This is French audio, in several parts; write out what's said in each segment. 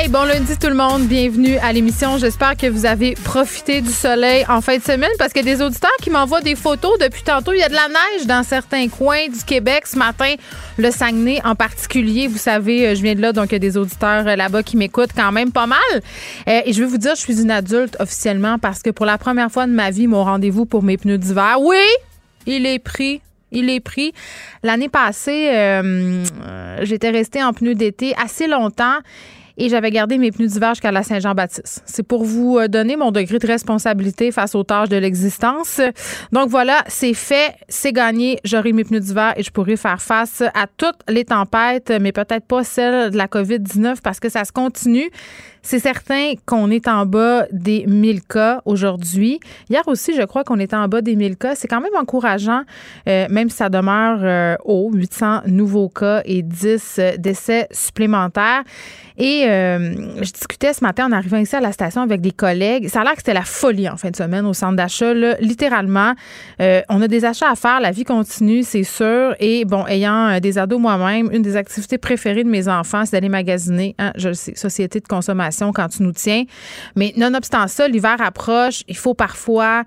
Hey, bon lundi tout le monde, bienvenue à l'émission. J'espère que vous avez profité du soleil en fin de semaine parce a des auditeurs qui m'envoient des photos depuis tantôt. Il y a de la neige dans certains coins du Québec ce matin, le Saguenay en particulier. Vous savez, euh, je viens de là, donc il y a des auditeurs euh, là-bas qui m'écoutent quand même pas mal. Euh, et je vais vous dire, je suis une adulte officiellement parce que pour la première fois de ma vie, mon rendez-vous pour mes pneus d'hiver, oui, il est pris il est pris. L'année passée, j'étais restée en pneus d'été assez longtemps et j'avais gardé mes pneus d'hiver jusqu'à la Saint-Jean-Baptiste. C'est pour vous euh, donner mon degré de responsabilité face aux tâches de l'existence. Donc voilà, c'est fait, c'est gagné. J'aurai mes pneus d'hiver et je pourrai faire face à toutes les tempêtes, mais peut-être pas celle de la COVID-19 parce que ça se continue. C'est certain qu'on est en bas des 1000 cas aujourd'hui. Hier aussi, je crois qu'on était en bas des 1000 cas. C'est quand même encourageant, euh, même si ça demeure euh, haut, 800 nouveaux cas et 10 décès supplémentaires. Et euh, je discutais ce matin en arrivant ici à la station avec des collègues. Ça a l'air que c'était la folie en fin de semaine au centre d'achat. Littéralement, euh, on a des achats à faire. La vie continue, c'est sûr. Et bon, ayant euh, des ados moi-même, une des activités préférées de mes enfants, c'est d'aller magasiner. Hein, je le sais, société de consommation quand tu nous tiens. Mais nonobstant ça, l'hiver approche. Il faut parfois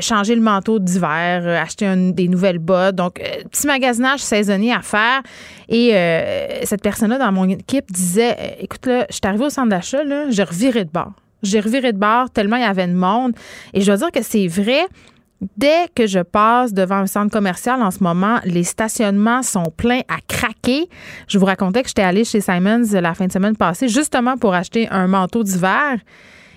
changer le manteau d'hiver, acheter des nouvelles bottes. Donc, petit magasinage saisonnier à faire. Et cette personne-là dans mon équipe disait écoute, là, je suis arrivée au centre d'achat, là, j'ai reviré de bord. J'ai reviré de bord tellement il y avait de monde. Et je dois dire que c'est vrai. Dès que je passe devant un centre commercial en ce moment, les stationnements sont pleins à craquer. Je vous racontais que j'étais allée chez Simons la fin de semaine passée justement pour acheter un manteau d'hiver.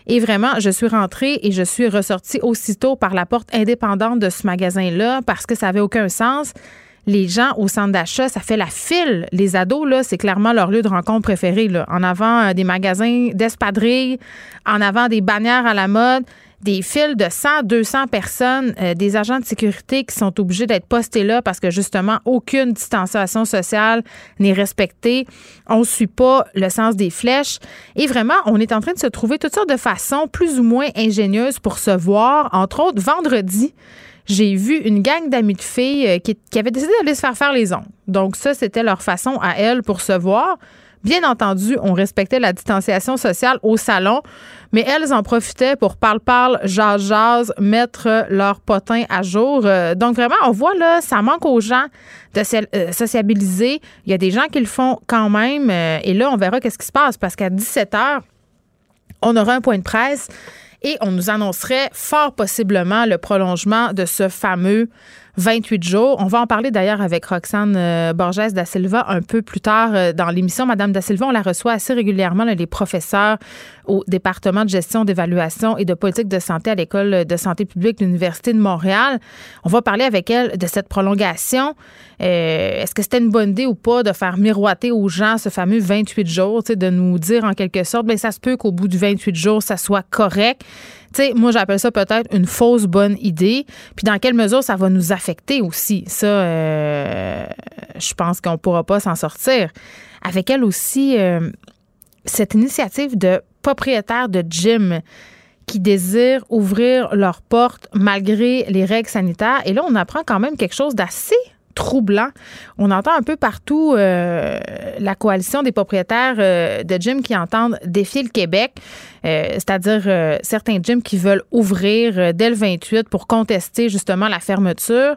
Et vraiment, je suis rentrée et je suis ressortie aussitôt par la porte indépendante de ce magasin-là parce que ça n'avait aucun sens les gens au centre d'achat, ça fait la file. Les ados, c'est clairement leur lieu de rencontre préféré. En avant euh, des magasins d'espadrilles, en avant des bannières à la mode, des files de 100, 200 personnes, euh, des agents de sécurité qui sont obligés d'être postés là parce que justement, aucune distanciation sociale n'est respectée. On ne suit pas le sens des flèches. Et vraiment, on est en train de se trouver toutes sortes de façons plus ou moins ingénieuses pour se voir. Entre autres, vendredi, j'ai vu une gang d'amis de filles euh, qui, avaient décidé d'aller se faire faire les ongles. Donc ça, c'était leur façon à elles pour se voir. Bien entendu, on respectait la distanciation sociale au salon, mais elles en profitaient pour parle-parle, jazz-jazz, mettre leur potin à jour. Euh, donc vraiment, on voit là, ça manque aux gens de euh, sociabiliser. Il y a des gens qui le font quand même. Et là, on verra qu'est-ce qui se passe parce qu'à 17 h, on aura un point de presse et on nous annoncerait fort possiblement le prolongement de ce fameux 28 jours. On va en parler d'ailleurs avec Roxane euh, Borges da Silva un peu plus tard euh, dans l'émission. Madame da Silva, on la reçoit assez régulièrement, les professeurs au département de gestion, d'évaluation et de politique de santé à l'École de santé publique de l'Université de Montréal. On va parler avec elle de cette prolongation. Euh, est-ce que c'était une bonne idée ou pas de faire miroiter aux gens ce fameux 28 jours, de nous dire en quelque sorte, bien, ça se peut qu'au bout du 28 jours, ça soit correct. Moi, j'appelle ça peut-être une fausse bonne idée. Puis dans quelle mesure ça va nous affecter aussi? Ça, euh, je pense qu'on ne pourra pas s'en sortir. Avec elle aussi, euh, cette initiative de propriétaires de gym qui désirent ouvrir leurs portes malgré les règles sanitaires. Et là, on apprend quand même quelque chose d'assez troublant. On entend un peu partout euh, la coalition des propriétaires euh, de gyms qui entendent défier le Québec, euh, c'est-à-dire certains gyms qui veulent ouvrir dès le 28 pour contester justement la fermeture.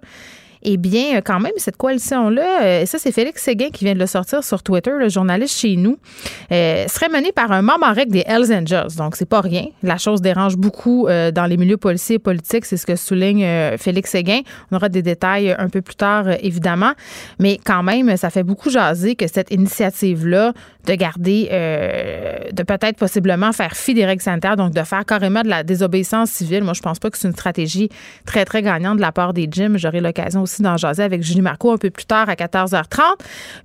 Eh bien, euh, quand même, cette coalition-là, euh, ça, c'est Félix Séguin qui vient de le sortir sur Twitter, le journaliste chez nous, euh, serait menée par un membre en règle des Hells Angels. Donc, c'est pas rien. La chose dérange beaucoup dans les milieux policiers et politiques. C'est ce que souligne Félix Séguin. On aura des détails un peu plus tard, évidemment. Mais quand même, ça fait beaucoup jaser que cette initiative-là de garder, de peut-être possiblement faire fi des règles sanitaires, donc de faire carrément de la désobéissance civile. Moi, je pense pas que c'est une stratégie très, très gagnante de la part des gyms. J'aurai l'occasion aussi d'en jaser avec Julie Marco un peu plus tard à 14h30.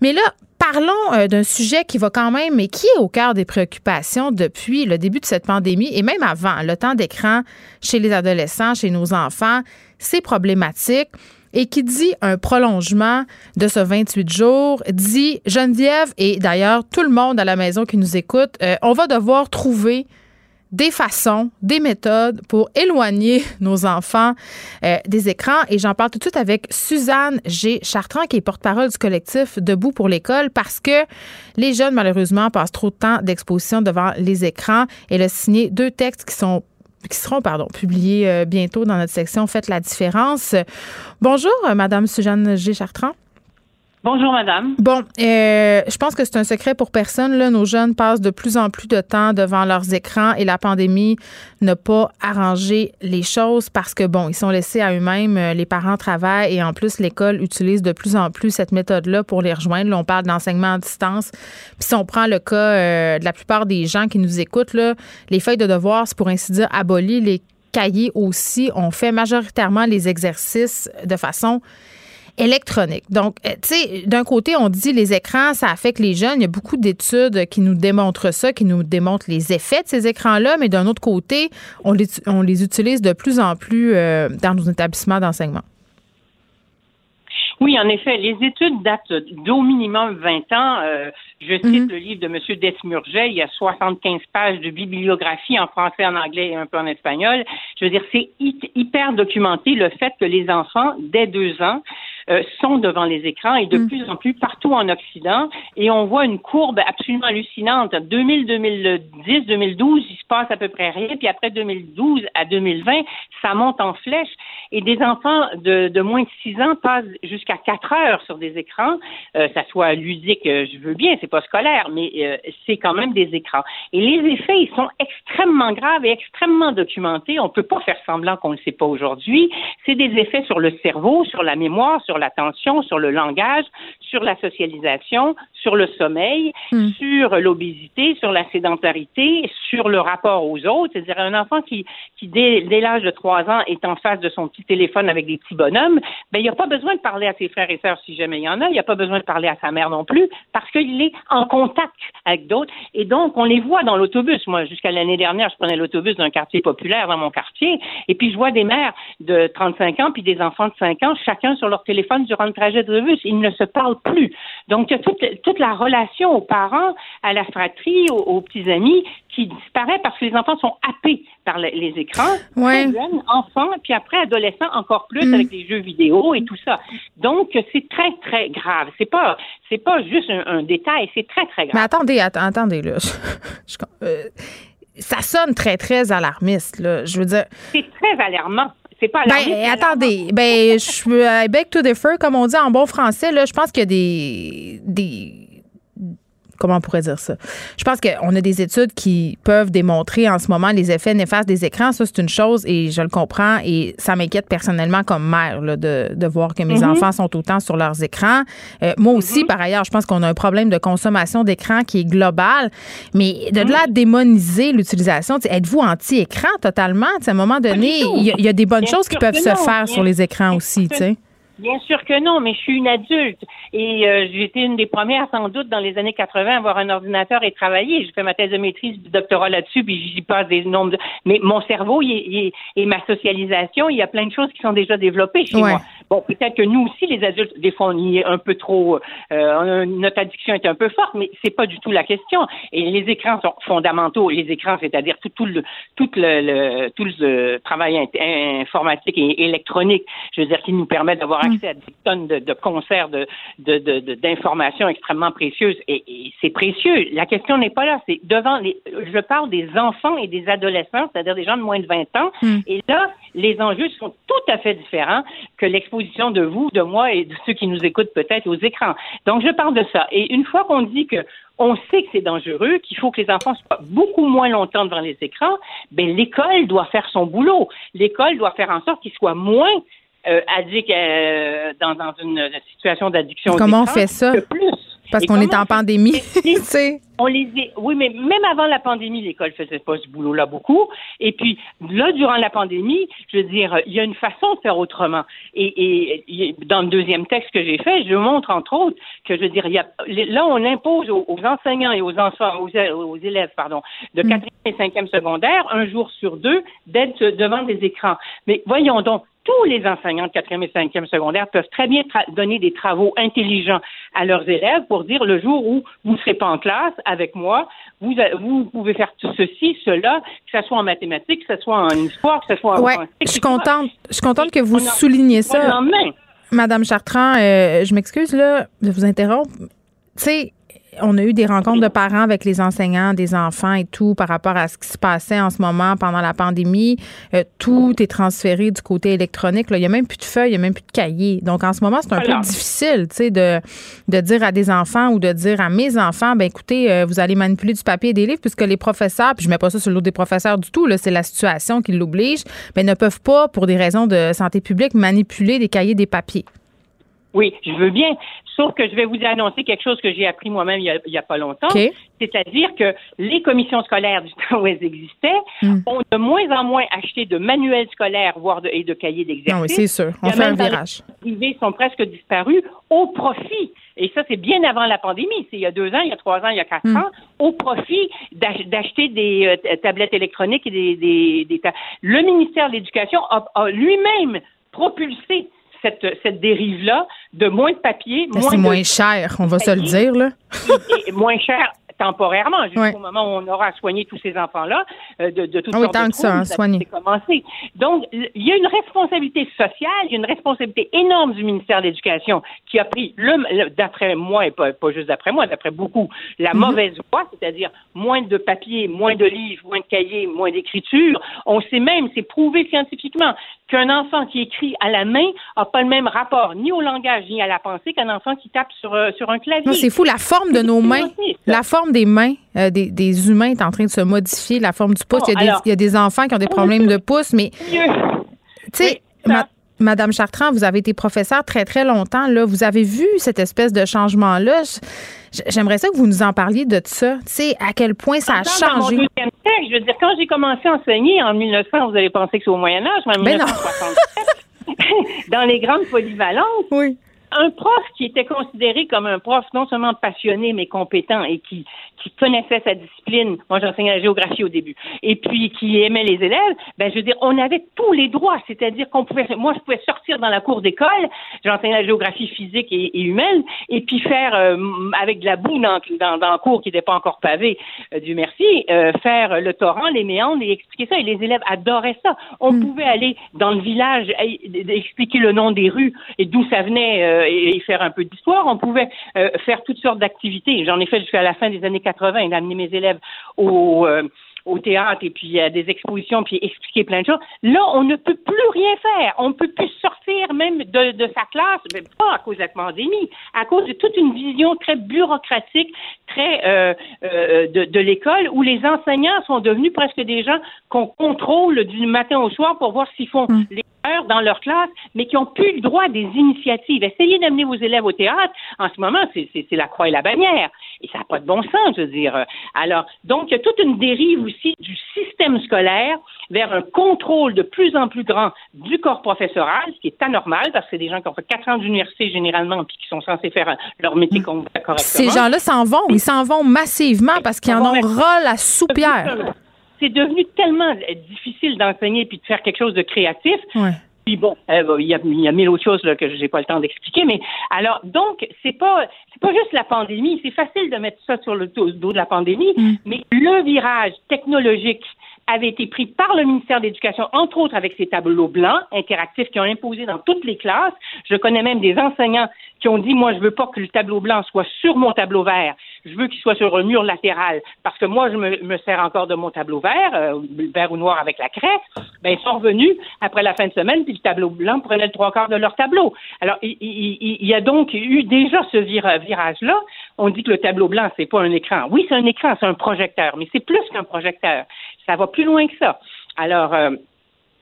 Mais là, parlons euh, d'un sujet qui va quand même, mais qui est au cœur des préoccupations depuis le début de cette pandémie et même avant. Le temps d'écran chez les adolescents, chez nos enfants, c'est problématique. Et qui dit un prolongement de ce 28 jours, dit Geneviève et d'ailleurs tout le monde à la maison qui nous écoute, euh, on va devoir trouver des façons, des méthodes pour éloigner nos enfants euh, des écrans. Et j'en parle tout de suite avec Suzanne G. Chartrand, qui est porte-parole du collectif Debout pour l'école, parce que les jeunes, malheureusement, passent trop de temps d'exposition devant les écrans. Elle a signé deux textes qui sont qui seront pardon, publiés euh, bientôt dans notre section Faites la différence. Bonjour, euh, Madame Suzanne G. Chartrand. Bonjour, madame. Bon, euh, je pense que c'est un secret pour personne. Là. Nos jeunes passent de plus en plus de temps devant leurs écrans et la pandémie n'a pas arrangé les choses parce que, bon, ils sont laissés à eux-mêmes. Euh, les parents travaillent et en plus, l'école utilise de plus en plus cette méthode-là pour les rejoindre. On parle d'enseignement à distance. Puis si on prend le cas euh, de la plupart des gens qui nous écoutent, là, les feuilles de devoirs, c'est pour ainsi dire aboli. Les cahiers aussi. On fait majoritairement les exercices de façon électronique. Donc, euh, tu sais, d'un côté, on dit les écrans, ça affecte les jeunes. Il y a beaucoup d'études qui nous démontrent ça, qui nous démontrent les effets de ces écrans-là, mais d'un autre côté, on les, on les utilise de plus en plus euh, dans nos établissements d'enseignement. Oui, en effet, les études datent d'au minimum 20 ans. Euh, je cite mhm. le livre de M. Desmurget, il y a 75 pages de bibliographie en français, en anglais et un peu en espagnol. Je veux dire, c'est hyper documenté le fait que les enfants, dès deux ans, euh, sont devant les écrans et de mm. plus en plus partout en Occident. Et on voit une courbe absolument hallucinante. 2000, 2010, 2012, il se passe à peu près rien. Puis après 2012 à 2020, ça monte en flèche. Et des enfants de, de moins de 6 ans passent jusqu'à 4 heures sur des écrans. Euh, ça soit ludique, euh, je veux bien, c'est pas scolaire, mais euh, c'est quand même des écrans. Et les effets, ils sont extrêmement graves et extrêmement documentés. On peut pas faire semblant qu'on ne le sait pas aujourd'hui. C'est des effets sur le cerveau, sur la mémoire, sur l'attention, sur le langage, sur la socialisation, sur le sommeil, hmm. sur l'obésité, sur la sédentarité, sur le rapport aux autres. C'est-à-dire un enfant qui, qui dès, l'âge de trois ans est en face de son petit téléphone avec des petits bonhommes, ben il n'y a pas besoin de parler à ses frères et sœurs si jamais il y en a. Il n'y a pas besoin de parler à sa mère non plus parce qu'il est en contact avec d'autres. Et donc on les voit dans l'autobus. Moi, jusqu'à l'année dernière, je prenais l'autobus d'un quartier populaire dans mon quartier, et puis je vois des mères de 35 ans puis des enfants de 5 ans, chacun sur leur téléphone durant le trajet de bus. Ils ne se parlent plus. Donc, il y a toute, toute la relation aux parents, à la fratrie, aux, petits amis qui disparaît parce que les enfants sont happés par les, écrans. Ouais. jeunes, enfants, puis après adolescents encore plus avec les jeux vidéo et tout ça. Donc, c'est très, très grave. C'est pas, c'est pas juste un, détail, c'est très, très grave. Mais attendez, attendez, là. Euh, ça sonne très, très alarmiste, là. Je veux dire. C'est très alarmant. C'est pas ben, attendez, ben, je beg to differ, comme on dit en bon français, là, je pense qu'il y a des, des comment on pourrait dire ça? Je pense qu'on a des études qui peuvent démontrer en ce moment les effets néfastes des écrans. Ça, c'est une chose et je le comprends et ça m'inquiète personnellement comme mère de, de, voir que mes mhm. enfants sont autant sur leurs écrans. Euh, moi aussi, mhm. par ailleurs, je pense qu'on a un problème de consommation d'écran qui est global, mais de mhm. là démoniser l'utilisation, êtes-vous anti-écran totalement? à un moment donné, il y, a des bonnes choses qui peuvent se faire sur les écrans aussi, tu sais. Bien sûr que non, mais je suis une adulte et euh, j'ai été une des premières sans doute dans les années 80 à avoir un ordinateur et travailler. J'ai fait ma thèse de maîtrise, du doctorat là-dessus, puis j'y passe des nombres de... Mais mon cerveau et ma socialisation, il y a plein de choses qui sont déjà développées chez moi. Bon, peut-être que nous aussi, les adultes, des fois, on y est un peu trop... Euh, notre addiction est un peu forte, mais c'est pas du tout la question. Et les écrans sont fondamentaux. Les écrans, c'est-à-dire tout, tout, le, tout, le, tout le travail informatique et électronique, je veux dire, qui nous permet d'avoir Mm. accès à des tonnes de, concerts d'informations extrêmement précieuses. Et, c'est précieux. La question n'est pas là. C'est devant les, je parle des enfants et des adolescents, c'est-à-dire des gens de moins de 20 ans. Mm. Et là, les enjeux sont tout à fait différents que l'exposition de vous, de moi et de ceux qui nous écoutent peut-être aux écrans. Donc, je parle de ça. Et une fois qu'on dit que on sait que c'est dangereux, qu'il faut que les enfants soient beaucoup moins longtemps devant les écrans, ben l'école doit faire son boulot. L'école doit faire en sorte qu'ils soient moins euh, addict euh, dans, dans, une situation d'addiction. Comment on fait ça? Plus. Parce qu'on est en pandémie. On les oui, mais même avant la pandémie, l'école faisait pas ce boulot-là beaucoup. Et puis là, durant la pandémie, je veux dire, il y a une façon de faire autrement. Et, et dans le deuxième texte que j'ai fait, je montre entre autres que je veux dire, il y a, là, on impose aux, enseignants et aux enfants, aux, aux élèves, pardon, de mm. quatrième et cinquième secondaire, un jour sur deux, d'être devant des écrans. Mais voyons donc, tous les enseignants de quatrième et cinquième secondaire peuvent très bien donner des travaux intelligents à leurs élèves pour dire le jour où vous ne serez pas en classe avec moi, vous, vous pouvez faire tout ceci, cela, que ce soit en mathématiques, que ce soit en histoire, que ce soit en ouais, Je suis contente, je suis contente que vous souligniez ça. Madame Chartrand, euh, je m'excuse là de vous interrompre. Tu sais, on a eu des rencontres de parents avec les enseignants, des enfants et tout par rapport à ce qui se passait en ce moment pendant la pandémie. Euh, tout est transféré du côté électronique. Là. Il n'y a même plus de feuilles, il n'y a même plus de cahiers. Donc, en ce moment, c'est un peu difficile tu sais, de, de dire à des enfants ou de dire à mes enfants, ben écoutez, euh, vous allez manipuler du papier et des livres puisque les professeurs, puis je mets pas ça sur le dos des professeurs du tout, là, c'est la situation qui l'oblige, mais ben, ne peuvent pas, pour des raisons de santé publique, manipuler des cahiers, des papiers. Oui, je veux bien. Sauf que je vais vous annoncer quelque chose que j'ai appris moi-même il n'y a, pas longtemps. C'est-à-dire que les commissions scolaires du temps où elles existaient hmm. ont de moins en moins acheté de manuels scolaires, voire de, et de cahiers d'exercice. Oui, c'est sûr. On fait un virage. Les privés sont presque disparus au profit et ça, c'est bien avant la pandémie. C'est il y a deux ans, il y a trois ans, il y a quatre hmm. ans, au profit d'acheter des euh, tablettes électroniques et des, des, Le ministère de l'Éducation a lui-même propulsé cette, dérive-là de moins de papier. C'est moins cher, on va se le dire. Là. moins cher temporairement, jusqu'au moment où on aura soigné tous ces enfants-là euh, de, de toutes ah oui, tant que ça, soigné. commencé. Donc, il y a une responsabilité sociale, il y a une responsabilité énorme du ministère de l'Éducation qui a pris, le, d'après moi, et pas, pas juste d'après moi, d'après beaucoup, la mhm. mauvaise voie, c'est-à-dire moins de papier, moins de livres, moins de cahiers, moins d'écriture. On sait même, c'est prouvé scientifiquement, qu'un enfant qui écrit à la main n'a pas le même rapport ni au langage ni à la pensée qu'un enfant qui tape sur, euh, sur un clavier. c'est fou, la forme de nos mains, la forme des mains euh, des, des, humains est en train de se modifier, la forme du pouce. il, y a des, il, y a des, enfants qui ont des problèmes de pouce, mais tu sais, Madame Chartrand, vous avez été professeur très, très longtemps. Là. Vous avez vu cette espèce de changement-là? J'aimerais ça que vous nous en parliez de ça. Tu sais, à quel point ça a changé. je veux dire, quand j'ai commencé à enseigner en 1900, vous avez pensé que c'est au Moyen-Âge, mais en 1967, dans les grandes polyvalences. Oui un prof qui était considéré comme un prof non seulement passionné mais compétent et qui qui connaissait sa discipline, moi j'enseignais la géographie au début, et puis qui aimait les élèves, ben je veux dire, on avait tous les droits, c'est-à-dire qu'on pouvait, moi je pouvais sortir dans la cour d'école, j'enseignais la géographie physique et, humaine, et puis faire euh, avec de la boue dans, dans, dans la cour qui n'était pas encore pavée, euh, du merci, euh, faire le torrent, les méandres et expliquer ça, et les élèves adoraient ça. On hmm. pouvait aller dans le village, expliquer le nom des rues et d'où ça venait et, faire un peu d'histoire. On pouvait faire toutes sortes d'activités. J'en ai fait jusqu'à la fin des années 80 d'amener mes élèves au, euh, au théâtre et puis à des expositions puis expliquer plein de choses. Là, on ne peut plus rien faire. On ne peut plus sortir même de, de sa classe, mais pas à cause de la pandémie, à cause de toute une vision très bureaucratique, très euh, euh, de, de l'école où les enseignants sont devenus presque des gens qu'on contrôle du matin au soir pour voir s'ils font mm. les dans leur classe, mais qui ont plus le droit des initiatives. Essayez d'amener vos élèves au théâtre. En ce moment, c'est la croix et la bannière. Et ça n'a pas de bon sens, je veux dire. Alors, donc, il y a toute une dérive aussi du système scolaire vers un contrôle de plus en plus grand du corps professoral, ce qui est anormal, parce que c'est des gens qui ont fait quatre ans d'université généralement, puis qui sont censés faire leur métier correctement. Ces gens-là s'en vont, ils s'en vont massivement parce qu'ils en ont ras la soupière c'est devenu tellement difficile d'enseigner puis de faire quelque chose de créatif. Puis bon, euh, il y, a, y, a, mille autres choses là, que j'ai pas le temps d'expliquer, mais alors donc c'est pas c'est pas juste la pandémie, c'est facile de mettre ça sur le dos de la pandémie, mm. mais le virage technologique avait été pris par le ministère de l'Éducation, entre autres avec ces tableaux blancs interactifs qui ont imposé dans toutes les classes. Je connais même des enseignants qui ont dit, moi, je veux pas que le tableau blanc soit sur mon tableau vert. Je veux qu'il soit sur un mur latéral parce que moi, je me, sers encore de mon tableau vert, euh, vert ou noir avec la craie. Ben, ils sont revenus après la fin de semaine, puis le tableau blanc prenait le trois quarts de leur tableau. Alors, il, y a donc eu déjà ce virage-là. On dit que le tableau blanc, c'est pas un écran. Oui, c'est un écran, c'est un projecteur, mais c'est plus qu'un projecteur. Ça va plus loin que ça. Alors, euh,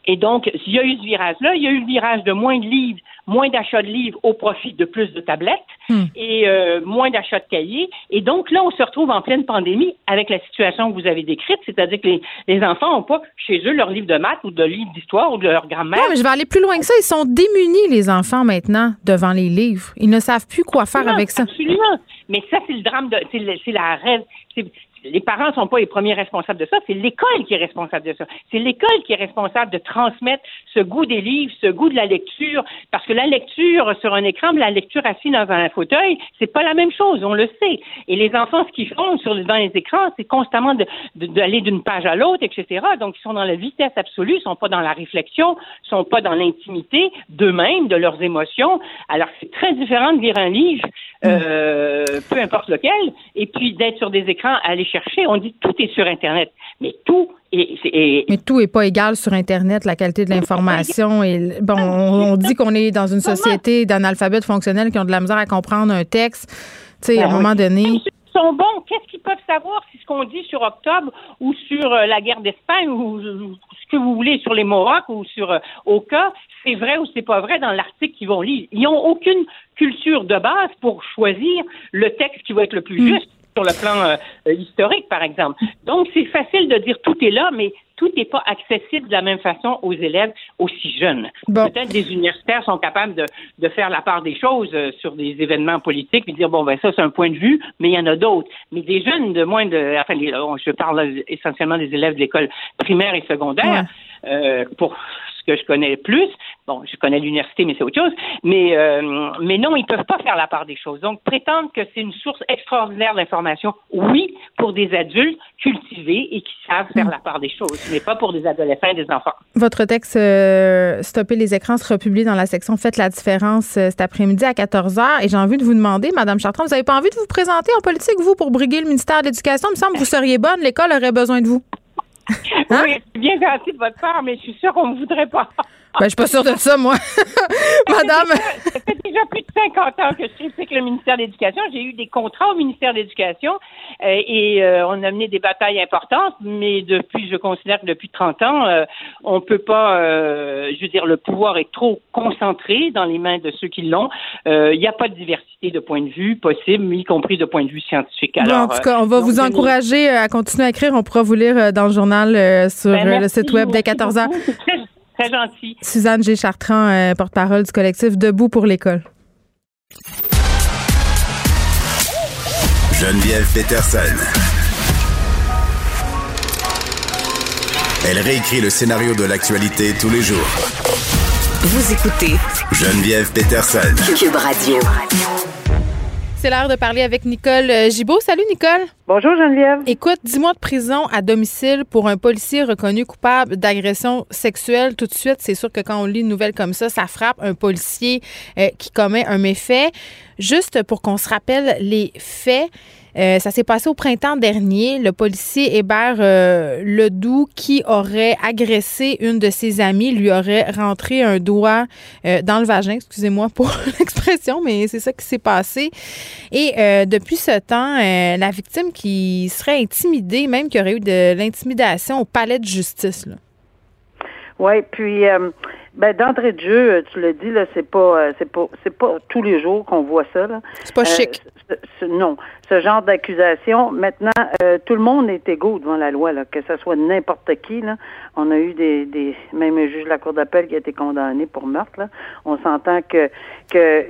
et donc, il y a eu ce virage-là. Il y a eu le virage de moins de livres, moins d'achats de livres au profit de plus de tablettes hmm. et euh, moins d'achats de cahiers. Et donc, là, on se retrouve en pleine pandémie avec la situation que vous avez décrite, c'est-à-dire que les, enfants n'ont pas chez eux leur livre de maths ou de livre d'histoire ou de leur grammaire. Non, mais je vais aller plus loin que ça. Ils sont démunis, les enfants, maintenant, devant les livres. Ils ne savent plus quoi faire avec ça. Absolument. Mais ça, c'est le drame de. C'est la rêve les parents ne sont pas les premiers responsables de ça, c'est l'école qui est responsable de ça. C'est l'école qui est responsable de transmettre ce goût des livres, ce goût de la lecture, parce que la lecture sur un écran, la lecture assise dans un fauteuil, c'est pas la même chose, on le sait. Et les enfants, ce qu'ils font sur, dans les écrans, c'est constamment d'aller d'une page à l'autre, etc. Donc, ils sont dans la vitesse absolue, ils sont pas dans la réflexion, ils sont pas dans l'intimité d'eux-mêmes, de leurs émotions. Alors, c'est très différent de lire un livre, euh, peu importe lequel, et puis d'être sur des écrans, aller chercher. On dit tout est sur Internet, mais tout est, mais tout est pas égal sur Internet, la qualité de l'information. Et bon, on, dit qu'on est dans une société d'analphabètes fonctionnels qui ont de la misère à comprendre un texte. Tu sais, à un ben moment donné sont bons. Qu'est-ce qu'ils peuvent savoir si ce qu'on dit sur Octobre ou sur euh, la guerre d'Espagne ou, ce que vous voulez sur les Mohawks ou sur euh, Oka, c'est vrai ou c'est pas vrai dans l'article qu'ils vont lire. Ils n'ont aucune culture de base pour choisir le texte qui va être le plus hmm. juste sur le plan euh, historique, par exemple. Donc, c'est facile de dire tout est là, mais tout n'est pas accessible de la même façon aux élèves aussi jeunes. Peut-être des universitaires sont capables de, de, faire la part des choses euh, sur des événements politiques et dire bon ben ça c'est un point de vue, mais il y en a d'autres. Mais des jeunes de moins de, enfin je parle essentiellement des élèves de l'école primaire et secondaire. Euh, pour que je connais plus. Bon, je connais l'université, mais c'est autre chose. Mais, euh, mais non, ils peuvent pas faire la part des choses. Donc, prétendre que c'est une source extraordinaire d'information, oui, pour des adultes cultivés et qui savent faire la part des choses, mais pas pour des adolescents et des enfants. Votre texte euh, Stopper les écrans sera publié dans la section Faites la différence euh, cet après-midi à 14 h. Et j'ai envie de vous demander, Madame Chartrand, vous n'avez pas envie de vous présenter en politique, vous, pour briguer le ministère de l'Éducation? Il me semble que vous seriez bonne. L'école aurait besoin de vous. Hein? Oui, c'est bien gentil de votre part, mais je suis sûre qu'on ne voudrait pas. Ben, je suis pas sûre de ça, moi. Madame. Ça fait déjà plus de 50 ans que je critique le ministère de l'Éducation. J'ai eu des contrats au ministère de l'Éducation euh, et euh, on a mené des batailles importantes, mais depuis, je considère que depuis 30 ans, euh, on peut pas, je veux dire, le pouvoir est trop concentré dans les mains de ceux qui l'ont. Il n'y a pas de diversité de points de vue possible, y compris de point de vue scientifique. Alors, en tout cas, on va vous encourager à continuer à écrire. On pourra vous lire dans le journal sur ben, le site web dès 14 h Très gentil. Suzanne G. Chartrand, euh, porte-parole du collectif Debout pour l'école. Geneviève Peterson. Elle réécrit le scénario de l'actualité tous les jours. Vous écoutez Geneviève Peterson. Cube Radio. C'est l'heure de parler avec Nicole euh, Gibault. Salut Nicole. Bonjour Geneviève. Écoute, dix mois de prison à domicile pour un policier reconnu coupable d'agression sexuelle. Tout de suite, c'est sûr que quand on lit une nouvelle comme ça, ça frappe un policier euh, qui commet un méfait. Juste pour qu'on se rappelle les faits. Euh, ça s'est passé au printemps dernier. Le policier Hébert euh, Ledoux, qui aurait agressé une de ses amies, lui aurait rentré un doigt euh, dans le vagin. Excusez-moi pour l'expression, mais c'est ça qui s'est passé. Et depuis ce temps, la victime qui serait intimidée, même qu'il y aurait eu de l'intimidation au palais de justice. Oui, puis ben d'entrée de jeu, tu l'as dit là, c'est pas c'est pas c'est pas tous les jours qu'on voit ça là. C'est pas chic non, ce genre d'accusation. Maintenant, euh, tout le monde est égaux devant la loi, là, que ce soit n'importe qui. Là. On a eu des, des même un juge de la cour d'appel qui a été condamné pour meurtre. Là. On s'entend que que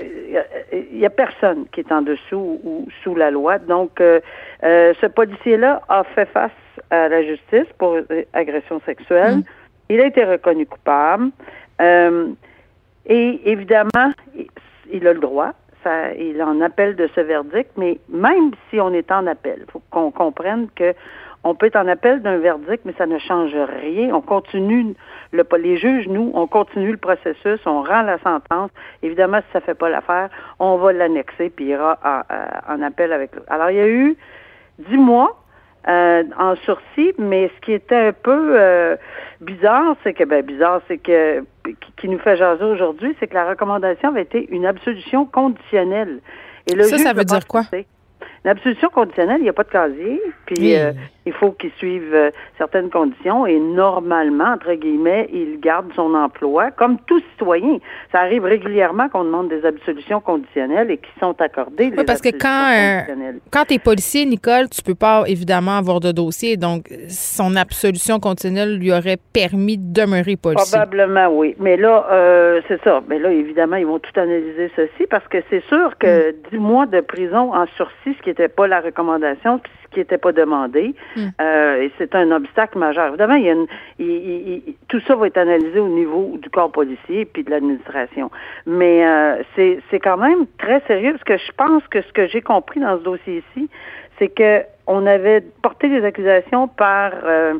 il y a personne qui est en dessous ou sous la loi. Donc, euh, euh, ce policier-là a fait face à la justice pour agression sexuelle. Mm. Il a été reconnu coupable. Et évidemment, il a le droit il en appelle de ce verdict, mais même si on est en appel, il faut qu'on comprenne que on peut être en appel d'un verdict, mais ça ne change rien. On continue, le, les juges, nous, on continue le processus, on rend la sentence. Évidemment, si ça fait pas l'affaire, on va l'annexer, puis il ira en, appel avec Alors, il y a eu dix mois euh, en sursis, mais ce qui était un peu euh, bizarre, c'est que, ben, bizarre, c'est que qui nous fait jaser aujourd'hui, c'est que la recommandation avait été une absolution conditionnelle. Et le ça, ça veut dire quoi? L'absolution conditionnelle, il n'y a pas de casier, puis euh, il faut qu'il suive euh, certaines conditions et normalement, entre guillemets, il garde son emploi comme tout citoyen. Ça arrive régulièrement qu'on demande des absolutions conditionnelles et qui sont accordées. Oui, parce que quand, euh, quand tu es policier, Nicole, tu peux pas évidemment avoir de dossier, donc son absolution conditionnelle lui aurait permis de demeurer policier. Probablement, oui. Mais là, c'est ça. Mais là, évidemment, ils vont tout analyser ceci parce que c'est sûr que mm. dix mois de prison en sursis, ce qui n'était pas la recommandation, puis qui n'était pas demandé. Hmm. Euh, et c'est un obstacle majeur. Évidemment, il y a une, il- il- il- tout ça va être analysé au niveau du corps policier puis de l'administration. Mais euh, c'est c'est quand même très sérieux parce que je pense que ce que j'ai compris dans ce dossier-ci, c'est que on avait porté des accusations par euh,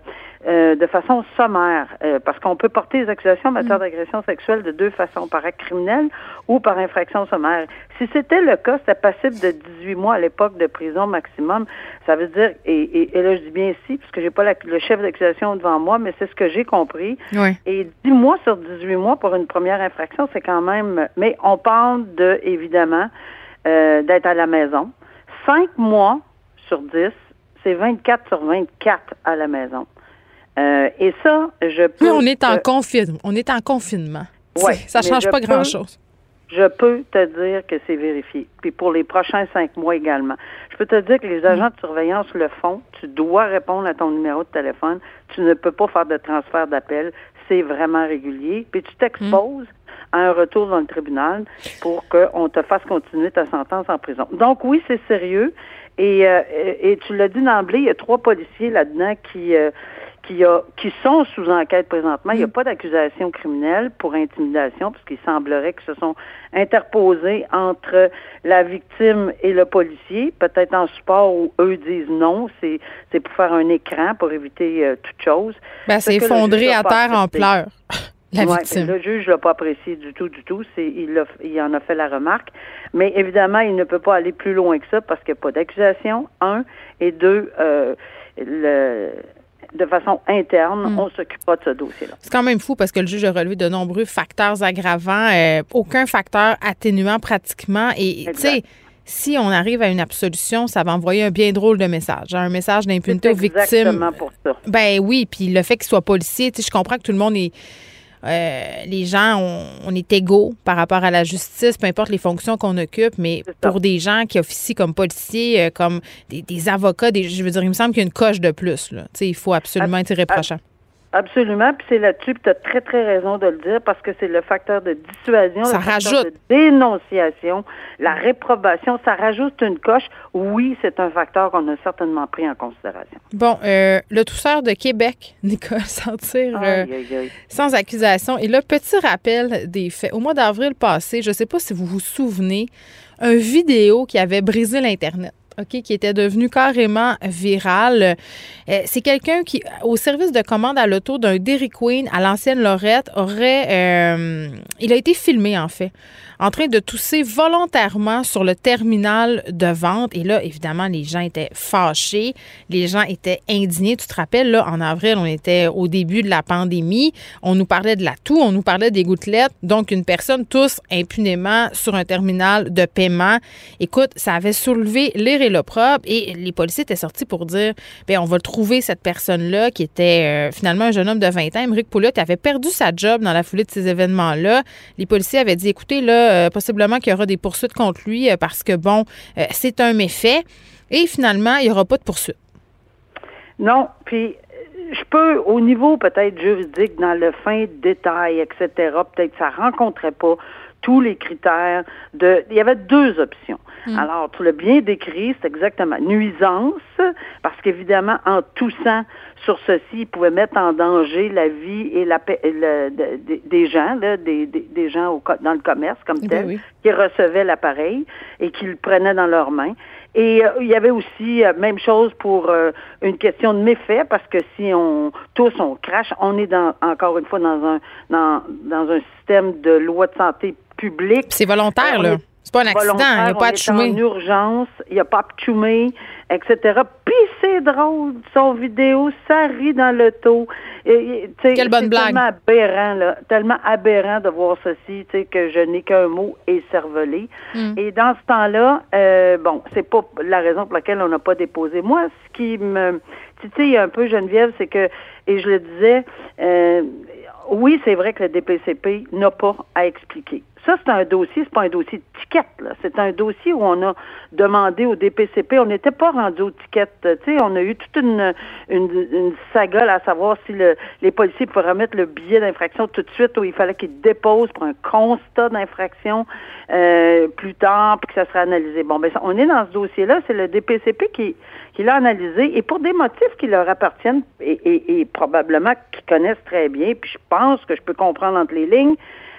euh, de façon sommaire, euh, parce qu'on peut porter des accusations en matière d'agression sexuelle de deux façons, par acte criminel ou par infraction sommaire. Si c'était le cas, c'était passible de 18 mois à l'époque de prison maximum. Ça veut dire, et, et, et là je dis bien ici, parce que j'ai pas la- le chef d'accusation devant moi, mais c'est ce que j'ai compris. Oui. Et 10 mois sur 18 mois pour une première infraction, c'est quand même... Mais on parle de, évidemment, euh, d'être à la maison. 5 mois sur 10, c'est 24 sur 24 à la maison. Euh, et ça, je peux... Mais on est en confinement. On est en confinement. Ouais, ça mais change pas grand-chose. Je peux te dire que c'est vérifié. Puis pour les prochains cinq mois également. Je peux te dire que les agents de surveillance le font. Tu dois répondre à ton numéro de téléphone. Tu ne peux pas faire de transfert d'appel. C'est vraiment régulier. Puis tu t'exposes à un retour dans le tribunal pour qu'on te fasse continuer ta sentence en prison. Donc oui, c'est sérieux. Et, euh, et et tu l'as dit d'emblée, il y a trois policiers là-dedans qui, euh, qui, a, qui sont sous enquête présentement. Il n'y a pas d'accusation criminelle pour intimidation, puisqu'il semblerait qu'ils se sont interposés entre la victime et le policier, peut-être en support où eux disent non, c'est c'est pour faire un écran, pour éviter euh, toute chose. Ben, Ce c'est que effondré a à terre en pleurs, la Ouais, victime. Le juge l'a pas apprécié du tout, du tout. C'est, il, l'a- il en a fait la remarque. Mais évidemment, il ne peut pas aller plus loin que ça parce qu'il n'y a pas d'accusation, un. Et deux, euh, le, de façon interne, Hmm. on s'occupera de ce dossier-là. C'est quand même fou parce que le juge a relevé de nombreux facteurs aggravants, euh, aucun facteur atténuant pratiquement. Et tu sais, si on arrive à une absolution, ça va envoyer un bien drôle de message, hein, un message d'impunité aux victimes. exactement pour ça. Ben oui, puis le fait qu'il soit policier, tu sais, je comprends que tout le monde est. euh, les gens, on, on est égaux par rapport à la justice, peu importe les fonctions qu'on occupe, mais pour des gens qui officient comme policiers, euh, comme des, des avocats, des, je veux dire, il me semble qu'il y a une coche de plus. Là. Tu sais, il faut absolument être irréprochant. Absolument, puis c'est là-dessus, puis tu as très, très raison de le dire, parce que c'est le facteur de dissuasion, Ça le facteur de dénonciation, la réprobation, ça rajoute une coche. Oui, c'est un facteur qu'on a certainement pris en considération. Bon, euh, le tousseur de Québec, Nicole, sentir euh, sans accusation. Et là, petit rappel des faits. Au mois d'avril passé, je ne sais pas si vous vous souvenez, un vidéo qui avait brisé l'Internet. OK, qui était devenu carrément viral. Euh, c'est quelqu'un qui, au service de commande à l'auto d'un Dairy Queen à l'ancienne Lorette, aurait. euh, il a été filmé, en fait, en train de tousser volontairement sur le terminal de vente. Et là, évidemment, les gens étaient fâchés. Les gens étaient indignés. Tu te rappelles, là, en avril, on était au début de la pandémie. On nous parlait de la toux, on nous parlait des gouttelettes. Donc, une personne tousse impunément sur un terminal de paiement. Écoute, ça avait soulevé l'air et l'opprobre et les policiers étaient sortis pour dire, ben on va trouver cette personne-là qui était euh, finalement un jeune homme de 20 ans, Émeric Pouliot, avait perdu sa job dans la foulée de ces événements-là. Les policiers avaient dit, écoutez, là, euh, possiblement qu'il y aura des poursuites contre lui euh, parce que, bon, c'est un méfait. Et finalement, il n'y aura pas de poursuite. Non, puis je peux, au niveau peut-être juridique, dans le fin détail, etc., peut-être ça rencontrait pas tous les critères de. Il y avait deux options. Alors, tu l'as bien décrit, c'est exactement nuisance, parce qu'évidemment, en toussant sur ceci, il pouvait mettre en danger la vie et la paix- le- de- de- des gens, là, des, des, des gens au dans le commerce comme tel, oui. qui recevaient l'appareil et qui le prenaient dans leurs mains. Et euh, il y avait aussi, euh, même chose pour euh, une question de méfait, parce que si on tous on crache, on est dans, encore une fois dans un dans, dans un système de loi de santé publique. C'est volontaire, On là. est C'est pas un accident, il n'y a pas à est en choumer. urgence, il n'y a pas à choumer, etc. Puis c'est drôle, son vidéo, ça rit dans le taux. Quelle bonne blague. tellement aberrant, là, tellement aberrant de voir ceci, tu sais, que je n'ai qu'un mot écervelé. Mm. Et dans ce temps-là, euh, bon, c'est pas la raison pour laquelle on n'a pas déposé. Moi, ce qui me titille un peu, Geneviève, c'est que, et je le disais, euh, oui, c'est vrai que le DPCP n'a pas à expliquer. Ça, c'est un dossier, c'est pas un dossier de ticket. C'est un dossier où on a demandé au DPCP, on n'était pas rendu aux tickets. Sais, on a eu toute une, une, une à savoir si le, les policiers pouvaient remettre le billet d'infraction tout de suite ou il fallait qu'ils déposent pour un constat d'infraction euh, plus tard, puis que ça serait analysé. Bon, ben, on est dans ce dossier-là, c'est le DPCP qui, qui l'a analysé et pour des motifs qui leur appartiennent et, et, et probablement qu'ils connaissent très bien, puis je pense que je peux comprendre entre les lignes,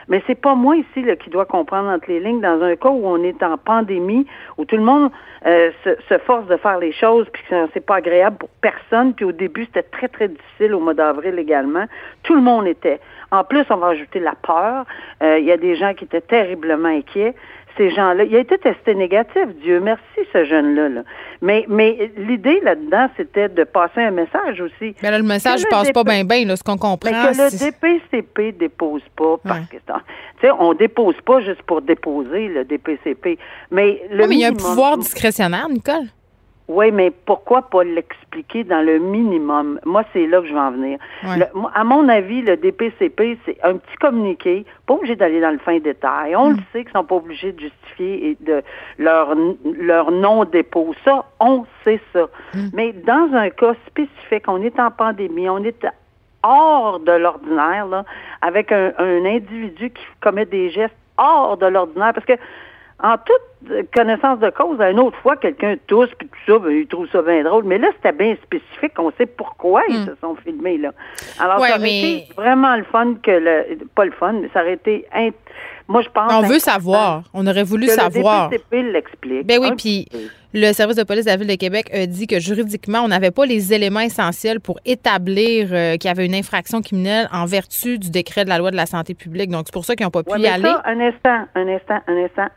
mais c'est pas moi ici là, qui dois comprendre entre les lignes dans un cas où on est en pandémie, où tout le monde euh, se, force de faire les choses, puis que c'est pas agréable pour personne. Puis au début, c'était très, très difficile au mois d'avril également. Tout le monde était. En plus, on va ajouter la peur. Euh, il y a des gens qui étaient terriblement inquiets ces gens-là. Il a été testé négatif, Dieu merci, ce jeune-là. Mais, mais l'idée là-dedans, c'était de passer un message aussi. Mais là, le message ne passe pas bien, bien, ce qu'on comprend. Mais que le DPCP dépose pas, parce que, tu sais, on dépose pas juste pour déposer le DPCP. Mais le mais il y a un pouvoir discrétionnaire, Nicole. Oui, mais pourquoi pas l'expliquer dans le minimum? Moi, c'est là que je vais en venir. à mon avis, le DPCP, c'est un petit communiqué, pas obligé d'aller dans le fin détail. On le mm. sait qu'ils sont pas obligés de justifier et de leur, leur non-dépôt. Ça, on sait ça. Mm. Mais dans un cas spécifique, on est en pandémie, on est hors de l'ordinaire, là, avec un, un individu qui commet des gestes hors de l'ordinaire, parce que en toute connaissance de cause, une autre fois, quelqu'un tousse, puis tout ça, ben, il trouve ça bien drôle. Mais là, c'était bien spécifique. On sait pourquoi ils hmm. se sont filmés, là. Alors, ça aurait été vraiment le fun que le... Pas le fun, mais ça aurait été... Moi, je pense... On veut savoir. On aurait voulu savoir. Le DPCP l'explique. Ben oui, puis le service de police de la Ville de Québec a dit que juridiquement, on n'avait pas les éléments essentiels pour établir euh, qu'il y avait une infraction criminelle en vertu du décret de la loi de la santé publique. Donc, c'est pour ça qu'ils n'ont pas pu y aller. un instant, un instant, un instant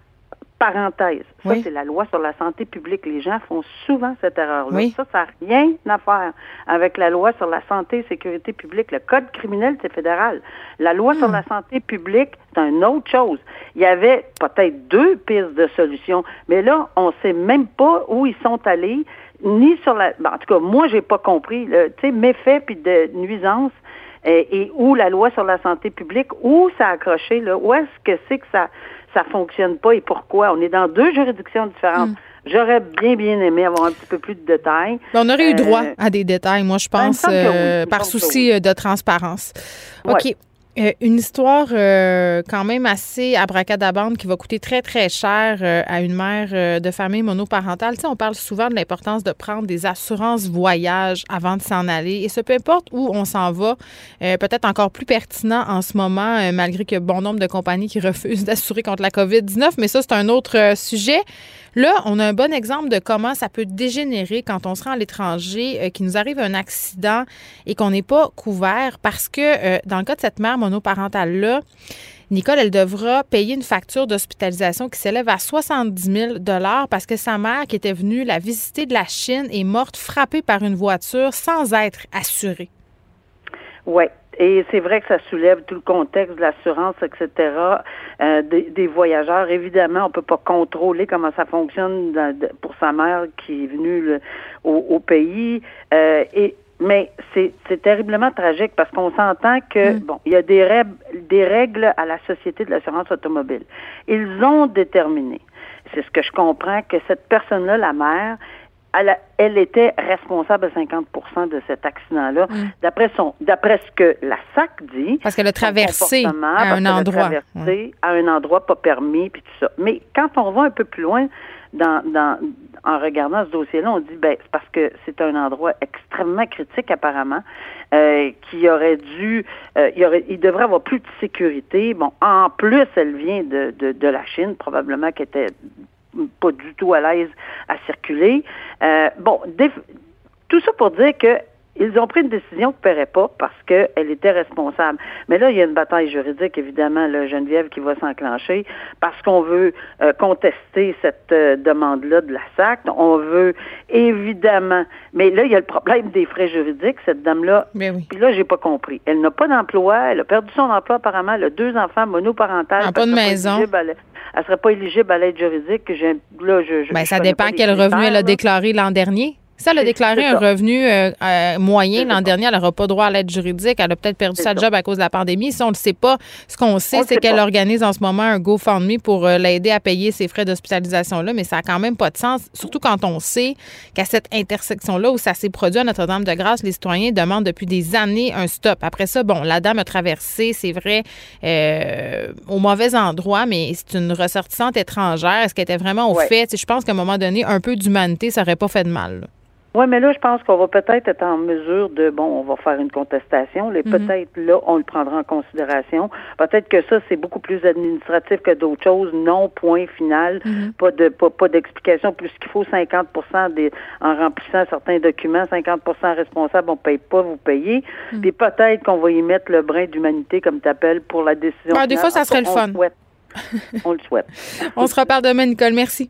parenthèse. Ça, c'est la loi sur la santé publique. Les gens font souvent cette erreur-là. Ça, ça n'a rien à faire avec la loi sur la santé et sécurité publique. Le code criminel, c'est fédéral. La loi sur la santé publique, c'est une autre chose. Il y avait peut-être deux pistes de solutions, mais là, on ne sait même pas où ils sont allés, ni sur la... en tout cas, moi, j'ai pas compris. Tu sais, méfaits puis de nuisances et, où la loi sur la santé publique, où ça a accroché, là, où est-ce que c'est que ça ça fonctionne pas et pourquoi? On est dans deux juridictions différentes. Hmm. J'aurais bien, bien aimé avoir un petit peu plus de détails. On aurait eu droit euh, à des détails, moi, je pense, euh, par souci euh, de transparence. OK. Euh, une histoire euh, quand même assez abracadabande qui va coûter très, très cher euh, à une mère de famille monoparentale. Tu on parle souvent de l'importance de prendre des assurances voyage avant de s'en aller. Et ce, peu importe où on s'en va, peut-être encore plus pertinent en ce moment, malgré que bon nombre de compagnies qui refusent d'assurer contre la COVID-19. Mais ça, c'est un autre sujet. Là, on a un bon exemple de comment ça peut dégénérer quand on se rend à l'étranger, euh, qu'il nous arrive un accident et qu'on n'est pas couvert parce que euh, dans le cas de cette mère monoparentale-là, Nicole, elle devra payer une facture d'hospitalisation qui s'élève à 70 000 parce que sa mère, qui était venue la visiter de la Chine, est morte frappée par une voiture sans être assurée. Oui. Et c'est vrai que ça soulève tout le contexte de l'assurance, etc. Euh, des, voyageurs. Évidemment, on peut pas contrôler comment ça fonctionne pour sa mère qui est venue au, pays. Euh, et mais c'est terriblement tragique parce qu'on s'entend que mm. bon, il y a des règles, des règles à la société de l'assurance automobile. Ils ont déterminé, c'est ce que je comprends, que cette personne-là, la mère, elle, était responsable à 50% de cet accident-là, mm. d'après son, d'après ce que la SAC dit. Parce qu'elle a traversé à un endroit. à un endroit pas permis, puis tout ça. Mais quand on va un peu plus loin dans, dans en regardant ce dossier-là, on dit ben c'est parce que c'est un endroit extrêmement critique apparemment, euh, qui aurait dû, euh, il, aurait, il devrait avoir plus de sécurité. Bon, en plus, elle vient de, de, de la Chine, probablement qu'elle était pas du tout à l'aise à circuler. Euh, bon, tout ça pour dire que ils ont pris une décision qui ne paierait pas parce qu'elle était responsable. Mais là, il y a une bataille juridique, évidemment, le Geneviève, qui va s'enclencher parce qu'on veut euh, contester cette euh, demande-là de la SAC. On veut évidemment. Mais là, il y a le problème des frais juridiques, cette dame-là. Mais oui. Puis là, j'ai pas compris. Elle n'a pas d'emploi, elle a perdu son emploi apparemment, elle a deux enfants monoparentales. Elle pas de maison. Elle serait pas éligible à l'aide juridique. Là, je, ben, ça dépend quel revenu elle a déclaré l'an dernier. Si elle a déclaré un revenu euh, euh, moyen l'an dernier, elle n'aura pas droit à l'aide juridique. Elle a peut-être perdu sa job à cause de la pandémie. Si on ne le sait pas, ce qu'on sait, c'est qu'elle organise en ce moment un GoFundMe pour euh, l'aider à payer ses frais d'hospitalisation-là. Mais ça n'a quand même pas de sens, surtout quand on sait qu'à cette intersection-là où ça s'est produit à Notre-Dame-de-Grâce, les citoyens demandent depuis des années un stop. Après ça, bon, la dame a traversé, c'est vrai, au mauvais endroit, mais c'est une ressortissante étrangère. Est-ce qu'elle était vraiment au fait? Je pense qu'à un moment donné, un peu d'humanité, ça n'aurait pas fait de mal. Oui, mais là, je pense qu'on va peut-être être en mesure de, bon, on va faire une contestation. Mhm. Peut-être là, on le prendra en considération. Peut-être que ça, c'est beaucoup plus administratif que d'autres choses. Non, point final. Mhm. Pas de pas, pas d'explication. Plus qu'il faut 50 des, en remplissant certains documents, 50% responsable, on paye pas, vous payez. Mhm. Puis peut-être qu'on va y mettre le brin d'humanité, comme tu appelles, pour la décision. Ah, des fois, ça serait le fun. on le souhaite. on se reparle demain, Nicole. Merci.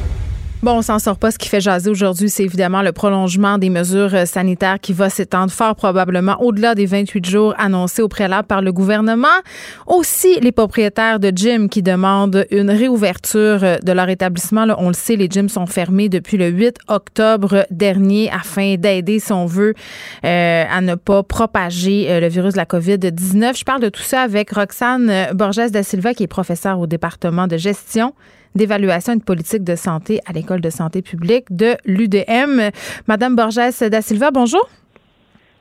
Bon, on s'en sort pas. Ce qui fait jaser aujourd'hui, c'est évidemment le prolongement des mesures euh, sanitaires qui va s'étendre fort probablement au-delà des 28 jours annoncés au préalable par le gouvernement. Aussi, les propriétaires de gyms qui demandent une réouverture euh, de leur établissement. On le sait, les gyms sont fermés depuis le 8 octobre dernier afin d'aider, si on veut, euh, à ne pas propager le virus de la COVID-19. Je parle de tout ça avec Roxane Borges da Silva, qui est professeure au département de gestion d'évaluation et de politique de santé à l'École de santé publique de l'UDM. Madame Borges da Silva, bonjour.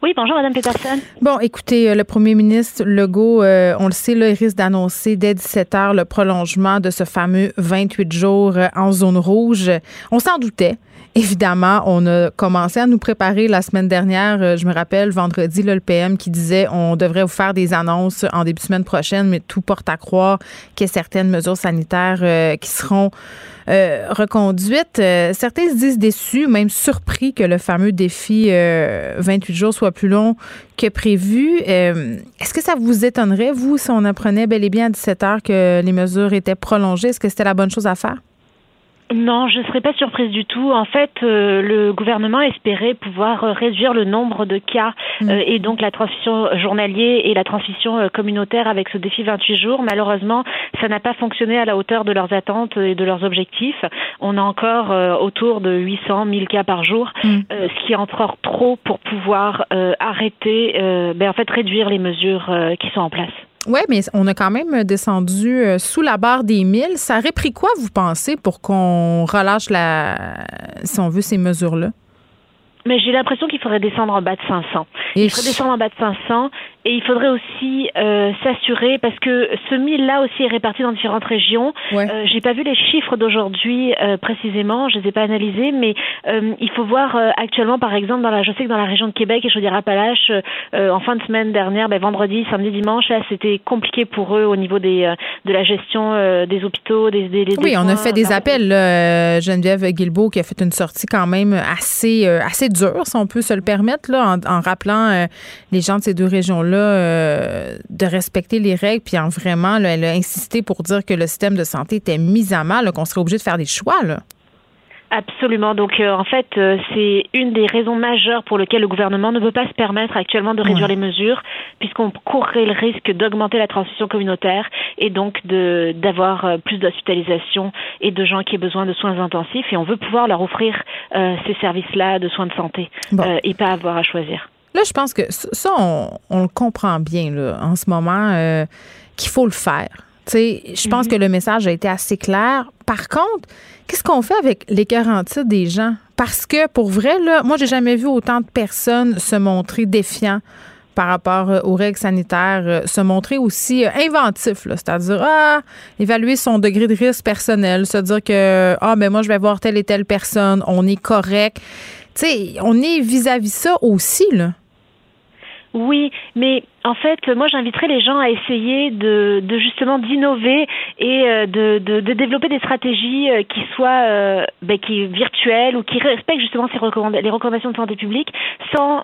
Oui, bonjour, Madame Peterson. Bon, écoutez, euh, le premier ministre Legault, euh, on le sait, là, il risque d'annoncer dès 17 heures le prolongement de ce fameux 28 jours euh, en zone rouge. On s'en doutait. Évidemment, on a commencé à nous préparer la semaine dernière. Je me rappelle, vendredi, le PM qui disait on devrait vous faire des annonces en début de semaine prochaine, mais tout porte à croire qu'il y a certaines mesures sanitaires qui seront euh, reconduites. certains se disent déçus, même surpris que le fameux défi 28 jours soit plus long que prévu. Est-ce que ça vous étonnerait, vous, si on apprenait bel et bien à 17 heures que les mesures étaient prolongées? Est-ce que c'était la bonne chose à faire? Non, je ne serais pas surprise du tout. En fait, euh, le gouvernement espérait pouvoir euh, réduire le nombre de cas mm. euh, et donc la transmission journalier et la transmission communautaire avec ce défi 28 jours. Malheureusement, ça n'a pas fonctionné à la hauteur de leurs attentes et de leurs objectifs. On a encore autour de 800 1000 cas par jour, mm. ce qui est encore trop pour pouvoir arrêter, ben, en fait, réduire les mesures qui sont en place. Oui, mais on a quand même descendu euh, sous la barre des 1000. Ça aurait pris quoi, vous pensez, pour qu'on relâche la, si on veut, ces mesures-là? Mais j'ai l'impression qu'il faudrait descendre en bas de 500. Il faudrait descendre en bas de 500 et il faudrait aussi euh, s'assurer parce que ce mille là aussi est réparti dans différentes régions. Ouais. Euh, j'ai pas vu les chiffres d'aujourd'hui euh, précisément, je les ai pas analysés, mais euh, il faut voir euh, actuellement par exemple dans la, je sais que dans la région de Québec et Chaudière-Appalaches, en fin de semaine dernière, ben, vendredi, samedi, dimanche, là c'était compliqué pour eux au niveau des de la gestion des hôpitaux, des, des, des oui, on a fait des appels. Là, Geneviève Guilbeault qui a fait une sortie quand même assez assez dure, si on peut se le permettre là, en, en rappelant les gens de ces deux régions euh, de respecter les règles, puis en vraiment, elle a insisté pour dire que le système de santé était mis à mal, qu'on serait obligé de faire des choix. Là. Absolument. Donc, euh, en fait, euh, c'est une des raisons majeures pour lesquelles le gouvernement ne veut pas se permettre actuellement de réduire les mesures, puisqu'on courrait le risque d'augmenter la transmission communautaire et donc de d'avoir plus d'hospitalisation et de gens qui aient besoin de soins intensifs. Et on veut pouvoir leur offrir ces services-là de soins de santé et pas avoir à choisir. Là, je pense que ça, on, le comprend bien là, en ce moment euh, qu'il faut le faire. je pense mhm. que le message a été assez clair. Par contre, qu'est-ce qu'on fait avec les garanties des gens? Parce que pour vrai, là, moi, j'ai jamais vu autant de personnes se montrer défiants par rapport euh, aux règles sanitaires, euh, se montrer aussi inventif, c'est-à-dire ah, évaluer son degré de risque personnel, se dire que ah ben moi je vais voir telle et telle personne, on est correct. Tu sais, on est vis-à-vis -vis ça aussi là. Oui, mais en fait, moi, j'inviterais les gens à essayer de, de justement d'innover et euh, de, de, de, développer des stratégies euh, qui soient euh, ben, qui virtuelles ou qui respectent justement ces les recommandations de santé publique, sans,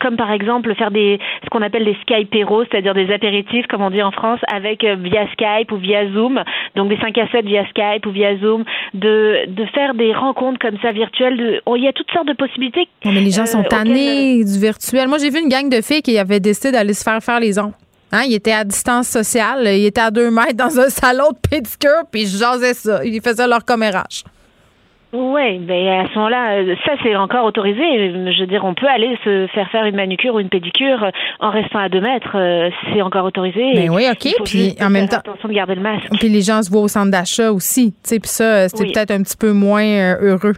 comme par exemple, faire des ce qu'on appelle des Skyperos, c'est-à-dire des apéritifs, comme on dit en France, avec via Skype ou via Zoom, donc des 5 à 7 via Skype ou via Zoom, de, de faire des rencontres comme ça virtuelles. De, il y a toutes sortes de possibilités. mais les gens sont tannés du virtuel. Moi, j'ai vu une gang de filles qui avaient décidé d'aller se faire faire les ongles. Hein, il était à distance sociale, il était à deux mètres dans un salon de pédicure, puis je jasais ça. Ils faisaient leur commérage. Oui, mais à ce moment-là, euh, ça c'est encore autorisé. Je veux dire, on peut aller se faire faire une manucure ou une pédicure en restant à deux mètres. euh, C'est encore autorisé. Ben oui, OK. Puis en même temps, attention de garder le masque. puis les gens se voient au centre d'achat aussi. Tu sais, puis ça, euh, c'était Oui. peut-être un petit peu moins euh, heureux.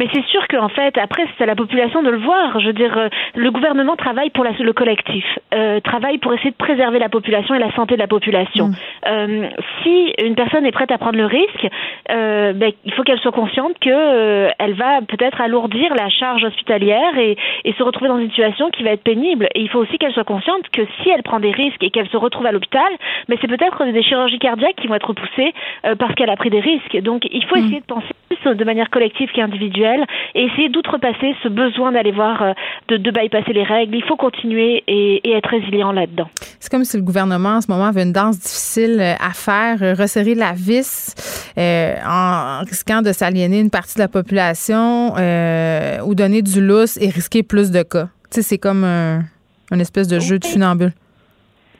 Mais c'est sûr qu'en fait, après, c'est à la population de le voir. Je veux dire, euh, le gouvernement travaille pour la- le collectif, euh, travaille pour essayer de préserver la population et la santé de la population. Mm. Euh, si une personne est prête à prendre le risque, euh, ben, il faut qu'elle soit consciente que elle va peut-être alourdir la charge hospitalière et, et se retrouver dans une situation qui va être pénible. Et il faut aussi qu'elle soit consciente que si elle prend des risques et qu'elle se retrouve à l'hôpital, mais c'est peut-être des chirurgies cardiaques qui vont être repoussées parce qu'elle a pris des risques. Donc, il faut essayer de penser plus de manière collective qu'individuelle et essayer d'outrepasser ce besoin d'aller voir, euh, de, de bypasser les règles. Il faut continuer et, et être résilient là-dedans. C'est comme si le gouvernement, en ce moment, avait une danse difficile euh, à faire, euh, resserrer la vis euh, en risquant de s'aliéner une partie de la population euh, ou donner du lousse et risquer plus de cas. Tu sais, c'est comme un, une espèce de jeu de funambule.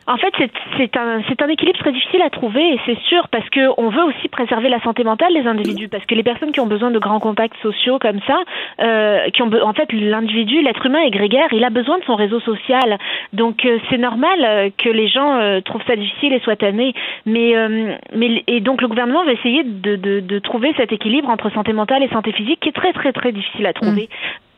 En fait, c'est- un, équilibre très difficile à trouver, et c'est sûr, parce que on veut aussi préserver la santé mentale des individus, parce que les personnes qui ont besoin de grands contacts sociaux comme ça, euh, qui ont, en fait, l'individu, l'être humain est grégaire, il a besoin de son réseau social, donc euh, c'est normal euh, que les gens trouvent ça difficile et soient tannés, mais, mais et donc le gouvernement va essayer de, trouver cet équilibre entre santé mentale et santé physique, qui est très très très difficile à trouver.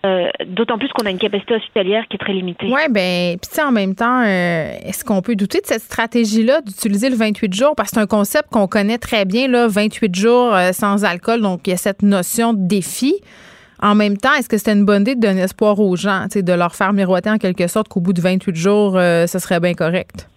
Euh, D'autant plus qu'on a une capacité hospitalière qui est très limitée. Oui, ben, puis en même temps, euh, est-ce qu'on peut douter de cette stratégie-là d'utiliser le 28 jours? Parce que c'est un concept qu'on connaît très bien, là, 28 jours euh, sans alcool, donc il y a cette notion de défi. En même temps, est-ce que c'était une bonne idée de donner espoir aux gens, de leur faire miroiter en quelque sorte qu'au bout de 28 jours, ce serait bien correct?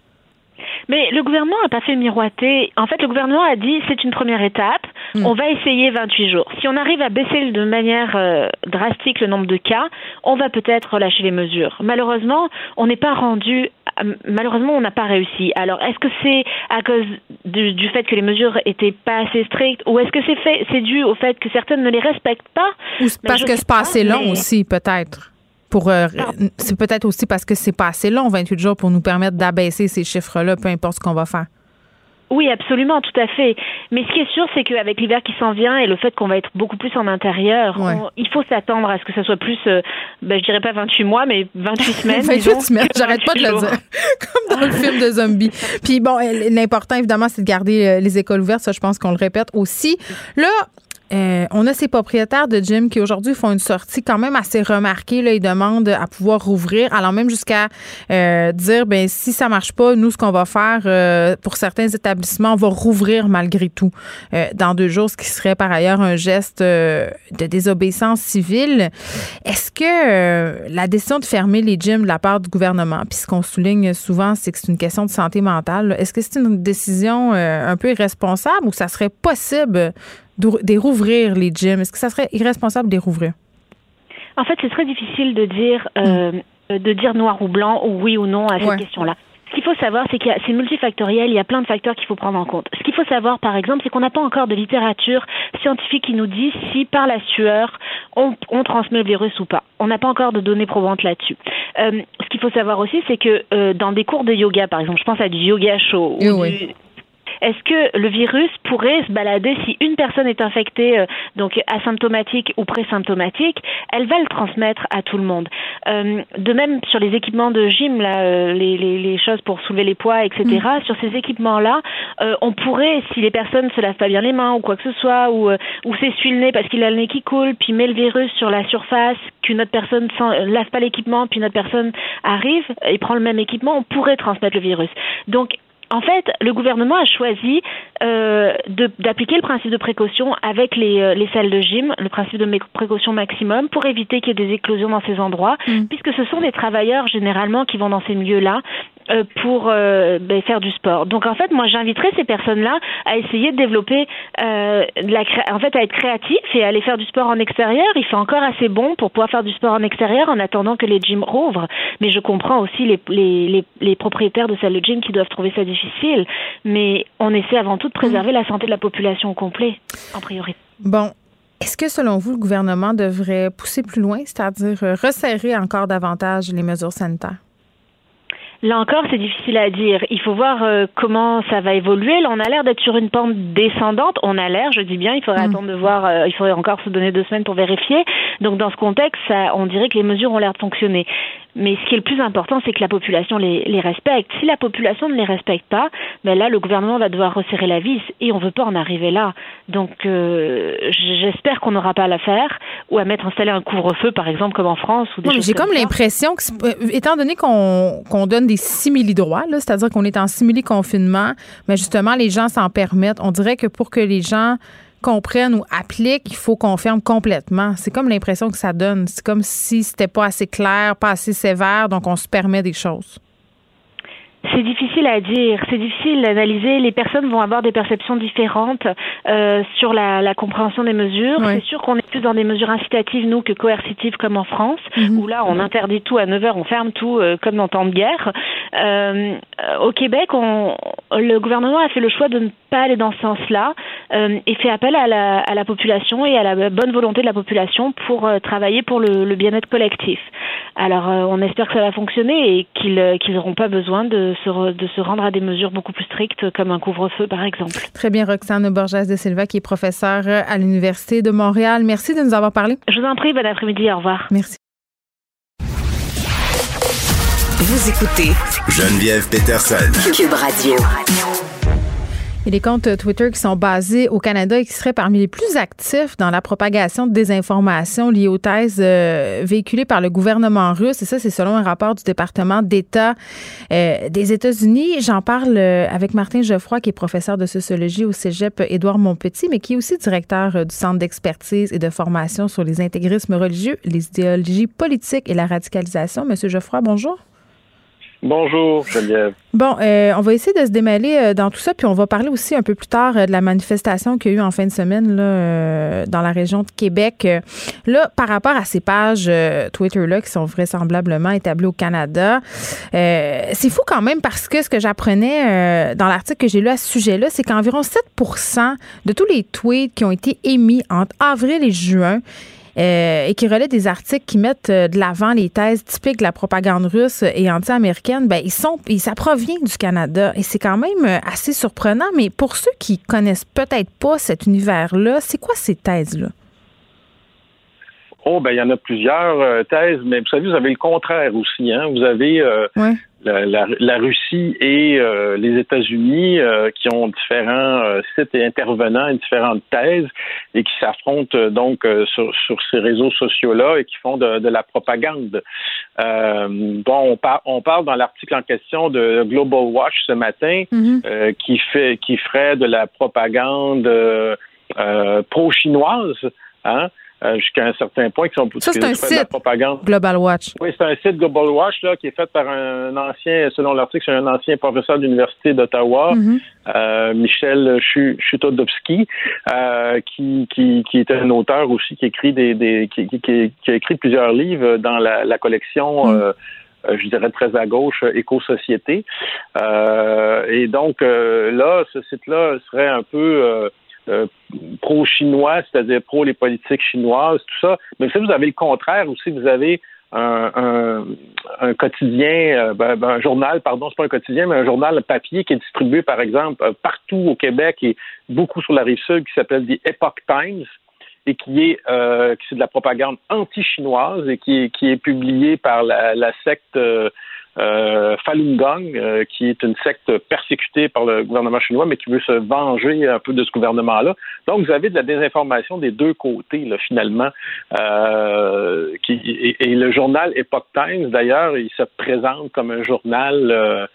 Mais le gouvernement n'a pas fait miroiter. En fait, le gouvernement a dit c'est une première étape. On va essayer 28 jours. Si on arrive à baisser de manière euh, drastique le nombre de cas, on va peut-être relâcher les mesures. Malheureusement, on n'est pas rendu. euh, Malheureusement, on n'a pas réussi. Alors, est-ce que c'est à cause du, du fait que les mesures étaient pas assez strictes, ou est-ce que c'est fait, c'est dû au fait que certaines ne les respectent pas? Ou Ben, parce je que c'est pas pas, assez long mais- aussi, peut-être? Pour, euh, c'est peut-être aussi parce que c'est pas assez long, 28 jours, pour nous permettre d'abaisser ces chiffres-là, peu importe ce qu'on va faire. Oui, absolument, tout à fait. Mais ce qui est sûr, c'est qu'avec l'hiver qui s'en vient et le fait qu'on va être beaucoup plus en intérieur, Ouais. on- il faut s'attendre à ce que ça soit plus, euh, ben, je dirais pas 28 mois, mais 28 semaines. 28 disons, semaines, j'arrête pas de 28 le dire. Comme dans le film de zombies. Puis bon, l'important, évidemment, c'est de garder euh, les écoles ouvertes. Ça, je pense qu'on le répète aussi. Là, euh, on a ces propriétaires de gym qui aujourd'hui font une sortie quand même assez remarquée. Là, ils demandent à pouvoir rouvrir, allant même jusqu'à euh, dire ben si ça marche pas, nous ce qu'on va faire euh, pour certains établissements, on va rouvrir malgré tout euh, dans deux jours, ce qui serait par ailleurs un geste euh, de désobéissance civile. Est-ce que euh, la décision de fermer les gyms de la part du gouvernement, puis ce qu'on souligne souvent, c'est que c'est une question de santé mentale, est-ce que c'est une décision un peu irresponsable ou ça serait possible de, de rouvrir les gyms? Est-ce que ça serait irresponsable de les rouvrir? En fait, c'est très difficile de dire, euh, de dire noir ou blanc ou oui ou non à cette Ouais. question-là. Ce qu'il faut savoir, c'est a- c'est multifactoriel, il y a plein de facteurs qu'il faut prendre en compte. Ce qu'il faut savoir, par exemple, c'est qu'on n'a pas encore de littérature scientifique qui nous dit si par la sueur, on, on transmet le virus ou pas. On n'a pas encore de données probantes là-dessus. Euh, ce qu'il faut savoir aussi, c'est que euh, dans des cours de yoga, par exemple, je pense à du yoga chaud Eh ou oui. du, est-ce que le virus pourrait se balader si une personne est infectée, euh, donc asymptomatique ou présymptomatique, elle va le transmettre à tout le monde. Euh, de même sur les équipements de gym, là, euh, les, les, les choses pour soulever les poids, etc. Sur ces équipements-là, euh, on pourrait, si les personnes se lavent pas bien les mains ou quoi que ce soit, ou, euh, ou s'essuie le nez parce qu'il a le nez qui coule, puis met le virus sur la surface, qu'une autre personne sans, euh, lave pas l'équipement, puis une autre personne arrive et prend le même équipement, on pourrait transmettre le virus. Donc en fait, le gouvernement a choisi euh, d'appliquer le principe de précaution avec les, euh, les salles de gym, le principe de précaution maximum, pour éviter qu'il y ait des éclosions dans ces endroits, puisque ce sont des travailleurs généralement qui vont dans ces milieux-là pour euh, ben, faire du sport. Donc en fait, moi, j'inviterais ces personnes-là à essayer de développer, euh, en fait, à être créatifs et à aller faire du sport en extérieur. Il fait encore assez bon pour pouvoir faire du sport en extérieur en attendant que les gyms rouvrent. Mais je comprends aussi les propriétaires de salles de gym qui doivent trouver ça difficile. Mais on essaie avant tout de préserver la santé de la population au complet, en priorité. Bon. Est-ce que, selon vous, le gouvernement devrait pousser plus loin, c'est-à-dire euh, resserrer encore davantage les mesures sanitaires? Là encore, c'est difficile à dire. Il faut voir euh, comment ça va évoluer. Là, on a l'air d'être sur une pente descendante. On a l'air, je dis bien, il faudrait mm. attendre de voir, euh, il faudrait encore se donner deux semaines pour vérifier. Donc, dans ce contexte, ça, on dirait que les mesures ont l'air de fonctionner. Mais ce qui est le plus important, c'est que la population les, les, respecte. Si la population ne les respecte pas, ben là, le gouvernement va devoir resserrer la vis et on ne veut pas en arriver là. Donc, euh, j'espère qu'on n'aura pas à la faire ou à mettre installer un couvre-feu, par exemple, comme en France. Ou J'ai comme, l'impression que, étant donné qu'on donne des simili-droits, c'est-à-dire qu'on est en simili-confinement, mais justement, les gens s'en permettent. On dirait que pour que les gens comprennent ou appliquent, il faut qu'on ferme complètement. C'est comme l'impression que ça donne. C'est comme si c'était pas assez clair, pas assez sévère, donc on se permet des choses. C'est difficile à dire, c'est difficile d'analyser. Les personnes vont avoir des perceptions différentes euh, sur la, la, compréhension des mesures. C'est sûr qu'on est plus dans des mesures incitatives, nous, que coercitives, comme en France, mhm. où là, on interdit tout à 9 heures, on ferme tout, euh, comme dans temps de guerre. Euh, au Québec, on, le gouvernement a fait le choix de ne pas aller dans ce sens-là et fait appel à la, à la, population et à la bonne volonté de la population pour travailler pour le, le bien-être collectif. Alors, on espère que ça va fonctionner et qu'ils n'auront pas besoin de se, de se rendre à des mesures beaucoup plus strictes, comme un couvre-feu, par exemple. Très bien, Roxane Borges de Silva, qui est professeure à l'Université de Montréal. Merci de nous avoir parlé. Je vous en prie. Bon après-midi. Au revoir. Merci. Vous écoutez Geneviève Peterson. Cube Radio. Et les comptes Twitter qui sont basés au Canada et qui seraient parmi les plus actifs dans la propagation de désinformation liée aux thèses euh, véhiculées par le gouvernement russe. Et ça, c'est selon un rapport du département d'État euh, des États-Unis. J'en parle euh, avec Martin Geoffroy, qui est professeur de sociologie au Cégep Édouard Montpetit, mais qui est aussi directeur du Centre d'expertise et de formation sur les intégrismes religieux, les idéologies politiques et la radicalisation. Monsieur Geoffroy, bonjour. Bonjour, Geneviève. Bon, euh, on va essayer de se démêler euh, dans tout ça, puis on va parler aussi un peu plus tard euh, de la manifestation qu'il y a eu en fin de semaine dans la région de Québec. Là, par rapport à ces pages Twitter-là qui sont vraisemblablement établies au Canada, c'est fou quand même parce que ce que j'apprenais dans l'article que j'ai lu à ce sujet-là, c'est qu'environ 7% de tous les tweets qui ont été émis entre avril et juin euh, et qui relaient des articles qui mettent euh, de l'avant les thèses typiques de la propagande russe et anti-américaine, ben ils sont, ça provient du Canada et c'est quand même euh, assez surprenant. Mais pour ceux qui connaissent peut-être pas cet univers-là, c'est quoi ces thèses-là? Oh, ben il y en a plusieurs thèses, mais vous savez, vous avez le contraire aussi. Hein? Vous avez la, Russie et euh, les États-Unis euh, qui ont différents euh, sites et intervenants et différentes thèses et qui s'affrontent donc sur, sur, ces réseaux sociaux-là et qui font de, la propagande. bon, on, on parle dans l'article en question de Global Watch ce matin mm-hmm. qui fait qui ferait de la propagande pro-chinoise. Hein? Euh, jusqu'à un certain point qui sont ça c'est un site propagande. Global Watch. Oui, c'est un site Global Watch là qui est fait par un ancien, selon l'article, c'est un ancien professeur de l'université d'Ottawa, mm-hmm. euh, Michel Chutodowski, euh, qui, qui, qui est un auteur aussi qui écrit des, des qui, qui, a écrit plusieurs livres dans la, la collection. Mm. je dirais très à gauche, éco-société. et donc là, ce site-là serait un peu euh, pro-chinois, c'est-à-dire pro les politiques chinoises, tout ça. Mais si vous avez le contraire aussi, vous avez un, quotidien, euh, ben, ben, un journal, pardon, c'est pas un quotidien, mais un journal papier qui est distribué, par exemple, euh, partout au Québec et beaucoup sur la rive sud, qui s'appelle The Epoch Times et qui est qui c'est de la propagande anti-chinoise et qui est, qui est publié par la, secte euh, Falun Gong, euh, qui est une secte persécutée par le gouvernement chinois, mais qui veut se venger un peu de ce gouvernement-là. Donc, vous avez de la désinformation des deux côtés, là, finalement. Euh, qui, et, le journal Epoch Times, d'ailleurs, il se présente comme un journal, euh,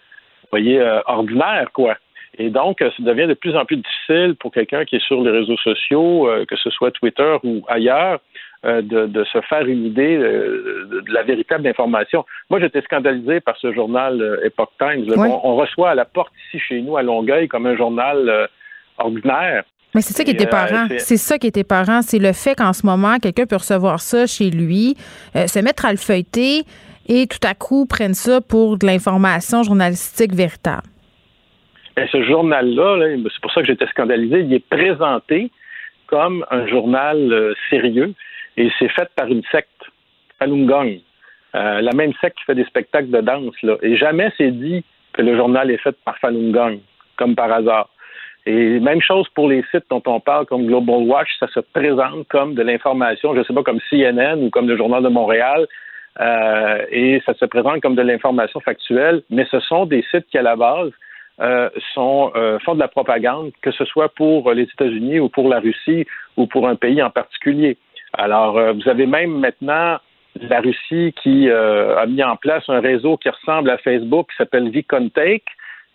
vous voyez, euh, ordinaire, quoi. Et donc, ça devient de plus en plus difficile pour quelqu'un qui est sur les réseaux sociaux, que ce soit Twitter ou ailleurs, euh, de, se faire une idée euh, de, la véritable information. Moi, j'étais scandalisé par ce journal euh, Epoch Times. On, reçoit à la porte ici chez nous à Longueuil comme un journal ordinaire. Mais c'est ça qui était parent. c'est ça qui était parent. C'est le fait qu'en ce moment, quelqu'un peut recevoir ça chez lui, se mettre à le feuilleter et tout à coup prenne ça pour de l'information journalistique véritable. Et ce journal-là, -là, c'est pour ça que j'étais scandalisé, il est présenté comme un journal sérieux et c'est fait par une secte, Falun Gong. la même secte qui fait des spectacles de danse. Là. Et jamais c'est dit que le journal est fait par Falun Gong, comme par hasard. Et même chose pour les sites dont on parle comme Global Watch, ça se présente comme de l'information, je ne sais pas, comme CNN ou comme le Journal de Montréal, euh, et ça se présente comme de l'information factuelle, mais ce sont des sites qui, à la base, euh, sont, euh, font de la propagande, que ce soit pour les États-Unis ou pour la Russie ou pour un pays en particulier. Alors, vous avez même maintenant la Russie qui a mis en place un réseau qui ressemble à Facebook, qui s'appelle VConTake,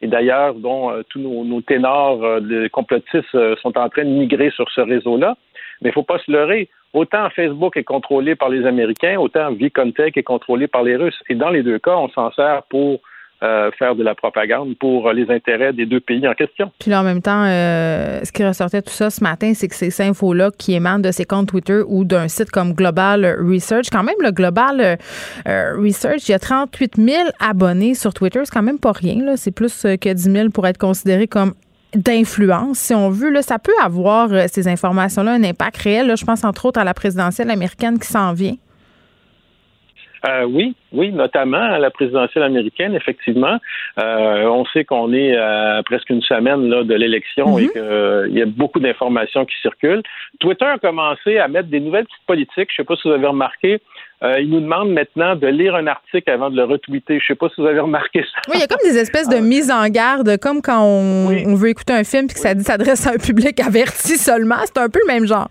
et d'ailleurs dont tous nos, ténors de complotistes sont en train de migrer sur ce réseau-là. Mais il ne faut pas se leurrer. Autant Facebook est contrôlé par les Américains, autant VConTech est contrôlé par les Russes. Et dans les deux cas, on s'en sert pour euh, faire de la propagande pour les intérêts des deux pays en question. Puis là, en même temps, euh, ce qui ressortait tout ça ce matin, c'est que ces infos-là qui émanent de ces comptes Twitter ou d'un site comme Global Research, quand même, le Global euh, Research, il y a 38 000 abonnés sur Twitter, c'est quand même pas rien. C'est plus que 10 000 pour être considéré comme d'influence, si on veut. Ça peut avoir, ces informations-là, un impact réel. Je pense entre autres à la présidentielle américaine qui s'en vient. Euh, oui, oui, notamment à la présidentielle américaine, effectivement. Euh, on sait qu'on est à presque une semaine là, de l'élection et mhm. qu'il y a beaucoup d'informations qui circulent. Twitter a commencé à mettre des nouvelles petites politiques. Je ne sais pas si vous avez remarqué. Euh, il nous demande maintenant de lire un article avant de le retweeter. Je ne sais pas si vous avez remarqué ça. Oui, il y a comme des espèces de ah. mise en garde, comme quand on, veut écouter un film et que ça dit s'adresse à un public averti seulement. C'est un peu le même genre.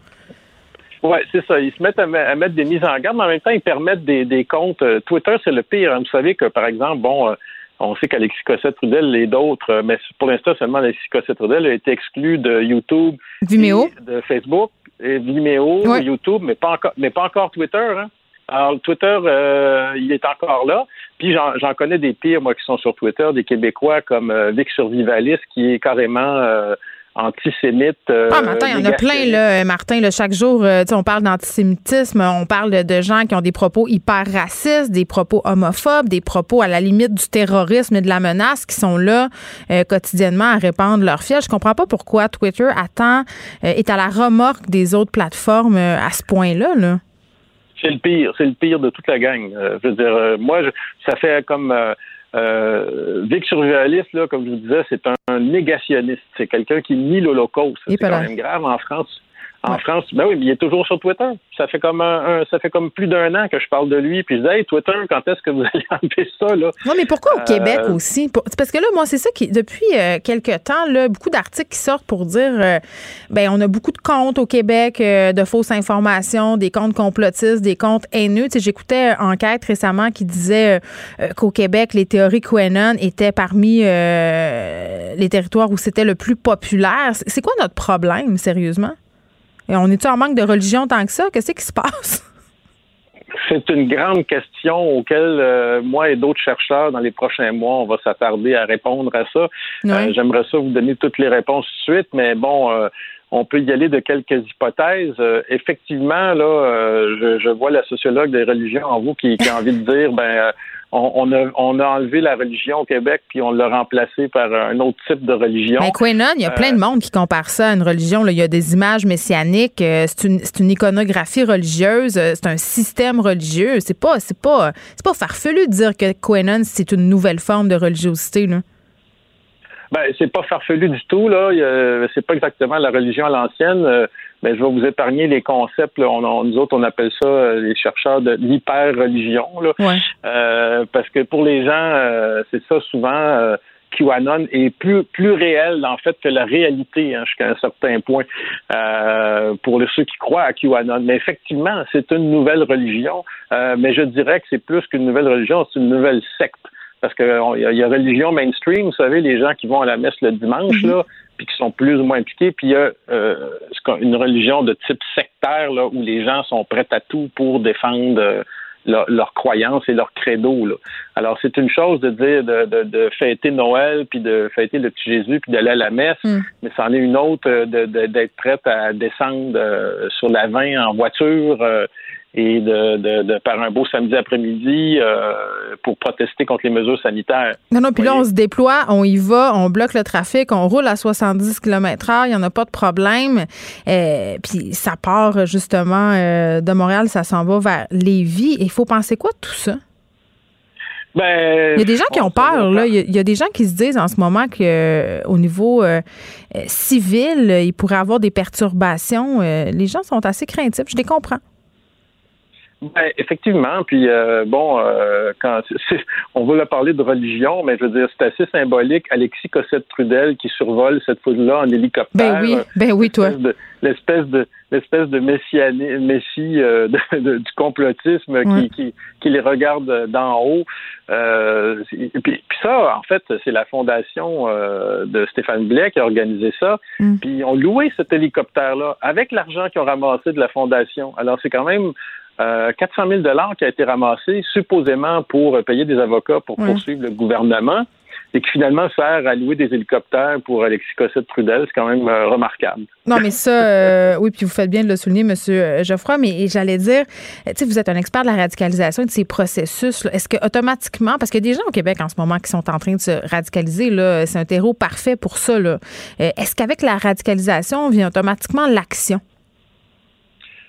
Oui, c'est ça. Ils se mettent à, mettre des mises en garde, mais en même temps, ils permettent des, comptes. Euh, Twitter, c'est le pire. Hein. Vous savez que, par exemple, bon, euh, on sait qu'Alexis Cossette-Trudel et d'autres, mais pour l'instant, seulement Alexis Cossette-Trudel a été exclu de YouTube, Vimeo, de Facebook, et Vimeo, YouTube, mais pas encore, mais pas encore Twitter. Hein? Alors, Twitter, euh, il est encore là. Puis j'en connais des pires, moi, qui sont sur Twitter, des Québécois comme euh, Vic Survivaliste, qui est carrément euh, antisémite. ah, mais attends, il y en a plein, là, Martin. Là, chaque jour, on parle d'antisémitisme, on parle de, gens qui ont des propos hyper racistes, des propos homophobes, des propos à la limite du terrorisme et de la menace qui sont là quotidiennement à répandre leur fiel. Je comprends pas pourquoi Twitter attend, est à la remorque des autres plateformes à ce point-là. Là. C'est le pire, c'est le pire de toute la gang. Euh, je veux dire, euh, moi, ça fait comme euh, Vic Survivaliste, là, comme je vous disais, c'est un, négationniste. C'est quelqu'un qui nie l'Holocauste. C'est quand même grave en France. En France, ben oui, mais il est toujours sur Twitter. Ça fait comme un, ça fait comme plus d'un an que je parle de lui. Puis je dis, hey, Twitter, quand est-ce que vous allez enlever ça, là? Non, mais pourquoi au Québec euh, aussi? Parce que là, moi, c'est ça qui, depuis euh, quelques temps, là, beaucoup d'articles qui sortent pour dire, euh, ben, on a beaucoup de comptes au Québec de fausses informations, des comptes complotistes, des comptes haineux. Tu sais, j'écoutais une enquête récemment qui disait qu'au Québec, les théories QAnon étaient parmi les territoires où c'était le plus populaire. C'est quoi notre problème, sérieusement? Et on est-tu en manque de religion tant que ça? Qu'est-ce qui se passe? C'est une grande question auquel euh, moi et d'autres chercheurs dans les prochains mois, on va s'attarder à répondre à ça. Euh, j'aimerais ça vous donner toutes les réponses tout de suite, mais bon, euh, on peut y aller de quelques hypothèses. effectivement, là, je, vois la sociologue des religions en vous qui, qui a envie de dire, ben, on, a, on, a, enlevé la religion au Québec puis on l'a remplacée par un autre type de religion. Mais Quenon, il y a plein de euh, monde qui compare ça à une religion. Là. Il y a des images messianiques, euh, c'est une, une, iconographie religieuse, euh, c'est un système religieux. C'est pas, c'est pas, c'est pas farfelu de dire que Quenon c'est une nouvelle forme de religiosité. Là. Ben, c'est pas farfelu du tout, là. C'est pas exactement la religion à l'ancienne mais je vais vous épargner les concepts. On, nous autres, on appelle ça euh, les chercheurs de l'hyper-religion. Euh, parce que pour les gens, euh, c'est ça souvent. QAnon est plus plus réel en fait que la réalité hein, jusqu'à un certain point pour ceux qui croient à QAnon. Mais effectivement, c'est une nouvelle religion, mais je dirais que c'est plus qu'une nouvelle religion, c'est une nouvelle secte. Parce qu'il y, a religion mainstream, vous savez, les gens qui vont à la messe le dimanche, mm-hmm. là, puis qui sont plus ou moins impliqués. Puis il y a euh, une religion de type sectaire là, où les gens sont prêts à tout pour défendre euh, leurs croyances et leur credo. Là. Alors c'est une chose de dire de, de, fêter Noël, puis de fêter le petit Jésus, puis d'aller à la messe, mm. mais c'en est une autre euh, d'être prête à descendre sur la vin en voiture et de, de, de, par un beau samedi après-midi euh, pour protester contre les mesures sanitaires. Non, non, puis là, on se déploie, on y va, on bloque le trafic, on roule à 70 km h il n'y en a pas de problème. Euh, puis ça part justement euh, de Montréal, ça s'en va vers Lévis. Il faut penser quoi de tout ça? Ben, il y a des gens qui ont peur. Là. Il, y a, des gens qui se disent en ce moment qu'au euh, niveau euh, euh, civil, il pourrait y avoir des perturbations. les gens sont assez craintifs. Je les comprends. Ben, effectivement. Puis bon, quand on veut parler de religion, mais je veux dire, c'est assez symbolique. Alexis Cossette Trudel qui survole cette foule-là en hélicoptère. Ben oui, ben oui, toi. L'espèce de l'espèce de messie euh, du complotisme qui, qui, qui, les regarde d'en haut. Euh, puis, ça, en fait, c'est la fondation euh, de Stéphane Blais qui a organisé ça. Mm. Puis ils ont loué cet hélicoptère-là avec l'argent qu'ils ont ramassé de la fondation. Alors c'est quand même euh, 400 000 dollars qui a été ramassé supposément pour payer des avocats pour poursuivre le gouvernement et qui finalement sert à louer des hélicoptères pour Alexis Cossette-Trudel. C'est quand même euh, remarquable. Non, mais ça, euh, oui, puis vous faites bien de le souligner, M. Euh, Geoffroy, mais j'allais dire, tu sais, vous êtes un expert de la radicalisation et de ces processus. Est-ce que automatiquement, parce qu'il y a des gens au Québec en ce moment qui sont en train de se radicaliser, là, c'est un terreau parfait pour ça, là. Est-ce qu'avec la radicalisation vient automatiquement l'action?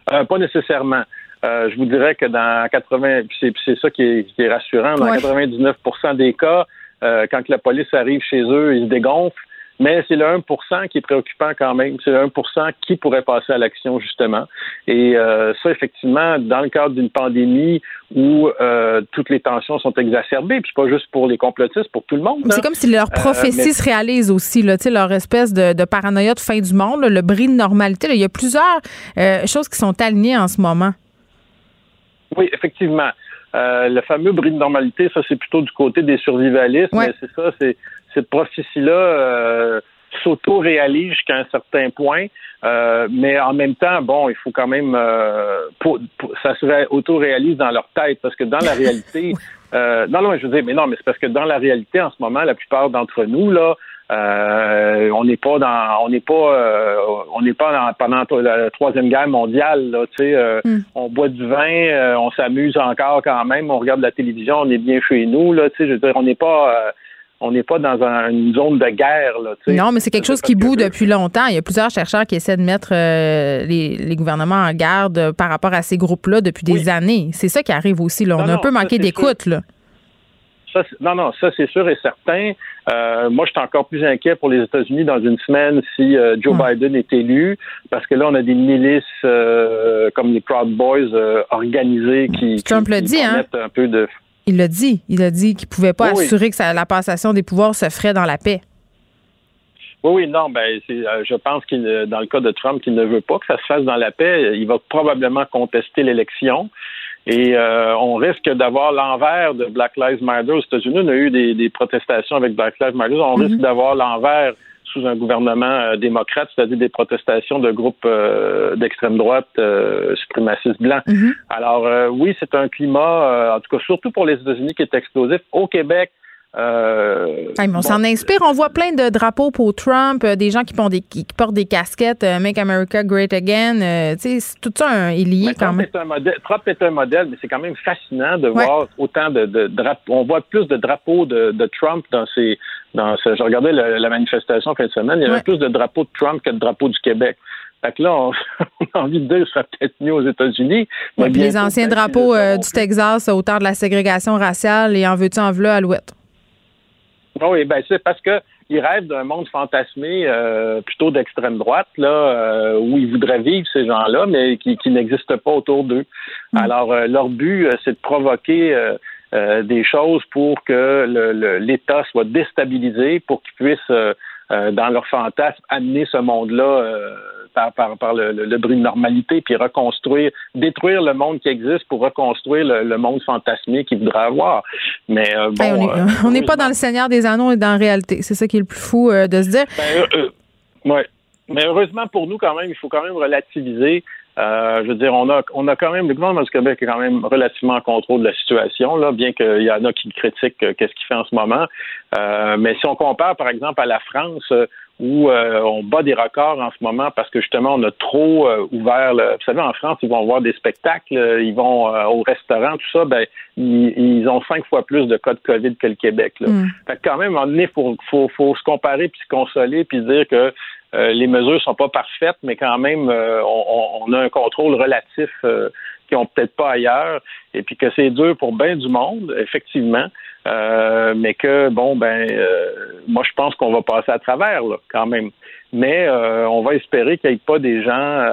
pas nécessairement. Je vous dirais que dans 80, c'est ça qui est, rassurant, dans 99% des cas, euh, quand la police arrive chez eux, ils se dégonflent. Mais c'est le 1% qui est préoccupant quand même. C'est le 1% qui pourrait passer à l'action, justement. Et euh, ça, effectivement, dans le cadre d'une pandémie où euh, toutes les tensions sont exacerbées, puis pas juste pour les complotistes, pour tout le monde. C'est comme si leur prophétie se réalise aussi, là, leur espèce de, de, paranoïa de fin du monde, le bris de normalité. il y a plusieurs choses qui sont alignées en ce moment. Oui, effectivement. Euh, le fameux bris de normalité, ça, c'est plutôt du côté des survivalistes, mais c'est ça, c'est cette prophétie-là euh, s'auto-réalise jusqu'à un certain point, euh, mais en même temps, bon, il faut quand même, ça se auto-réalise dans leur tête, parce que dans la réalité, non, non, je veux dire, mais non, mais c'est parce que dans la réalité, en ce moment, la plupart d'entre nous, là, euh, on n'est pas dans, on n'est pas, euh, on n'est pas dans, pendant la troisième guerre mondiale. Là, euh, hmm. on boit du vin, on s'amuse encore quand même, on regarde la télévision, on est bien chez nous. Là, je veux dire, on n'est pas on n'est pas dans une zone de guerre. Là, non, mais c'est quelque chose qui boue depuis longtemps. Il y a plusieurs chercheurs qui essaient de mettre les, gouvernements en garde par rapport à ces groupes-là depuis des années. C'est ça qui arrive aussi. Là. On a un peu manqué d'écoute. Là non, non, ça c'est sûr et certain. Euh, moi, je suis encore plus inquiet pour les États-Unis dans une semaine si euh, Joe hmm. Biden est élu, parce que là, on a des milices euh, comme les Proud Boys organisées qui, Trump le dit, hein? un peu de. Il l'a dit. Il a dit qu'il pouvait pas assurer que la passation des pouvoirs se ferait dans la paix. Oui, oui, non, ben, je pense qu'il, dans le cas de Trump, qu'il ne veut pas que ça se fasse dans la paix. Il va probablement contester l'élection. Et euh, on risque d'avoir l'envers de Black Lives Matter aux États-Unis. On a eu des, protestations avec Black Lives Matter. On risque mhm. d'avoir l'envers sous un gouvernement euh, démocrate, c'est-à-dire des protestations de groupes euh, d'extrême droite suprémacistes blancs. Mhm. Alors oui, c'est un climat, en tout cas surtout pour les États-Unis, qui est explosif. Au Québec, euh, on s'en inspire. On voit plein de drapeaux pour Trump, euh, des gens qui, des, qui, portent des casquettes euh, Make America Great Again. tout ça est lié quand même. Trump est un modèle, mais c'est quand même fascinant de voir autant de, drapeaux. On voit plus de drapeaux de, Trump dans ces. Dans je regardais la manifestation fin de semaine, il y avait plus de drapeaux de Trump que de drapeaux du Québec. Fait que là, on, a envie de dire que ça peut-être mieux aux États-Unis. les anciens drapeaux du Texas au temps de la ségrégation raciale et en veux-tu en veux à l'ouest. Oui, ben c'est parce que ils rêvent d'un monde fantasmé euh, plutôt d'extrême droite, là, euh, où ils voudraient vivre ces gens-là, mais qui, qui n'existent pas autour d'eux. Mm. Alors, euh, leur but, c'est de provoquer des choses pour que l'État soit déstabilisé, pour qu'ils puissent, dans leur fantasme, amener ce monde-là par, par, le, le, bris de normalité, puis reconstruire, détruire le monde qui existe pour reconstruire le, monde fantasmé qu'il voudrait avoir. Mais euh, bon, on n'est pas dans le Seigneur des Anneaux, est dans la réalité. C'est ça qui est le plus fou euh, de se dire. Ben, euh, ouais. Mais heureusement pour nous, quand même, il faut quand même relativiser. je veux dire, on a, on a quand même, le gouvernement du Québec est quand même relativement en contrôle de la situation, là, bien qu'il y en a qui critiquent qu'est-ce qu'il fait en ce moment. mais si on compare, par exemple, à la France, où euh, on bat des records en ce moment parce que justement on a trop euh, ouvert. Le... Vous savez, en France, ils vont voir des spectacles, ils vont euh, au restaurant, tout ça. Ben, ils, ont cinq fois plus de cas de COVID que le Québec. Là. Mm. Fait quand même, à un moment donné, faut, faut, faut se comparer puis se consoler puis dire que les mesures sont pas parfaites, mais quand même, on, on, a un contrôle relatif qui ont peut-être pas ailleurs, et puis que c'est dur pour bien du monde, effectivement. Mais que bon ben moi je pense qu'on va passer à travers là, quand même. Mais on va espérer qu'il n'y ait pas des gens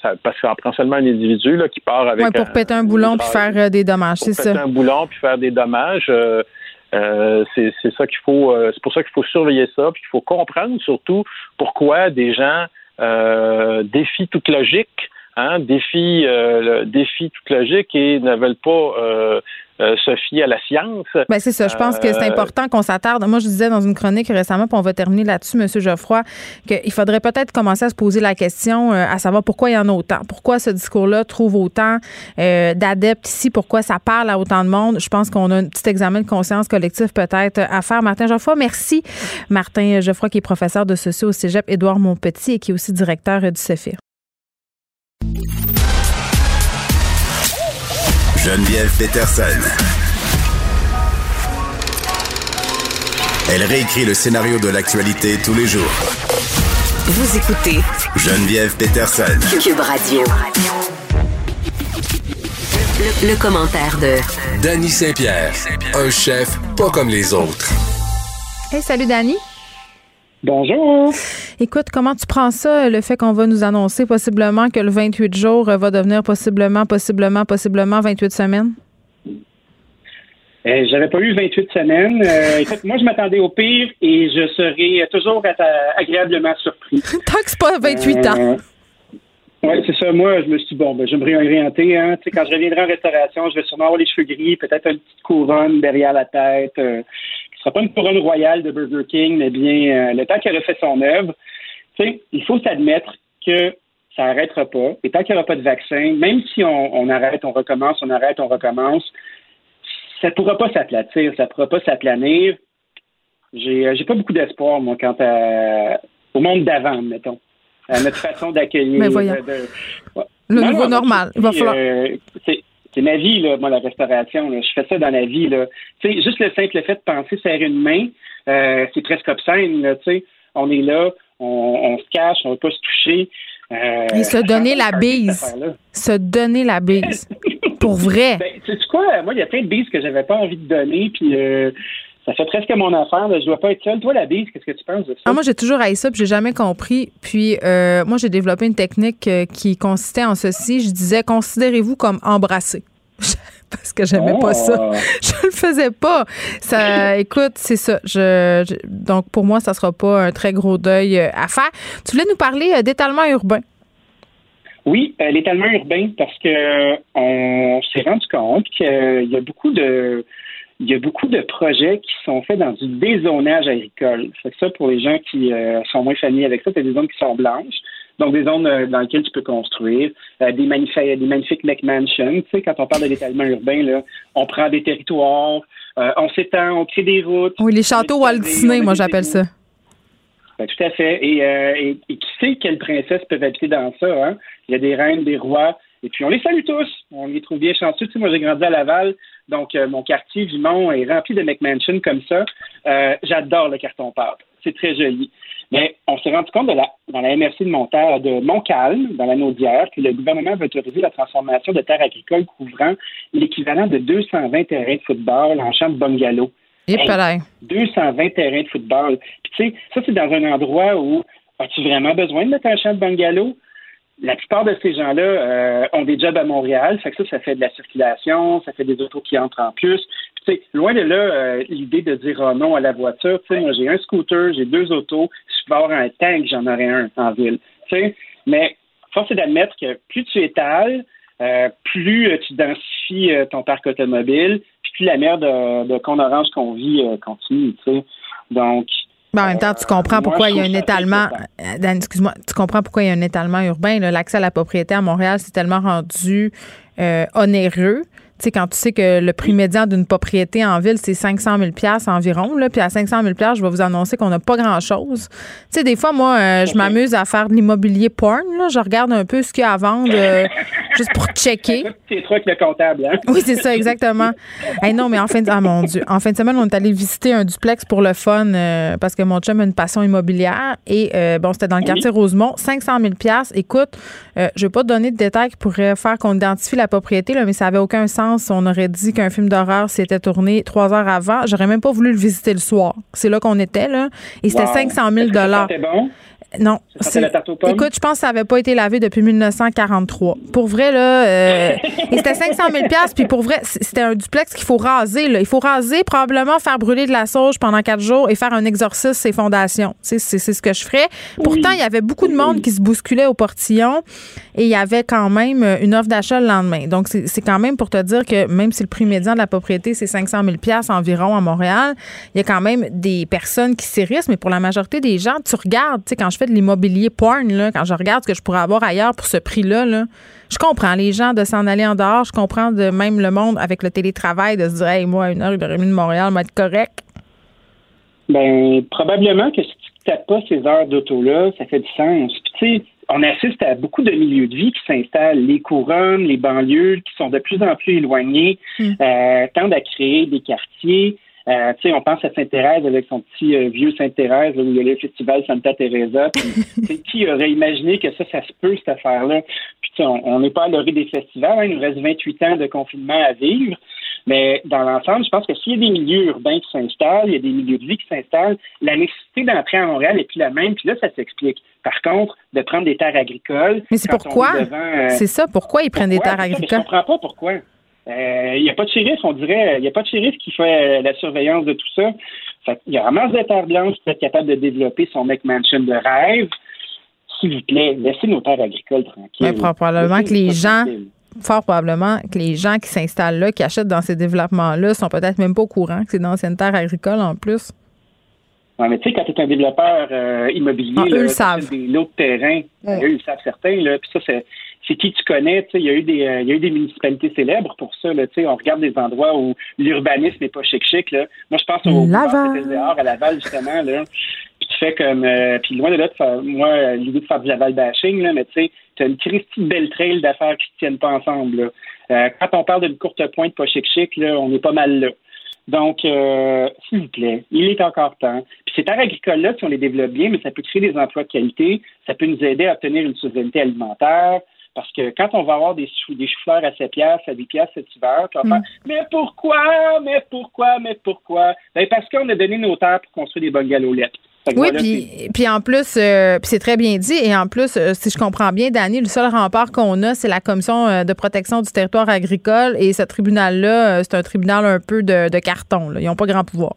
ça, parce qu'on prend seulement un individu là, qui part avec ouais, pour péter un boulon puis faire des dommages, c'est ça. Péter un boulon puis faire des dommages. Euh, c'est ça qu'il faut. Euh, c'est pour ça qu'il faut surveiller ça, puis qu'il faut comprendre surtout pourquoi des gens euh, défient toute logique, hein, défient, euh, défient toute logique et ne veulent pas euh, se fier à la science. Ben c'est ça. Je pense que c'est euh, important qu'on s'attarde. Moi, je disais dans une chronique récemment, puis on va terminer là-dessus, M. Geoffroy, qu'il faudrait peut-être commencer à se poser la question euh, à savoir pourquoi il y en a autant. Pourquoi ce discours-là trouve autant d'adeptes ici? Pourquoi ça parle à autant de monde? Je pense qu'on a un petit examen de conscience collective peut-être à faire. Martin Geoffroy, merci. Martin Geoffroy, qui est professeur de socio au cégep Édouard Montpetit et qui est aussi directeur du CEFIR. Geneviève Peterson. Elle réécrit le scénario de l'actualité tous les jours. Vous écoutez Geneviève Peterson. Cube Radio. Le, commentaire de Danny Saint-Pierre, un chef pas comme les autres. Hey, salut Danny. Bonjour. Écoute, comment tu prends ça, le fait qu'on va nous annoncer possiblement que le 28 jours va devenir possiblement, possiblement, possiblement 28 semaines? Euh, J'avais pas eu 28 semaines. Euh, moi, je m'attendais au pire et je serai toujours agréablement surpris. Tant que c'est pas 28 ans. Euh, oui, c'est ça. Moi, je me suis dit, bon, ben, je vais me réorienter. Hein. Tu sais, quand je reviendrai en restauration, je vais sûrement avoir les cheveux gris, peut-être une petite couronne derrière la tête. Euh, ce sera pas une couronne royale de Burger King, mais bien euh, le temps qu'elle a fait son œuvre. Tu sais, il faut s'admettre que ça n'arrêtera pas. Et tant qu'il n'y aura pas de vaccin, même si on, arrête, on recommence, on arrête, on recommence, ça ne pourra pas s'aplatir, ça ne pourra pas s'aplanir. J'ai, euh, j'ai pas beaucoup d'espoir, moi, quant à, au monde d'avant, mettons. À notre façon d'accueillir. Mais voyons. Le nouveau normal. Il va falloir. Euh, c'est ma vie, là, moi, la restauration. Je fais ça dans la vie. Là. juste le simple fait de penser serrer une main, euh, c'est presque obscène. Là, on est là, on, se cache, on ne veut pas se toucher. Euh, Et se donner la bise. Se donner la bise. Pour vrai. Ben, tu sais quoi? Moi, il y a plein de bises que j'avais pas envie de donner. Puis. Euh, ça fait presque mon affaire. Je dois pas être seule. Toi, la bise, qu'est-ce que tu penses de ça? Ah, moi, j'ai toujours haï ça, puis j'ai jamais compris. Puis, euh, moi, j'ai développé une technique euh, qui consistait en ceci. Je disais, considérez-vous comme embrassé. Parce que j'aimais pas ça. Oh. Je le faisais pas. Ça, écoute, c'est ça. Je, donc, pour moi, ça sera pas un très gros deuil euh, à faire. Tu voulais nous parler d'étalement urbain. Oui, l'étalement urbain, parce que on s'est rendu compte qu'il y a beaucoup de il y a beaucoup de projets qui sont faits dans du dézonage agricole. C'est ça pour les gens qui euh, sont moins familiers avec ça, c'est des zones qui sont blanches. Donc, des zones euh, dans lesquelles tu peux construire, euh, des, magnifiques, des magnifiques McMansions. Tu sais, quand on parle de l'étalement urbain, là, on prend des territoires, on s'étend, on crée des routes. Oui, les châteaux Walt Disney, moi, j'appelle ça. Ben, tout à fait. Et, et, qui sait quelles princesses peuvent habiter dans ça? Hein? Il y a des reines, des rois, et puis on les salue tous. On les trouve bien chanceux. Tu sais, moi, j'ai grandi à Laval. Donc, euh, mon quartier Vimont est rempli de McMansion comme ça. Euh, j'adore le carton-pâte. C'est très joli. Mais on s'est rendu compte de la, dans la MRC de, de Montcalm, dans la Naudière, que le gouvernement veut autoriser la transformation de terres agricoles couvrant l'équivalent de 220 terrains de football en champ de bungalow. Hey, 220 terrains de football. Puis tu sais, ça, c'est dans un endroit où as-tu vraiment besoin de mettre un champ de bungalow? La plupart de ces gens-là euh, ont des jobs à Montréal, fait que ça, ça fait de la circulation, ça fait des autos qui entrent en plus. Puis, loin de là, euh, l'idée de dire oh non à la voiture, tu sais, moi j'ai un scooter, j'ai deux autos, je peux avoir un tank, j'en aurais un en ville. Tu sais, mais force est d'admettre que plus tu étales, euh, plus tu densifies ton parc automobile, puis plus la merde de, de qu'on vit continue. Tu sais. Donc, ben, en même temps, tu comprends pourquoi il y a un étalement. Euh, Dan, excuse-moi, tu comprends pourquoi il y a un étalement urbain. L'accès à la propriété à Montréal, c'est tellement rendu euh, onéreux tu sais, quand tu sais que le prix médian d'une propriété en ville, c'est 500 000 environ, là, puis à 500 000 je vais vous annoncer qu'on n'a pas grand-chose. Tu sais, des fois, moi, euh, je m'amuse à faire de l'immobilier porn, là. Je regarde un peu ce qu'il y a à vendre, euh, juste pour checker. C'est truc le comptable, hein? Oui, c'est ça, exactement. hey, non, mais en fin de... Ah, mon Dieu. En fin de semaine, on est allé visiter un duplex pour le fun, euh, parce que mon chum a une passion immobilière. Et, bon, c'était dans le quartier Rosemont. 500 000 Écoute, je vais pas te donner de détails qui pourraient faire qu'on identifie la propriété, là, mais ça avait aucun sens On aurait dit qu'un film d'horreur s'était tourné trois heures avant. J'aurais même pas voulu le visiter le soir. C'est là qu'on était, là. Et c'était 500 000 C'était bon? Non. C'est la tarte aux pommes? Écoute, je pense que ça n'avait pas été lavé depuis 1943. Pour vrai, là, euh, et c'était 500 000 puis pour vrai, c'était un duplex qu'il faut raser. Là. Il faut raser, probablement faire brûler de la sauge pendant quatre jours et faire un exorcisme ses fondations. C'est ce que je ferais. Pourtant, il y avait beaucoup de monde qui se bousculait au portillon et il y avait quand même une offre d'achat le lendemain. Donc, c'est quand même pour te dire que même si le prix médian de la propriété, c'est 500 000 environ à Montréal, il y a quand même des personnes qui s'érissent, mais pour la majorité des gens, tu regardes, tu sais, quand je fais de l'immobilier porn, là, quand je regarde ce que je pourrais avoir ailleurs pour ce prix-là, là, je comprends les gens de s'en aller en dehors. Je comprends de même le monde avec le télétravail de se dire, hey, moi, une heure, une heure et demie de Montréal, va être correct. Ben, probablement que si tu ne pas ces heures d'auto-là, ça fait du sens. tu sais, on assiste à beaucoup de milieux de vie qui s'installent, les couronnes, les banlieues, qui sont de plus en plus éloignés, mm. euh, tendent à créer des quartiers euh, tu sais, on pense à Sainte-Thérèse avec son petit euh, vieux Sainte-Thérèse où il y a le festival Santa Teresa. qui aurait imaginé que ça, ça se peut, cette affaire-là? Puis on n'est pas à l'orée des festivals. Hein, il nous reste 28 ans de confinement à vivre. Mais dans l'ensemble, je pense que s'il y a des milieux urbains qui s'installent, il y a des milieux de vie qui s'installent, la nécessité d'entrer à Montréal n'est plus la même. Puis là, ça s'explique. Par contre, de prendre des terres agricoles. Mais c'est pourquoi? Euh, c'est ça. Pourquoi ils prennent des terres agricoles? Je ne comprends pas pourquoi. Euh, il n'y a pas de shérif, on dirait. Il n'y a pas de shérif qui fait euh, la surveillance de tout ça. il y a un masse de terres blanches pour être capable de développer son McMansion de rêve. S'il vous plaît, laissez nos terres agricoles tranquilles. Mais probablement que les gens, fort probablement que les gens qui s'installent là, qui achètent dans ces développements-là, sont peut-être même pas au courant que c'est d'anciennes terres agricoles en plus. Oui, mais tu sais, quand tu es un développeur euh, immobilier, ah, eux le savent. des lots de terrain, eux, ils savent certains, là, puis ça, c'est c'est qui tu connais. Il y, a eu des, euh, il y a eu des municipalités célèbres pour ça. Là, on regarde des endroits où l'urbanisme n'est pas chic-chic. Moi, je pense au Laval. à Laval, justement. Là. Puis tu fais comme... Euh, puis loin de là, moi, l'idée de faire du Laval bashing, là, mais tu sais, tu as une Christie belle trail d'affaires qui ne tiennent pas ensemble. Euh, quand on parle d'une courte pointe pas chic-chic, on est pas mal là. Donc, s'il vous plaît, il est encore temps. Puis ces terres agricoles-là, si on les développe bien, mais ça peut créer des emplois de qualité, ça peut nous aider à obtenir une souveraineté alimentaire, parce que quand on va avoir des, chou des choux-fleurs à 7 piastres, à 10 piastres cet hiver, on va mm. Mais pourquoi? Mais pourquoi? Mais pourquoi? Ben, parce qu'on a donné nos terres pour construire des bungalowettes. Oui, puis, puis en plus, euh, c'est très bien dit. Et en plus, euh, si je comprends bien, Dani, le seul rempart qu'on a, c'est la Commission euh, de protection du territoire agricole. Et ce tribunal-là, c'est un tribunal un peu de, carton. Ils n'ont pas grand pouvoir.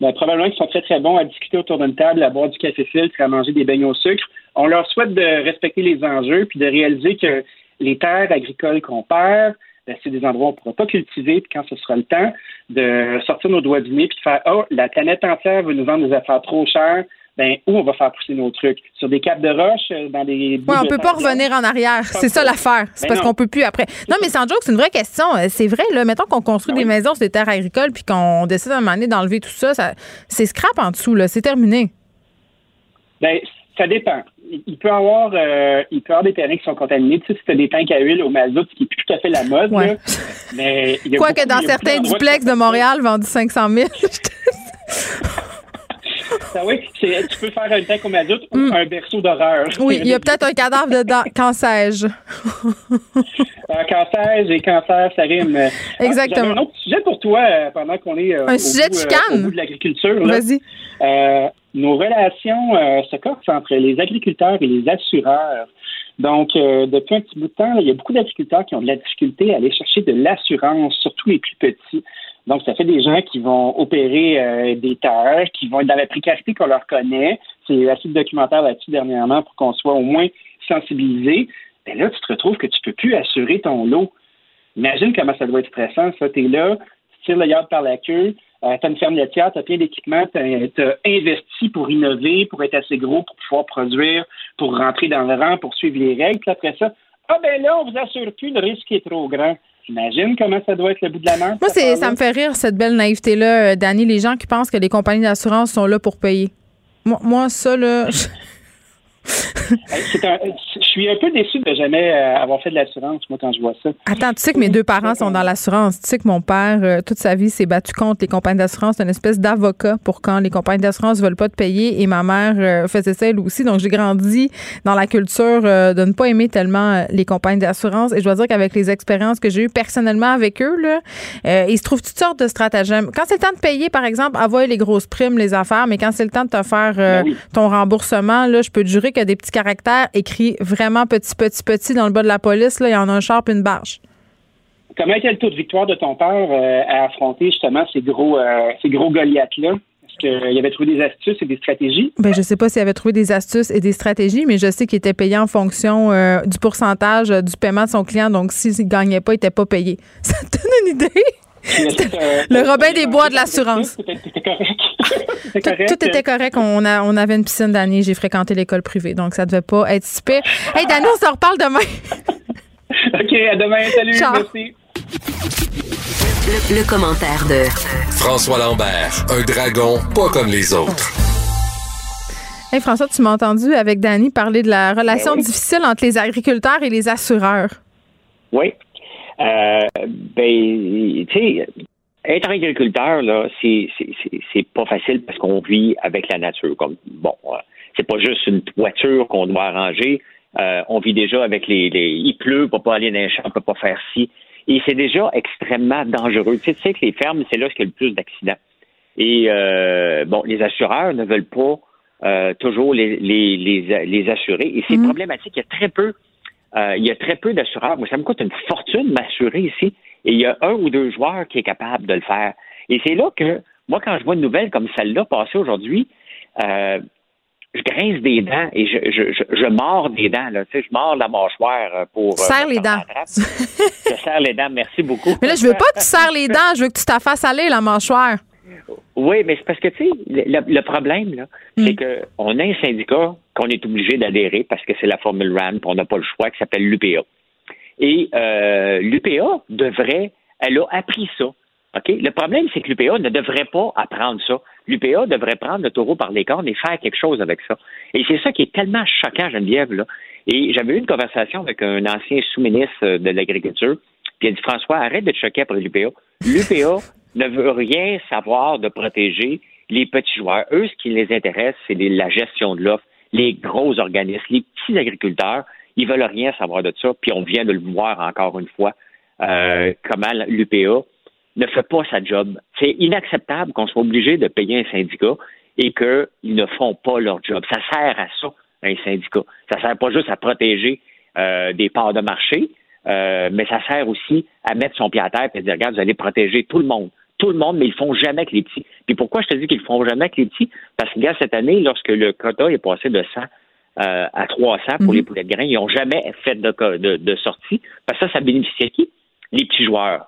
Ben, probablement qu'ils sont très, très bons à discuter autour d'une table, à boire du café filtre, à manger des beignets au sucre. On leur souhaite de respecter les enjeux puis de réaliser que les terres agricoles qu'on perd, ben, c'est des endroits où on ne pourra pas cultiver, puis quand ce sera le temps de sortir nos doigts du nez puis de faire Oh, la planète entière veut nous vendre des affaires trop chères, ben, où on va faire pousser nos trucs? Sur des caps de roche, euh, dans des. Oui, on peut pas revenir en arrière. C'est ça l'affaire. C'est ben parce qu'on peut plus après. Non, mais sans joke, c'est une vraie question. Euh, c'est vrai, là. Mettons qu'on construit ben des maisons sur des terres agricoles puis qu'on décide à un moment donné d'enlever tout ça, ça c'est scrap en dessous, là. C'est terminé. Ben, ça dépend. Il peut avoir, euh, il peut avoir des terrains qui sont contaminés. Tu sais, si tu as des tanks à huile au mazout, ce qui est plus tout à fait la mode. Ouais. mais Quoique dans certains duplex de Montréal vendus 500 000. Ah oui, tu peux faire un tank au mazout ou mm. un berceau d'horreur. Oui, il y a peut-être un cadavre dedans. Quand sais-je? quand sais-je et cancer, ça rime. Exactement. un autre sujet pour toi euh, pendant qu'on est euh, un sujet au bout de l'agriculture. Vas-y nos relations euh, se corsent entre les agriculteurs et les assureurs. Donc, euh, depuis un petit bout de temps, il y a beaucoup d'agriculteurs qui ont de la difficulté à aller chercher de l'assurance, surtout les plus petits. Donc, ça fait des gens qui vont opérer euh, des terres, qui vont être dans la précarité qu'on leur connaît. C'est assez de documentaire là-dessus dernièrement pour qu'on soit au moins sensibilisé. Mais là, tu te retrouves que tu peux plus assurer ton lot. Imagine comment ça doit être stressant, ça. Tu es là, tu tires le yard par la queue, euh, tu as une ferme laitière, tu as plein d'équipements, tu as, investi pour innover, pour être assez gros, pour pouvoir produire, pour rentrer dans le rang, pour suivre les règles. Puis après ça, ah ben là, on vous assure plus, le risque est trop grand. J'imagine comment ça doit être le bout de la main. Moi, ça me fait rire, cette belle naïveté-là, euh, Dani, les gens qui pensent que les compagnies d'assurance sont là pour payer. Moi, moi ça, là. Je suis un peu déçu de jamais euh, avoir fait de l'assurance, moi, quand je vois ça. Attends, tu sais que mes deux parents sont dans l'assurance. Tu sais que mon père, euh, toute sa vie, s'est battu contre les compagnies d'assurance. C'est une espèce d'avocat pour quand les compagnies d'assurance veulent pas te payer. Et ma mère euh, faisait ça elle aussi. Donc, j'ai grandi dans la culture de ne pas aimer tellement les compagnies d'assurance. Et je dois dire qu'avec les expériences que j'ai eues personnellement avec eux, là, ils se trouvent toutes sortes de stratagèmes. Quand c'est le temps de payer, par exemple, avoir les grosses primes, les affaires, mais quand c'est le temps de te faire ben ton remboursement, là, je peux te jurer qu'il y a des petits caractères écrits vraiment petit, petit, petit dans le bas de la police. Là, il y en a un sharp une barge. Comment était le taux de victoire de ton père euh, à affronter justement ces gros, euh, ces gros Goliaths-là? Est-ce qu'il avait trouvé des astuces et des stratégies? Ben, je sais pas s'il avait trouvé des astuces et des stratégies, mais je sais qu'il était payé en fonction euh, du pourcentage du paiement de son client. Donc, s'il ne gagnait pas, il n'était pas payé. Ça te donne une idée? Le Robin des Bois de l'assurance. Tout, était correct. On, a, on avait une piscine d'année. J'ai fréquenté l'école privée, donc ça devait pas être super. Hey, Dani, on s'en reparle demain. OK, à demain. Salut. Merci. Le, commentaire de François Lambert, un dragon pas comme les autres. Hey François, tu m'as entendu avec Dani parler de la relation ben difficile entre les agriculteurs et les assureurs. Oui. Euh, ben, tu sais, être agriculteur, là, c'est, c'est, pas facile parce qu'on vit avec la nature. Comme, bon, euh, c'est pas juste une toiture qu'on doit arranger. Euh, on vit déjà avec les, les, Il pleut, on peut pas aller dans les champs, on peut pas faire ci. Et c'est déjà extrêmement dangereux. Tu sais, que les fermes, c'est là qu'il y a le plus d'accidents. Et euh, bon, les assureurs ne veulent pas euh, toujours les, les, les, les assurer. Et c'est mm-hmm. problématique. Il y a très peu euh, il y a très peu d'assureurs. Moi, ça me coûte une fortune m'assurer ici. Et il y a un ou deux joueurs qui est capable de le faire. Et c'est là que, moi, quand je vois une nouvelle comme celle-là passer aujourd'hui, euh, je grince des dents et je, je, je, mords des dents. Là. Tu sais, je mords la mâchoire pour. Tu serres les dents. je serre les dents, merci beaucoup. Mais là, je veux pas que tu serres les dents, je veux que tu fasses aller la mâchoire. Oui, mais c'est parce que, tu sais, le, problème, là, c'est mm. qu'on a un syndicat qu'on est obligé d'adhérer parce que c'est la formule RAN, on n'a pas le choix, qui s'appelle l'UPA. Et euh, l'UPA devrait, elle a appris ça. OK? Le problème, c'est que l'UPA ne devrait pas apprendre ça. L'UPA devrait prendre le taureau par les cornes et faire quelque chose avec ça. Et c'est ça qui est tellement choquant, Geneviève, là. Et j'avais eu une conversation avec un ancien sous-ministre de l'Agriculture, puis il a dit François, arrête de te choquer après l'UPA. L'UPA ne veut rien savoir de protéger les petits joueurs. Eux, ce qui les intéresse, c'est la gestion de l'offre. Les gros organismes, les petits agriculteurs, ils veulent rien savoir de ça. Puis on vient de le voir encore une fois, euh, comment l'UPA ne fait pas sa job. C'est inacceptable qu'on soit obligé de payer un syndicat et qu'ils ne font pas leur job. Ça sert à ça, un syndicat. Ça sert pas juste à protéger euh, des parts de marché, euh, mais ça sert aussi à mettre son pied à terre et dire, regarde, vous allez protéger tout le monde tout le monde, mais ils font jamais que les petits. Puis pourquoi je te dis qu'ils font jamais que les petits? Parce que, gars, cette année, lorsque le quota est passé de 100 euh, à 300 pour mhm. les poulets de grains, ils n'ont jamais fait de, de, sortie. Parce que ça, ça bénéficiait qui? Les petits joueurs.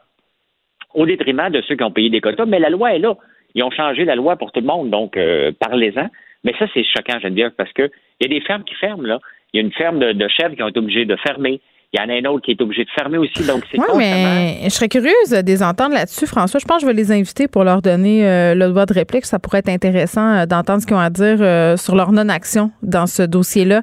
Au détriment de ceux qui ont payé des quotas. Mais la loi est là. Ils ont changé la loi pour tout le monde, donc euh, parlez-en. Mais ça, c'est choquant, dire, parce qu'il y a des fermes qui ferment, là. Il y a une ferme de, de chèvres qui ont été obligées de fermer. Il y en a un autre qui est obligé de fermer aussi. Donc, c'est Oui, mais je serais curieuse de les entendre là-dessus, François. Je pense que je vais les inviter pour leur donner euh, le droit de réplique. Ça pourrait être intéressant euh, d'entendre ce qu'ils ont à dire euh, sur leur non-action dans ce dossier-là.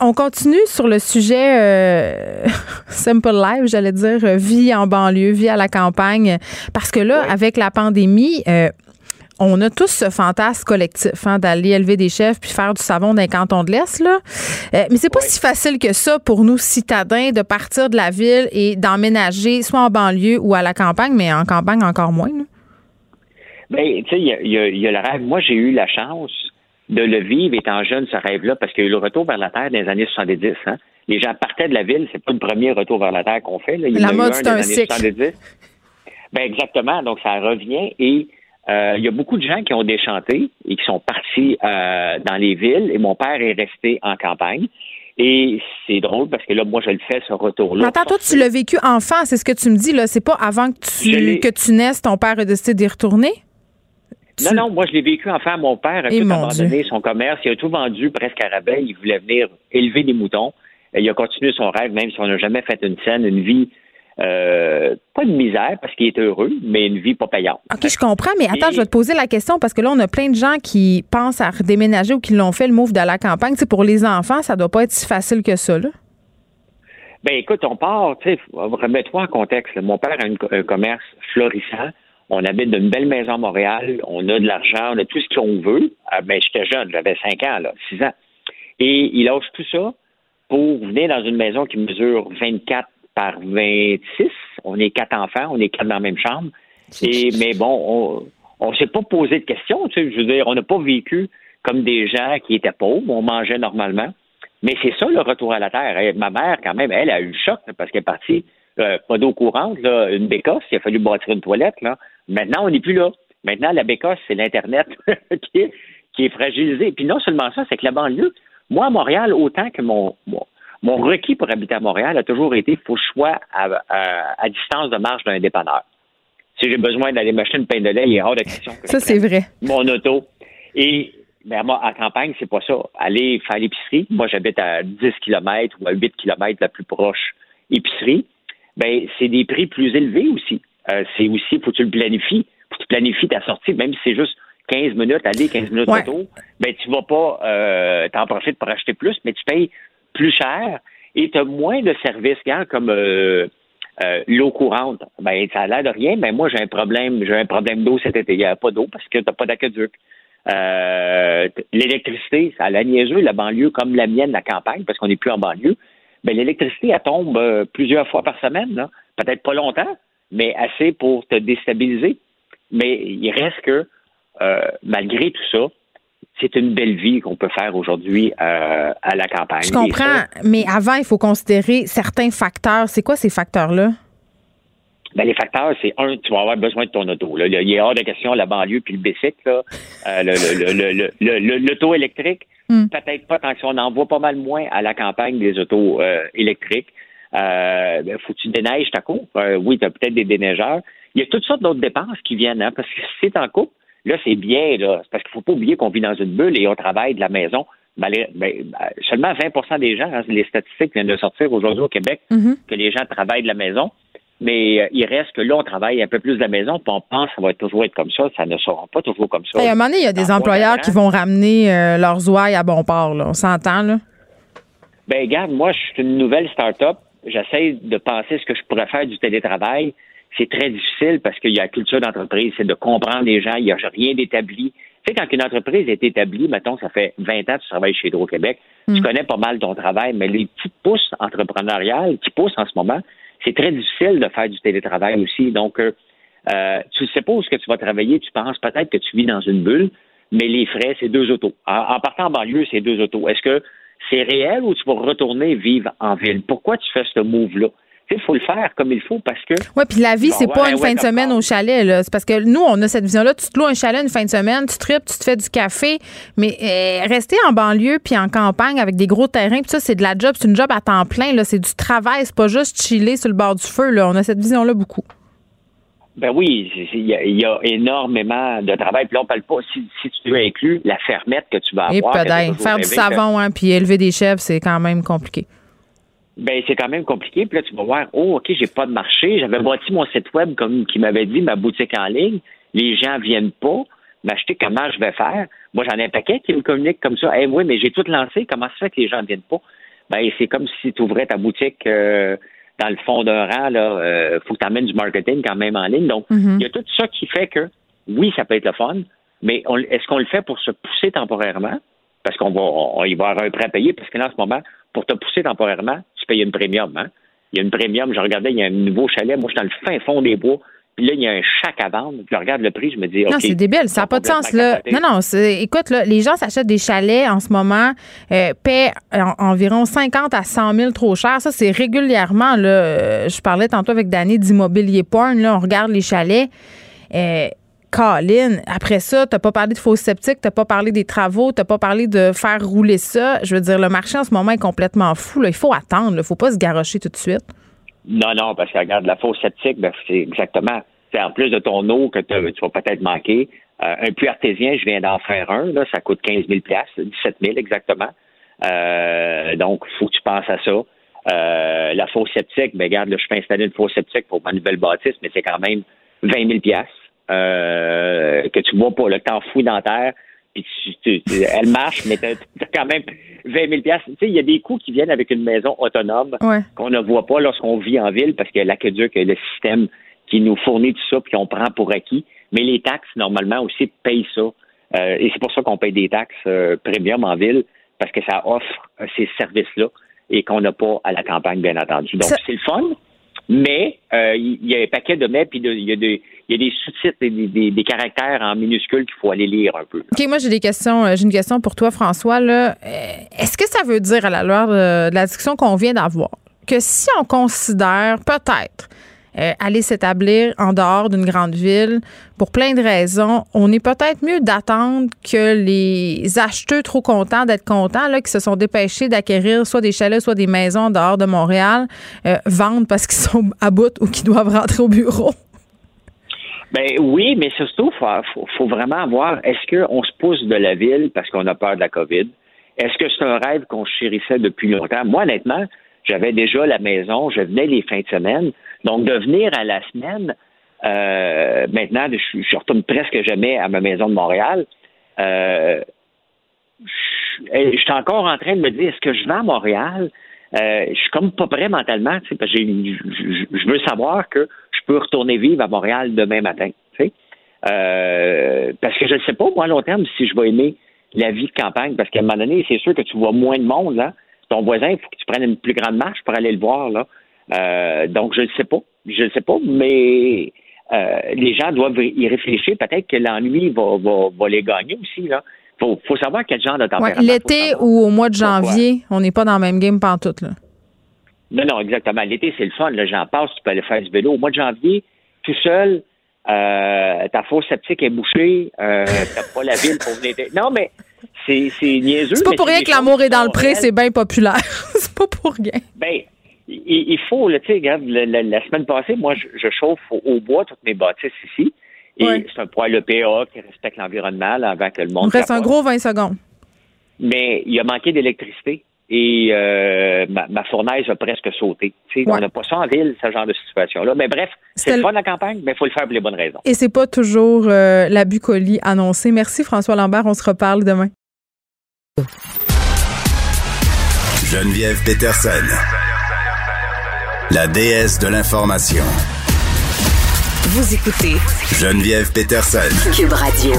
on continue sur le sujet Simple Life, j'allais dire, vie en banlieue, vie à la campagne. Parce que là, avec la pandémie, on a tous ce fantasme collectif hein, d'aller élever des chefs puis faire du savon d'un canton de l'Est. Là. Euh, mais c'est pas si facile que ça pour nous, citadins, de partir de la ville et d'emménager soit en banlieue ou à la campagne, mais en campagne encore moins. Bien, tu sais, il y a, le rêve. Moi, j'ai eu la chance de le vivre étant jeune, ce rêve-là, parce qu'il y a eu le retour vers la Terre dans les années 70. Hein. Les gens partaient de la ville, c'est pas le premier retour vers la Terre qu'on fait. Là. la mode, c'est un cycle. Ben exactement. Donc, ça revient et euh, il y a beaucoup de gens qui ont déchanté et qui sont partis euh, dans les villes et mon père est resté en campagne. Et c'est drôle parce que là, moi, je le fais, ce retour-là. Attends, toi, tu l'as vécu enfant, c'est ce que tu me dis, là. C'est pas avant que tu, que tu naisses, ton père a décidé d'y retourner? Non, non, moi, je l'ai vécu enfant. Mon père a tout abandonné son commerce. Il a tout vendu presque à rabais. Il voulait venir élever des moutons. Et il a continué son rêve, même si on n'a jamais fait une scène, une vie euh, pas de misère parce qu'il est heureux, mais une vie pas payante. OK, je comprends, mais attends, je vais te poser la question parce que là, on a plein de gens qui pensent à redéménager ou qui l'ont fait le move de la campagne. Tu pour les enfants, ça doit pas être si facile que ça, là. Ben écoute, on part, tu sais, remets-toi en contexte. Mon père a un commerce florissant. On habite d'une belle maison à Montréal. On a de l'argent, on a tout ce qu'on veut. Ah, ben, j'étais jeune, j'avais 5 ans, là, 6 ans. Et il lâche tout ça pour venir dans une maison qui mesure 24 par 26. On est quatre enfants, on est quatre dans la même chambre. Et, mais bon, on ne s'est pas posé de questions. Tu sais, je veux dire, on n'a pas vécu comme des gens qui étaient pauvres. On mangeait normalement. Mais c'est ça le retour à la terre. ma mère, quand même, elle a eu le choc parce qu'elle est partie euh, pas d'eau courante, là, une bécosse, il a fallu bâtir une toilette. Là. Maintenant, on n'est plus là. Maintenant, la bécosse, c'est l'Internet qui, est, qui est fragilisé. Puis non seulement ça, c'est que la banlieue, moi, à Montréal, autant que mon, mon, requis pour habiter à Montréal a toujours été faut choix à, à, distance de marche d'un dépanneur. Si j'ai besoin d'aller m'acheter une pain de lait, il est hors de question ça, c'est vrai. mon auto. Et mais moi, à campagne, c'est pas ça. Aller faire l'épicerie, moi j'habite à 10 km ou à 8 km la plus proche épicerie, ben c'est des prix plus élevés aussi. Euh, c'est aussi, faut que tu le planifies. Faut que tu planifies ta sortie, même si c'est juste 15 minutes aller, 15 minutes ouais. retour, ben tu vas pas euh, t'en profites pour acheter plus, mais tu payes plus cher et tu as moins de services, comme euh, euh, l'eau courante. Ben, ça a l'air de rien, mais moi j'ai un problème, j'ai un problème d'eau cet été. Il n'y a pas d'eau parce que tu n'as pas d'aqueduc. Euh, l'électricité, ça a la niaiseux, la banlieue comme la mienne, la campagne, parce qu'on n'est plus en banlieue. Ben, l'électricité, elle tombe euh, plusieurs fois par semaine, peut-être pas longtemps, mais assez pour te déstabiliser. Mais il reste que, euh, malgré tout ça, c'est une belle vie qu'on peut faire aujourd'hui à la campagne. Je comprends, mais avant, il faut considérer certains facteurs. C'est quoi ces facteurs-là? Ben, les facteurs, c'est un, tu vas avoir besoin de ton auto. Là. Il est hors de question la banlieue puis le bicycle, là, euh, le, l'auto électrique. Hmm. Peut-être pas tant que ça. On en voit pas mal moins à la campagne des autos euh, électriques. Euh, ben, faut que tu déneiges ta coupe. Euh, oui, tu as peut-être des déneigeurs. Il y a toutes sortes d'autres dépenses qui viennent, hein, parce que si c'est en coupe, là, c'est bien, là. parce qu'il faut pas oublier qu'on vit dans une bulle et on travaille de la maison. Ben, ben, seulement 20% des gens, hein, les statistiques viennent de sortir aujourd'hui au Québec, mm-hmm. que les gens travaillent de la maison. Mais euh, il reste que là, on travaille un peu plus de la maison, puis on pense que ça va toujours être comme ça. Ça ne sera pas toujours comme ça. à un moment donné, il y a des employeurs qui vont ramener euh, leurs ouailles à bon port. Là. On s'entend, là? Ben, regarde, moi, je suis une nouvelle start-up. J'essaie de penser ce que je pourrais faire du télétravail. C'est très difficile parce qu'il y a la culture d'entreprise, c'est de comprendre les gens. Il n'y a rien d'établi. Tu sais, quand une entreprise est établie, mettons, ça fait 20 ans que tu travailles chez Hydro-Québec, tu mm. connais pas mal ton travail, mais les petites pousses entrepreneuriales qui poussent en ce moment, c'est très difficile de faire du télétravail aussi. Donc, euh, euh, tu sais pas où que tu vas travailler, tu penses peut-être que tu vis dans une bulle, mais les frais, c'est deux autos. En, partant en banlieue, c'est deux autos. Est-ce que c'est réel ou tu vas retourner vivre en ville? Pourquoi tu fais ce move-là? Il faut le faire comme il faut parce que. Oui, puis la vie, c'est pas une fin de semaine au chalet. C'est parce que nous, on a cette vision-là. Tu te loues un chalet une fin de semaine, tu tripes, tu te fais du café. Mais euh, rester en banlieue puis en campagne avec des gros terrains, puis ça, c'est de la job. C'est une job à temps plein. C'est du travail. C'est pas juste chiller sur le bord du feu. Là. On a cette vision-là beaucoup. Ben oui, il y, a énormément de travail. Puis là, on parle pas, si, tu veux inclure la fermette que tu vas avoir. Et faire du savon, hein, puis élever des chefs, c'est quand même compliqué ben c'est quand même compliqué. Puis là, tu vas voir, oh, OK, j'ai pas de marché. J'avais bâti mon site web comme qui m'avait dit, ma boutique en ligne. Les gens viennent pas m'acheter. Comment je vais faire? Moi, j'en ai un paquet qui me communique comme ça. Eh oui, mais j'ai tout lancé. Comment ça fait que les gens viennent pas? Ben, c'est comme si tu ouvrais ta boutique euh, dans le fond d'un rang. Là, euh, faut que tu amènes du marketing quand même en ligne. Donc, mm-hmm. il y a tout ça qui fait que, oui, ça peut être le fun, mais est-ce qu'on le fait pour se pousser temporairement? Parce qu'on va, on, y va avoir un prêt à payer, parce que là, en ce moment, pour te pousser temporairement, tu payes une premium. Hein? Il y a une premium, je regardais, il y a un nouveau chalet. Moi, je suis dans le fin fond des bois. Puis là, il y a un chac à vendre. Je regarde le prix, je me dis. Non, c'est débile. Ça n'a pas de sens, là. Non, non. Écoute, là, les gens s'achètent des chalets en ce moment, euh, paient environ 50 à 100 000 trop cher. Ça, c'est régulièrement, là. Euh, je parlais tantôt avec Danny d'immobilier porn, là. On regarde les chalets. Euh, Colin, après ça, t'as pas parlé de faux sceptiques, t'as pas parlé des travaux, t'as pas parlé de faire rouler ça. Je veux dire, le marché en ce moment est complètement fou. Il faut attendre. Il faut pas se garocher tout de suite. Non, non, parce que regarde, la fausse sceptique, ben, c'est exactement. En plus de ton eau que tu vas peut-être manquer. Euh, un puits artésien, je viens d'en faire un. Ça coûte 15 000 17 000 exactement. Euh, donc, faut que tu penses à ça. Euh, la fausse sceptique, ben regarde, là, je peux installer une fausse sceptique pour ma nouvelle bâtisse, mais c'est quand même 20 000 euh, que tu vois pas, le temps fou dans terre, puis elle marche, mais tu as, quand même 20 000 Tu sais, il y a des coûts qui viennent avec une maison autonome qu'on ne voit pas lorsqu'on vit en ville parce que l'aqueduc, le système qui nous fournit tout ça, puis on prend pour acquis. Mais les taxes, normalement, aussi payent ça. Euh, et c'est pour ça qu'on paye des taxes euh, premium en ville, parce que ça offre ces services-là et qu'on n'a pas à la campagne, bien entendu. Donc, c'est le fun, mais il y, a un paquet de mets, puis il y a des, des sous-titres et des, caractères en minuscules qu'il faut aller lire un peu. OK, moi, j'ai. J'ai une question pour toi, François. Est-ce que ça veut dire, à la lueur de la discussion qu'on vient d'avoir, que si on considère peut-être euh, aller s'établir en dehors d'une grande ville pour plein de raisons. On est peut-être mieux d'attendre que les acheteurs trop contents d'être contents, là, qui se sont dépêchés d'acquérir soit des chalets, soit des maisons en dehors de Montréal, euh, vendent parce qu'ils sont à bout ou qu'ils doivent rentrer au bureau? Ben oui, mais surtout, il faut, faut, vraiment voir, est-ce qu'on se pousse de la ville parce qu'on a peur de la COVID? Est-ce que c'est un rêve qu'on chérissait depuis longtemps? Moi, honnêtement, j'avais déjà la maison, je venais les fins de semaine. Donc, de venir à la semaine, euh, maintenant, je, je, retourne presque jamais à ma maison de Montréal. Euh, je, suis encore en train de me dire, est-ce que je vais à Montréal? Euh, je suis comme pas prêt mentalement, parce que je, veux savoir que je peux retourner vivre à Montréal demain matin. Euh, parce que je ne sais pas, moi, à long terme, si je vais aimer la vie de campagne, parce qu'à un moment donné, c'est sûr que tu vois moins de monde, là. Ton voisin, il faut que tu prennes une plus grande marche pour aller le voir, là. Euh, donc, je ne sais pas. Je ne sais pas, mais euh, les gens doivent y réfléchir. Peut-être que l'ennui va, va, les gagner aussi. Il faut, faut, savoir quel genre de température. L'été ou au mois de janvier, on n'est pas dans le même game pantoute. Là. Non, non, exactement. L'été, c'est le fun. J'en passe, tu peux aller faire du vélo. Au mois de janvier, tout seul, euh, ta fosse sceptique est bouchée, euh, t'as pas la ville pour venir. Non, mais c'est niaiseux. C'est pas pour rien que l'amour est dans le pré, c'est bien populaire. c'est pas pour rien. Ben, il, faut, tu sais, regarde, la, semaine passée, moi, je, chauffe au, bois toutes mes bâtisses ici. Et c'est un poêle EPA qui respecte l'environnement avant que le monde. Il reste un gros 20 secondes. Mais il a manqué d'électricité et euh, ma, fournaise a presque sauté. On n'a pas ça en ville, ce genre de situation-là. Mais bref, c'est le fun la campagne, mais il faut le faire pour les bonnes raisons. Et c'est pas toujours euh, la bucolie annoncée. Merci François Lambert, on se reparle demain. Geneviève Peterson la déesse de l'information. Vous écoutez Geneviève Peterson. Cube Radio.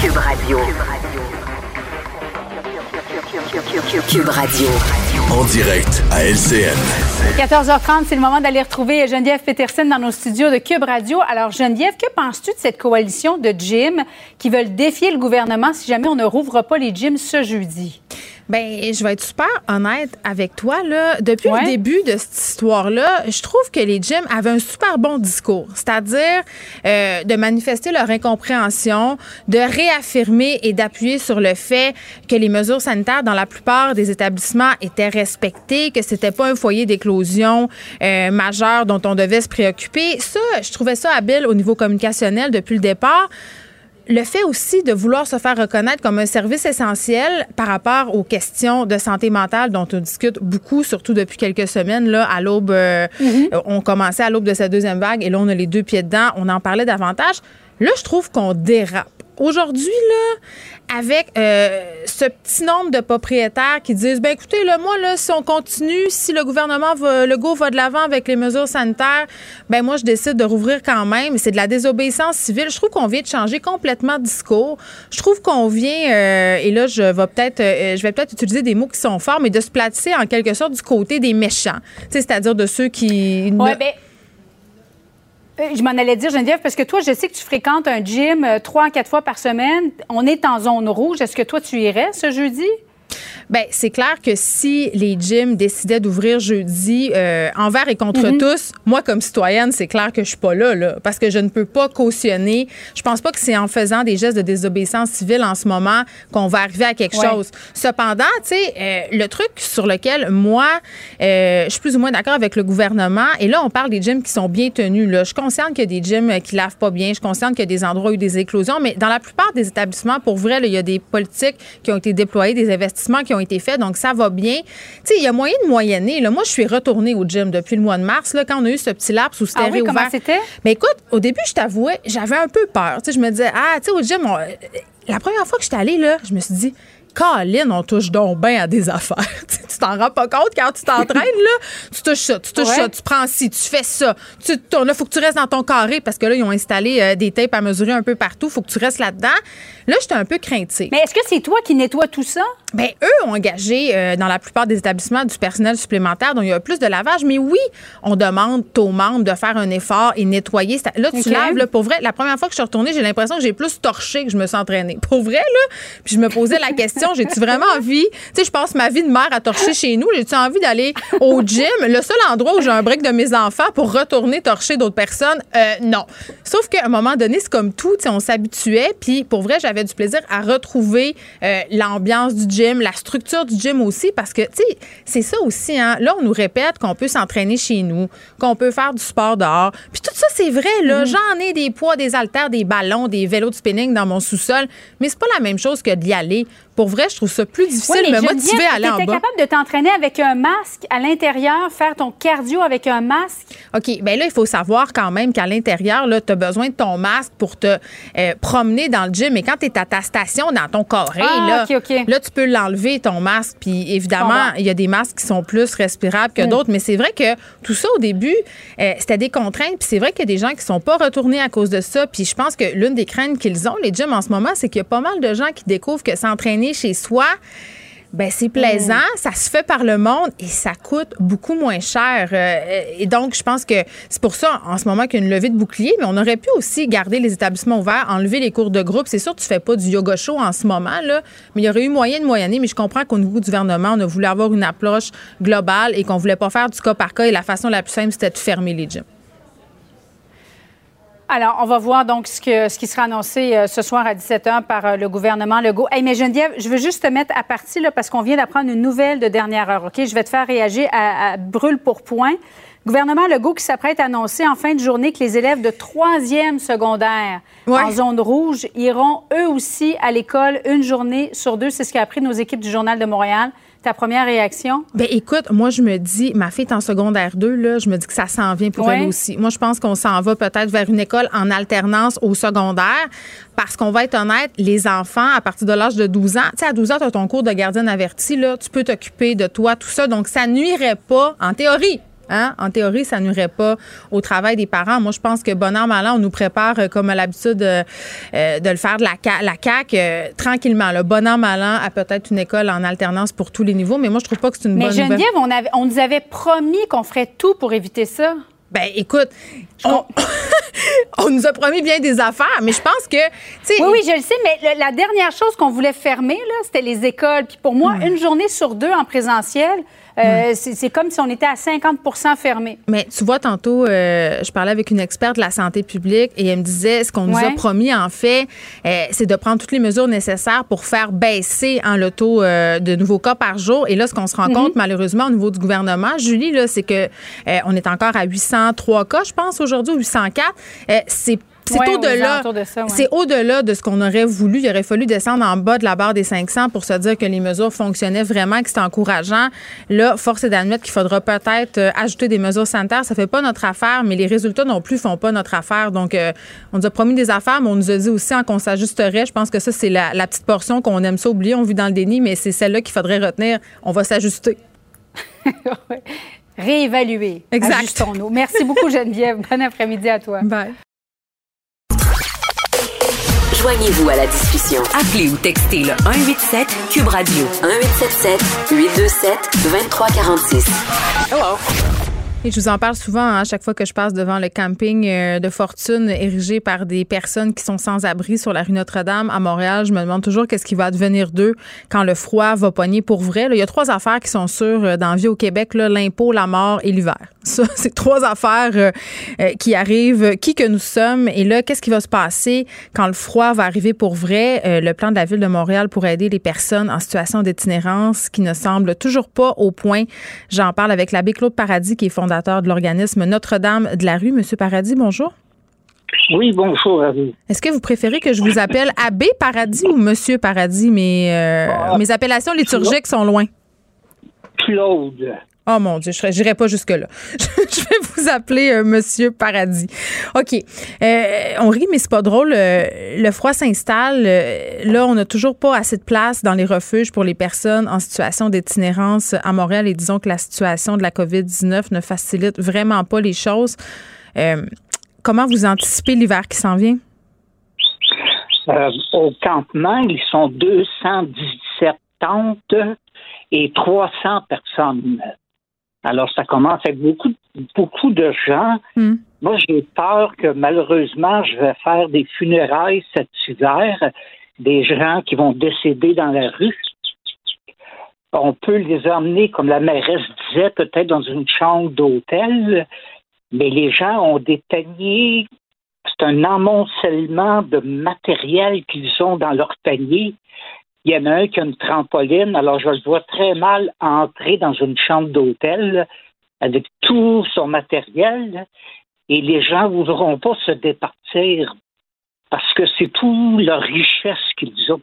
Cube Radio. Cube Radio. En direct à LCN. 14h30, c'est le moment d'aller retrouver Geneviève Peterson dans nos studios de Cube Radio. Alors, Geneviève, que penses-tu de cette coalition de gyms qui veulent défier le gouvernement si jamais on ne rouvre pas les gyms ce jeudi? Ben, je vais être super honnête avec toi là. Depuis le début de cette histoire-là, je trouve que les gyms avaient un super bon discours, c'est-à-dire euh, de manifester leur incompréhension, de réaffirmer et d'appuyer sur le fait que les mesures sanitaires dans la plupart des établissements étaient respectées, que c'était pas un foyer d'éclosion euh, majeur dont on devait se préoccuper. Ça, je trouvais ça habile au niveau communicationnel depuis le départ le fait aussi de vouloir se faire reconnaître comme un service essentiel par rapport aux questions de santé mentale dont on discute beaucoup, surtout depuis quelques semaines, là, à l'aube, euh, mm-hmm. on commençait à l'aube de cette deuxième vague et là, on a les deux pieds dedans, on en parlait davantage. Là, je trouve qu'on dérape. Aujourd'hui, là, avec euh, ce petit nombre de propriétaires qui disent ben écoutez là moi là si on continue si le gouvernement va, le go va de l'avant avec les mesures sanitaires ben moi je décide de rouvrir quand même. C'est de la désobéissance civile. Je trouve qu'on vient de changer complètement de discours. Je trouve qu'on vient euh, et là je vais peut-être euh, je vais peut-être utiliser des mots qui sont forts mais de se placer en quelque sorte du côté des méchants. C'est-à-dire de ceux qui ouais, ben, euh, je m'en allais dire, Geneviève, parce que toi, je sais que tu fréquentes un gym euh, trois à quatre fois par semaine. On est en zone rouge. Est-ce que toi, tu irais ce jeudi? Bien, c'est clair que si les gyms décidaient d'ouvrir jeudi euh, envers et contre mhm. tous, moi, comme citoyenne, c'est clair que je suis pas là, là, parce que je ne peux pas cautionner. Je pense pas que c'est en faisant des gestes de désobéissance civile en ce moment qu'on va arriver à quelque chose. Cependant, tu sais, euh, le truc sur lequel moi, euh, je suis plus ou moins d'accord avec le gouvernement, et là, on parle des gyms qui sont bien tenus. Là. Je suis consciente qu'il y a des gyms qui lavent pas bien. Je suis consciente qu'il y a des endroits où il y a eu des éclosions, mais dans la plupart des établissements, pour vrai, il y a des politiques qui ont été déployées, des investissements qui ont été faits, donc ça va bien. Tu sais, il y a moyen de moyenner. Là. Moi, je suis retournée au gym depuis le mois de mars, là, quand on a eu ce petit laps où c'était ah oui, Comment c'était? Mais écoute, au début, je t'avouais, j'avais un peu peur. Tu sais, je me disais, ah, tu sais, au gym, la première fois que j'étais allée, là, je me suis dit, Caroline, on touche donc bien à des affaires. tu t'en rends pas compte quand tu t'entraînes, là? Tu touches ça, tu touches ça, tu prends ci, tu fais ça. Tu. Là, faut que tu restes dans ton carré parce que là, ils ont installé euh, des tapes à mesurer un peu partout. Faut que tu restes là-dedans. Là, j'étais un peu craintive. Mais est-ce que c'est toi qui nettoies tout ça? Bien, eux ont engagé euh, dans la plupart des établissements du personnel supplémentaire, donc il y a plus de lavage. Mais oui, on demande aux membres de faire un effort et nettoyer. Là, tu laves, là, pour vrai. La première fois que je suis retournée, j'ai l'impression que j'ai plus torché que je me suis entraînée. Pour vrai, là. Puis je me posais la question, j'ai-tu vraiment envie, tu sais, je passe ma vie de mère à torcher chez nous. J'ai-tu envie d'aller au gym, le seul endroit où j'ai un break de mes enfants pour retourner torcher d'autres personnes? Euh, non. Sauf qu'à un moment donné, c'est comme tout, tu sais, on s'habituait. Puis pour vrai, j'avais du plaisir à retrouver euh, l'ambiance du gym, la structure du gym aussi, parce que, tu sais, c'est ça aussi, hein. Là, on nous répète qu'on peut s'entraîner chez nous, qu'on peut faire du sport dehors. Puis tout ça, c'est vrai, là. Mm-hmm. J'en ai des poids, des haltères, des ballons, des vélos de spinning dans mon sous-sol, mais c'est pas la même chose que d'y aller pour vrai, je trouve ça plus difficile de me motiver à aller en bas. Tu capable de t'entraîner avec un masque à l'intérieur, faire ton cardio avec un masque? OK. Bien là, il faut savoir quand même qu'à l'intérieur, tu as besoin de ton masque pour te euh, promener dans le gym. Mais quand tu es à ta station, dans ton carré, ah, là, là, tu peux l'enlever, ton masque. Puis évidemment, il y a des masques qui sont plus respirables que mm. d'autres. Mais c'est vrai que tout ça, au début, euh, c'était des contraintes. Puis c'est vrai qu'il y a des gens qui sont pas retournés à cause de ça. Puis je pense que l'une des craintes qu'ils ont, les gyms en ce moment, c'est qu'il y a pas mal de gens qui découvrent que s'entraîner chez soi, ben c'est plaisant, mm. ça se fait par le monde et ça coûte beaucoup moins cher. Euh, et donc, je pense que c'est pour ça, en ce moment, qu'il y a une levée de bouclier, mais on aurait pu aussi garder les établissements ouverts, enlever les cours de groupe. C'est sûr, tu fais pas du yoga show en ce moment, là, mais il y aurait eu moyen de moyenner. Mais je comprends qu'au niveau du gouvernement, on a voulu avoir une approche globale et qu'on voulait pas faire du cas par cas. Et la façon la plus simple, c'était de fermer les gyms. Alors, on va voir donc ce, que, ce qui sera annoncé euh, ce soir à 17h par euh, le gouvernement Legault. Hey, mais Geneviève, je veux juste te mettre à partie là, parce qu'on vient d'apprendre une nouvelle de dernière heure. OK? Je vais te faire réagir à, brûle pour point. Gouvernement Legault qui s'apprête à annoncer en fin de journée que les élèves de troisième secondaire en zone rouge iront eux aussi à l'école une journée sur deux. C'est ce qu'a appris nos équipes du Journal de Montréal. Ta première réaction? Ben écoute, moi je me dis, ma fille est en secondaire 2, là, je me dis que ça s'en vient pour elle aussi. Moi je pense qu'on s'en va peut-être vers une école en alternance au secondaire parce qu'on va être honnête, les enfants à partir de l'âge de 12 ans, tu sais à 12 ans tu as ton cours de gardienne avertie là, tu peux t'occuper de toi tout ça donc ça nuirait pas en théorie Hein? En théorie, ça nuirait pas au travail des parents. Moi, je pense que bon an, mal an, on nous prépare, euh, comme à l'habitude de, euh, de, le faire de la, la CAQ, euh, tranquillement. Le bon an, mal an, à peut-être une école en alternance pour tous les niveaux. Mais moi, je trouve pas que c'est une bonne Geneviève, on, avait, on nous avait promis qu'on ferait tout pour éviter ça. Ben, écoute, on, nous a promis bien des affaires, mais je pense que. Oui, oui, je le sais, mais la dernière chose qu'on voulait fermer, c'était les écoles. Puis pour moi, une journée sur deux en présentiel, euh, c'est comme si on était à 50% fermé. Mais tu vois, tantôt, euh, je parlais avec une experte de la santé publique et elle me disait ce qu'on nous a promis, en fait, euh, c'est de prendre toutes les mesures nécessaires pour faire baisser en hein, le taux de nouveaux cas par jour. Et là, ce qu'on se rend mhm. compte, malheureusement, au niveau du gouvernement, Julie, c'est que on est encore à 803 cas, je pense, aujourd'hui, 804. c'est c'est au-delà. C'est au-delà de ce qu'on aurait voulu. Il aurait fallu descendre en bas de la barre des 500 pour se dire que les mesures fonctionnaient vraiment, que c'était encourageant. Là, force est d'admettre qu'il faudra peut-être euh, ajouter des mesures sanitaires. Ça fait pas notre affaire, mais les résultats non plus font pas notre affaire. Donc, euh, on nous a promis des affaires, mais on nous a dit aussi qu'on s'ajusterait. Je pense que ça, c'est la, petite portion qu'on aime ça oublier. On vit dans le déni, mais c'est celle-là qu'il faudrait retenir. On va s'ajuster. Réévaluer. Exact. nous Merci beaucoup, Geneviève. bon après-midi à toi. Bye. Joignez-vous à la discussion. Appelez ou textez le 187 Cube Radio 1877 827 2346. Hello. Et je vous en parle souvent hein, à chaque fois que je passe devant le camping euh, de fortune érigé par des personnes qui sont sans abri sur la rue Notre-Dame à Montréal. Je me demande toujours qu'est-ce qui va devenir d'eux quand le froid va pogner pour vrai. il y a trois affaires qui sont sûres euh, dans la vie au Québec l'impôt, la mort et l'hiver. Ça, c'est trois affaires euh, qui arrivent, qui que nous sommes? Et là, qu'est-ce qui va se passer quand le froid va arriver pour vrai? le plan de la ville de Montréal pour aider les personnes en situation d'itinérance qui ne semble toujours pas au point. J'en parle avec l'abbé Claude Paradis, qui est fondateur de l'organisme Notre-Dame de la rue. Monsieur Paradis, bonjour. Oui, bonjour à vous. Est-ce que vous préférez que je vous appelle Abbé Paradis ou Monsieur Paradis? Mes, euh, mes appellations liturgiques sont loin. Claude. Oh mon Dieu, je n'irai pas jusque-là. je vais vous appeler euh, Monsieur Paradis. OK. Euh, on rit, mais c'est pas drôle. le froid s'installe. là, on n'a toujours pas assez de place dans les refuges pour les personnes en situation d'itinérance à Montréal et disons que la situation de la COVID-19 ne facilite vraiment pas les choses. comment vous anticipez l'hiver qui s'en vient? au campement, ils sont 217 tentes et 300 personnes. Alors, ça commence avec beaucoup, beaucoup de gens. Hmm. Moi, j'ai peur que malheureusement, je vais faire des funérailles cet hiver, des gens qui vont décéder dans la rue. On peut les emmener, comme la mairesse disait, peut-être dans une chambre d'hôtel, mais les gens ont des paniers. C'est un amoncellement de matériel qu'ils ont dans leur panier il y en a un qui a une trampoline, alors je le vois très mal entrer dans une chambre d'hôtel avec tout son matériel et les gens ne voudront pas se départir parce que c'est tout leur richesse qu'ils ont.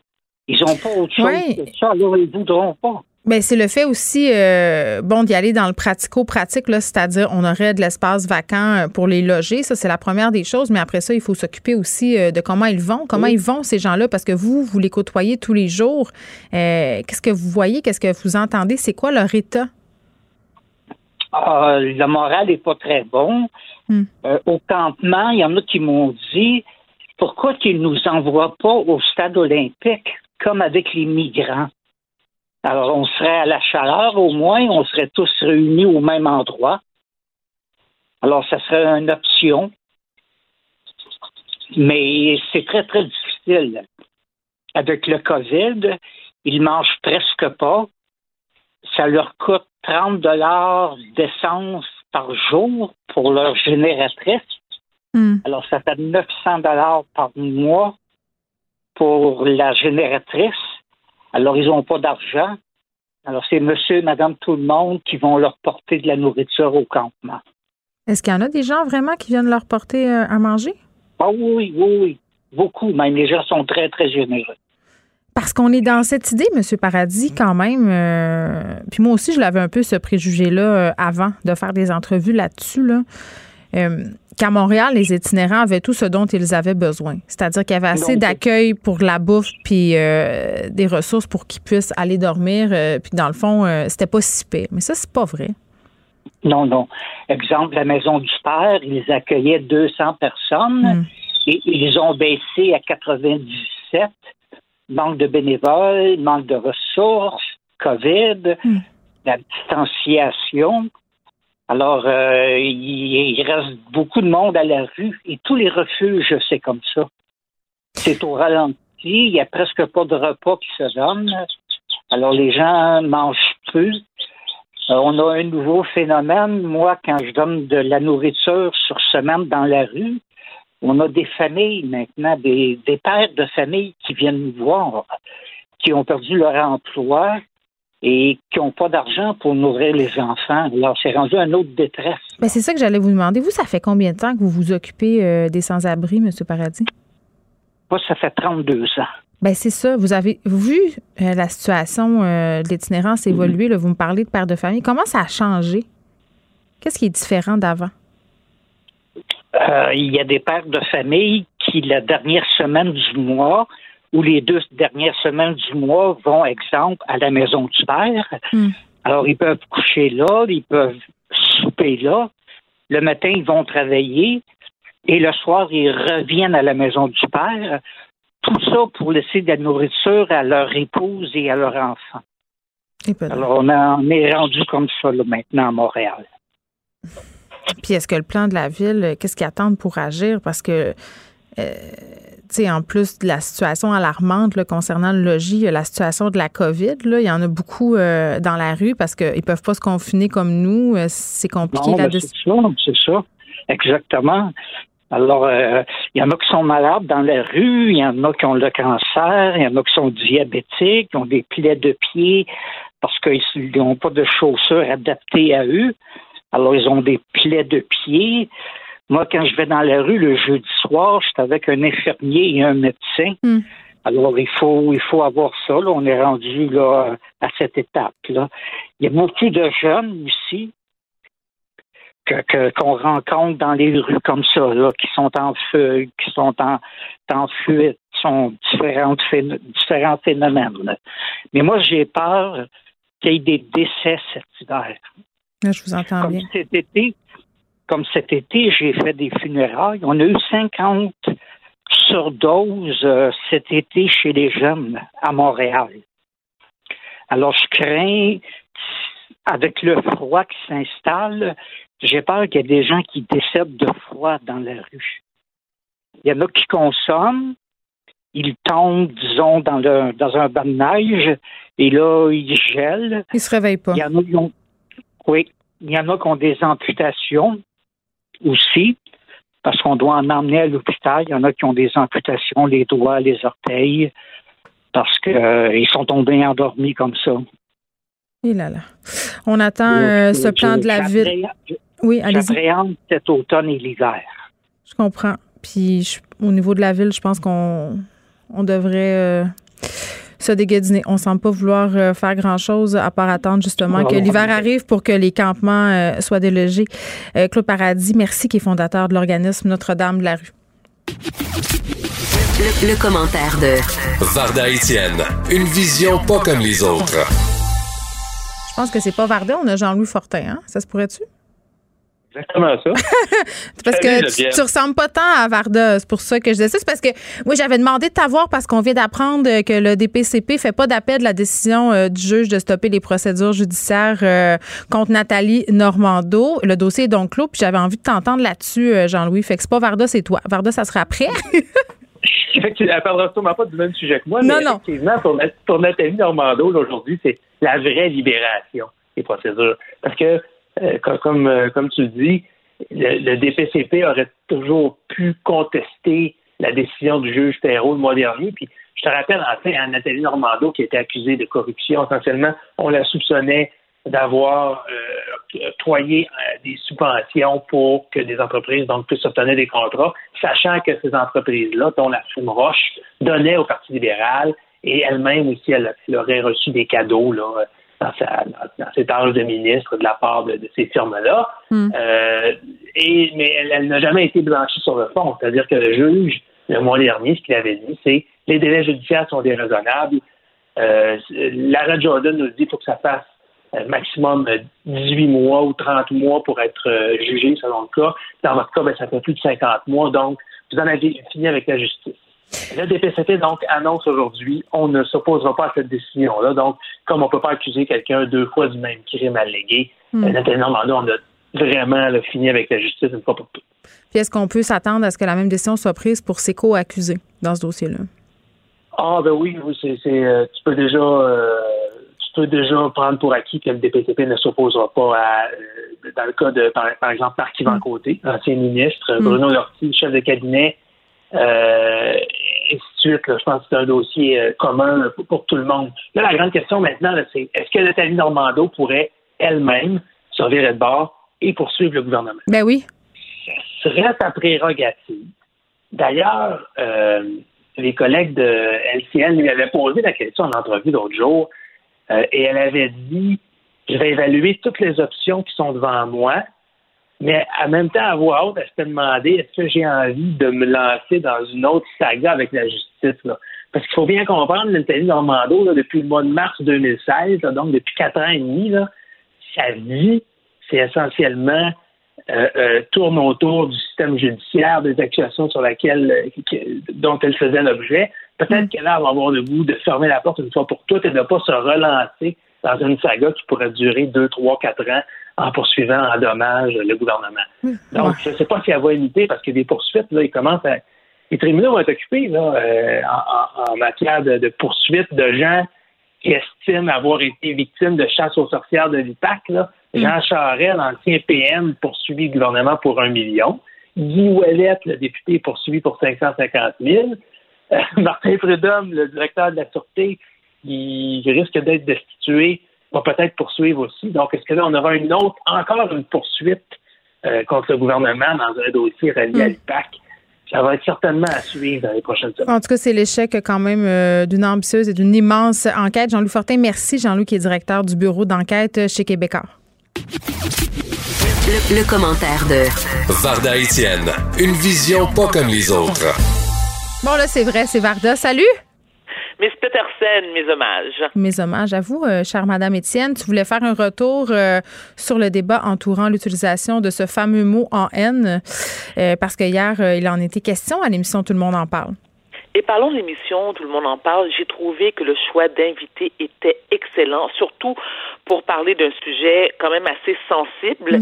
Ils n'ont pas autre chose que ça, alors ils ne voudront pas. Bien, c'est le fait aussi, euh, bon, d'y aller dans le pratico-pratique, c'est-à-dire on aurait de l'espace vacant euh, pour les loger. Ça, c'est la première des choses. Mais après ça, il faut s'occuper aussi euh, de comment ils vont, comment ils vont, ces gens-là, parce que vous, vous les côtoyez tous les jours. Qu'est-ce que vous voyez? Qu'est-ce que vous entendez? C'est quoi leur état? Ah, le moral n'est pas très bon. Hmm. au campement, il y en a qui m'ont dit pourquoi qu'ils ne nous envoient pas au stade olympique comme avec les migrants? Alors, on serait à la chaleur au moins, on serait tous réunis au même endroit. Alors, ça serait une option. Mais c'est très, très difficile. Avec le COVID, ils mangent presque pas. Ça leur coûte 30 dollars d'essence par jour pour leur génératrice. Hmm. Alors, ça fait 900 dollars par mois pour la génératrice. Alors, ils n'ont pas d'argent. Alors, c'est monsieur, madame, tout le monde qui vont leur porter de la nourriture au campement. Est-ce qu'il y en a des gens vraiment qui viennent leur porter euh, à manger? Ah oui, oui, oui. Beaucoup, même. Les gens sont très, très généreux. Parce qu'on est dans cette idée, M. Paradis, quand même. Euh, puis moi aussi, je l'avais un peu ce préjugé-là euh, avant de faire des entrevues là-dessus. Là qu'à Montréal, les itinérants avaient tout ce dont ils avaient besoin. C'est-à-dire qu'il y avait assez d'accueil pour la bouffe puis euh, des ressources pour qu'ils puissent aller dormir. Euh, puis dans le fond, euh, c'était pas si pire. Mais ça, c'est pas vrai. Non, non. Exemple, la Maison du Père, ils accueillaient 200 personnes hmm. et ils ont baissé à 97. Manque de bénévoles, manque de ressources, COVID, hmm. la distanciation. Alors, euh, il, reste beaucoup de monde à la rue et tous les refuges, c'est comme ça. C'est au ralenti, il n'y a presque pas de repas qui se donnent. Alors, les gens mangent peu. Euh, on a un nouveau phénomène. Moi, quand je donne de la nourriture sur semaine dans la rue, on a des familles maintenant, des, des pères de famille qui viennent nous voir, qui ont perdu leur emploi, et qui n'ont pas d'argent pour nourrir les enfants. Alors, c'est rendu un autre détresse. Mais c'est ça que j'allais vous demander. Vous, ça fait combien de temps que vous vous occupez euh, des sans-abri, M. Paradis? Moi, ça fait 32 ans. Ben c'est ça. Vous avez vu euh, la situation euh, de l'itinérance évoluer. vous me parlez de père de famille. Comment ça a changé? Qu'est-ce qui est différent d'avant? il y a des pères de famille qui, la dernière semaine du mois, ou les deux dernières semaines du mois vont, exemple, à la maison du père. Hmm. Alors, ils peuvent coucher là, ils peuvent souper là. Le matin, ils vont travailler. Et le soir, ils reviennent à la maison du père. Tout ça pour laisser de la nourriture à leur épouse et à leur enfant. Alors, on, on, est rendu comme ça là, maintenant à Montréal. Puis, est-ce que le plan de la ville, qu'est-ce qu'ils attendent pour agir? Parce que euh, en plus de la situation alarmante concernant le logis, la situation de la COVID, là, il y en a beaucoup euh, dans la rue parce qu'ils ne peuvent pas se confiner comme nous. Euh, c'est compliqué C'est ça, c'est ça. Exactement. Alors, il y en a qui sont malades dans la rue, il y en a qui ont le cancer, il y en a qui sont diabétiques, qui ont des plaies de pied parce qu'ils n'ont pas de chaussures adaptées à eux. Alors, ils ont des plaies de pied. Moi, quand je vais dans la rue le jeudi soir, je suis avec un infirmier et un médecin. Hmm. Alors, il faut, il faut avoir ça. Là. On est rendu là, à cette étape-là. Il y a beaucoup de jeunes aussi que, qu'on rencontre dans les rues comme ça, là, qui sont en feu, qui sont en, en fuite, sont différents phénomènes. Mais moi, j'ai peur qu'il y ait des décès cet hiver. je vous entends comme bien. Cet été, comme cet été, j'ai fait des funérailles. On a eu 50 surdoses euh, cet été chez les jeunes à Montréal. Alors, je crains, avec le froid qui s'installe, j'ai peur qu'il y ait des gens qui décèdent de froid dans la rue. Il y en a qui consomment, ils tombent, disons, dans, le, dans un bain de neige, et là, ils gèlent. Ils se réveillent pas. Il y en a qui ont, oui, il y en a qui ont des amputations aussi, parce qu'on doit en emmener à l'hôpital. Il y en a qui ont des amputations, les doigts, les orteils, parce qu'ils euh, sont tombés endormis comme ça. Et là là. On attend euh, ce plan de la ville. Oui, allez-y. J'appréhende cet automne et l'hiver. Je comprends. Puis je- au niveau de la ville, je pense qu'on on devrait euh, se déguediner. On semble pas vouloir euh, faire grand-chose à part attendre justement que l'hiver arrive pour que les campements euh, soient délogés. Euh, Claude Paradis, merci, qui est fondateur de l'organisme Notre-Dame de la rue. Le, le commentaire de Varda Étienne, une vision pas comme les autres. Je pense que c'est pas Varda, on a Jean-Louis Fortin, hein? Ça se pourrait-tu? Exactement ça. Parce Salut, que tu, tu ressembles pas tant à Varda. C'est pour ça que je disais ça. C'est parce que, oui, j'avais demandé de t'avoir parce qu'on vient d'apprendre que le DPCP fait pas d'appel de la décision euh, du juge de stopper les procédures judiciaires euh, contre Nathalie Normando. Le dossier est donc clos, puis j'avais envie de t'entendre là-dessus, euh, Jean-Louis. Fait que c'est pas Varda, c'est toi. Varda, ça sera après. Elle parlera sûrement pas du même sujet que moi, Non, mais non. effectivement, pour, pour Nathalie Normando, aujourd'hui, c'est la vraie libération des procédures. Parce que, comme, comme, euh, comme tu le dis, le, DPCP aurait toujours pu contester la décision du juge Perrault le mois dernier. Puis, je te rappelle, en fait, Nathalie Normando, qui était accusée de corruption, essentiellement, on la soupçonnait d'avoir euh, octroyé euh, des subventions pour que des entreprises donc puissent obtenir des contrats, sachant que ces entreprises-là, dont la Fume Roche, donnaient au Parti libéral et elle-même aussi, elle, elle aurait reçu des cadeaux là, dans, sa, dans, dans ses tâches de ministre de la part de, de ces firmes-là. Euh, et, mais elle, elle n'a jamais été blanchie sur le fond. C'est-à-dire que le juge, le mois dernier, ce qu'il avait dit, c'est les délais judiciaires sont déraisonnables. Euh, L'arrêt Jordan nous dit qu'il faut que ça fasse euh, maximum euh, 18 mois ou 30 mois pour être euh, jugé selon le cas. Dans votre cas, ben, ça fait plus de 50 mois, donc vous en avez fini avec la justice. Le DPCP, donc, annonce aujourd'hui, on ne s'opposera pas à cette décision-là. Donc, comme on ne peut pas accuser quelqu'un deux fois du même crime allégué, Hmm. euh, Nathalie on a vraiment là, fini avec la justice une fois pour toutes. Puis est-ce qu'on peut s'attendre à ce que la même décision soit prise pour ses co-accusés dans ce dossier-là? Ah ben oui, oui c'est, euh, tu peux déjà euh, tu peux déjà prendre pour acquis que le DPCP ne s'opposera pas à euh, dans le cas de par, par exemple Marc Yvan Côté, ancien ministre, Mm. Bruno Lortie, chef de cabinet, euh, et ainsi de suite. là. je pense que c'est un dossier euh, commun pour, pour tout le monde. Là, la grande question maintenant, c'est est-ce que Nathalie Normando pourrait elle-même se virer de bord et poursuivre le gouvernement? Ben oui. Ce serait sa prérogative. D'ailleurs, euh, les collègues de LCN lui avaient posé la question en entrevue l'autre jour euh, et elle avait dit Je vais évaluer toutes les options qui sont devant moi, mais en même temps, à voix haute, elle s'était demandé est-ce que j'ai envie de me lancer dans une autre saga avec la justice là? Parce qu'il faut bien comprendre, Nathalie Normando, là, depuis le mois de mars 2016, là, donc depuis quatre ans et demi, là, sa vie, c'est essentiellement euh, euh, tourne autour du système judiciaire, des accusations sur laquelle, euh, dont elle faisait l'objet. Peut-être qu'elle va avoir le goût de fermer la porte une fois pour toutes et de ne pas se relancer dans une saga qui pourrait durer deux, trois, quatre ans en poursuivant en dommage le gouvernement. Donc, je ne sais pas si elle va imiter parce que des poursuites, là, ils commencent à. Les tribunaux vont être occupés là, euh, en, matière de, de poursuites de gens qui estiment avoir été victimes de chasse aux sorcières de l'IPAC. Là. Jean Charest, l'ancien PM, poursuivi le gouvernement pour un million. Guy Ouellette, le député, poursuivi pour 550 000. Euh, Martin Prudhomme, le directeur de la Sûreté, il risque d'être destitué, va peut-être poursuivre aussi. Donc, est-ce que là, on aura une autre, encore une poursuite euh, contre le gouvernement dans un dossier relié à Hmm. l'IPAC. Ça va être certainement à suivre dans les prochaines semaines. En tout cas, c'est l'échec quand même euh, d'une ambitieuse et d'une immense enquête. Jean-Louis Fortin, merci. Jean-Louis qui est directeur du bureau d'enquête chez Québécois. Le, le commentaire de Varda Étienne, une vision pas comme les autres. Bon, là, c'est vrai, c'est Varda. Salut! Miss Peterson, mes hommages. Mes hommages à vous, euh, chère Madame Étienne. Tu voulais faire un retour euh, sur le débat entourant l'utilisation de ce fameux mot en haine, euh, parce que hier, il en était question à l'émission Tout le monde en parle. Et parlons de l'émission, tout le monde en parle. J'ai trouvé que le choix d'invité était excellent, surtout pour parler d'un sujet quand même assez sensible.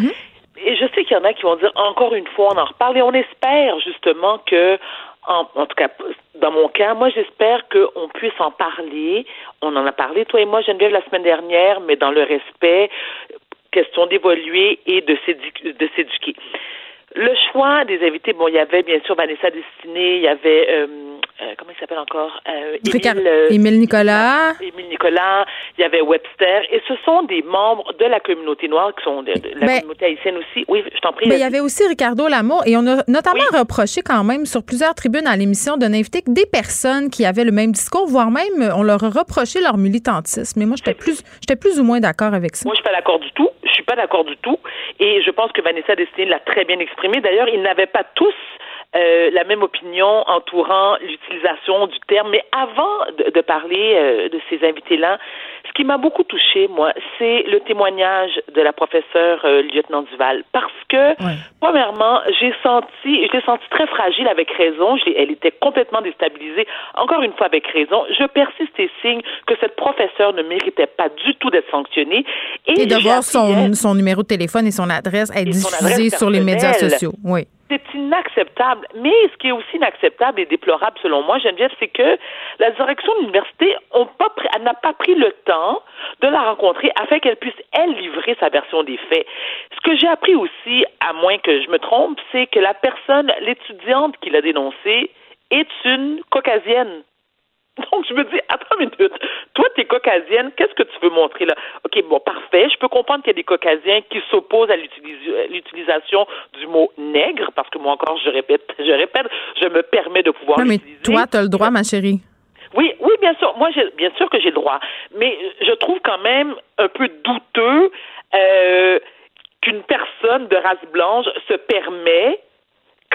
Et je sais qu'il y en a qui vont dire encore une fois, on en reparle et on espère justement que, en, tout cas, dans mon cas, moi j'espère qu'on puisse en parler. On en a parlé, toi et moi, Geneviève, la semaine dernière, mais dans le respect, question d'évoluer et de s'édu- de s'éduquer. Le choix des invités, bon, il y avait bien sûr Vanessa Destinée, il y avait, euh, euh, comment il s'appelle encore? Euh, Émile, euh, Émile Nicolas. Émile Nicolas, il y avait Webster, et ce sont des membres de la communauté noire qui sont de, de la Ben- communauté haïtienne aussi. Oui, je t'en prie. Mais il y avait aussi Ricardo Lamour et on a notamment reproché quand même sur plusieurs tribunes à l'émission de n'inviter que des personnes qui avaient le même discours, voire même euh, on leur a reproché leur militantisme. Mais moi, j'étais plus, j'étais plus ou moins d'accord avec ça. Moi, je suis pas d'accord du tout. Je suis pas d'accord du tout. Et je pense que Vanessa Destinée l'a très bien exprimé. D'ailleurs, ils n'avaient pas tous euh, la même opinion entourant l'utilisation du terme. Mais avant de, de parler euh, de ces invités-là, ce qui m'a beaucoup touché, moi, c'est le témoignage de la professeure euh, lieutenant Duval. Parce que, premièrement, j'ai senti, je l'ai senti très fragile avec raison. Je elle était complètement déstabilisée. Encore une fois, avec raison. Je persiste et signe que cette professeure ne méritait pas du tout d'être sanctionnée. Et de j'ai voir son, numéro de téléphone et son adresse être son diffusé adresse sur les médias sociaux. Oui. C'est inacceptable. Mais ce qui est aussi inacceptable et déplorable selon moi, Geneviève, c'est que la direction de l'université n'a pas pris le temps de la rencontrer afin qu'elle puisse, elle, livrer sa version des faits. Ce que j'ai appris aussi, à moins que je me trompe, c'est que la personne, l'étudiante qui l'a dénoncée, est une caucasienne. Donc, je me dis, attends une caucasienne, qu'est-ce que tu veux montrer là? OK, bon, parfait. Je peux comprendre qu'il y a des caucasiens qui s'opposent à à l'utilisation du mot nègre, parce que moi encore, je répète, je répète, je me permets de pouvoir Non, mais toi, tu as le droit, ma chérie. Oui, oui, bien sûr. Moi, bien sûr que j'ai le droit. Mais euh, je trouve quand même un peu douteux euh, qu'une personne de race blanche se permet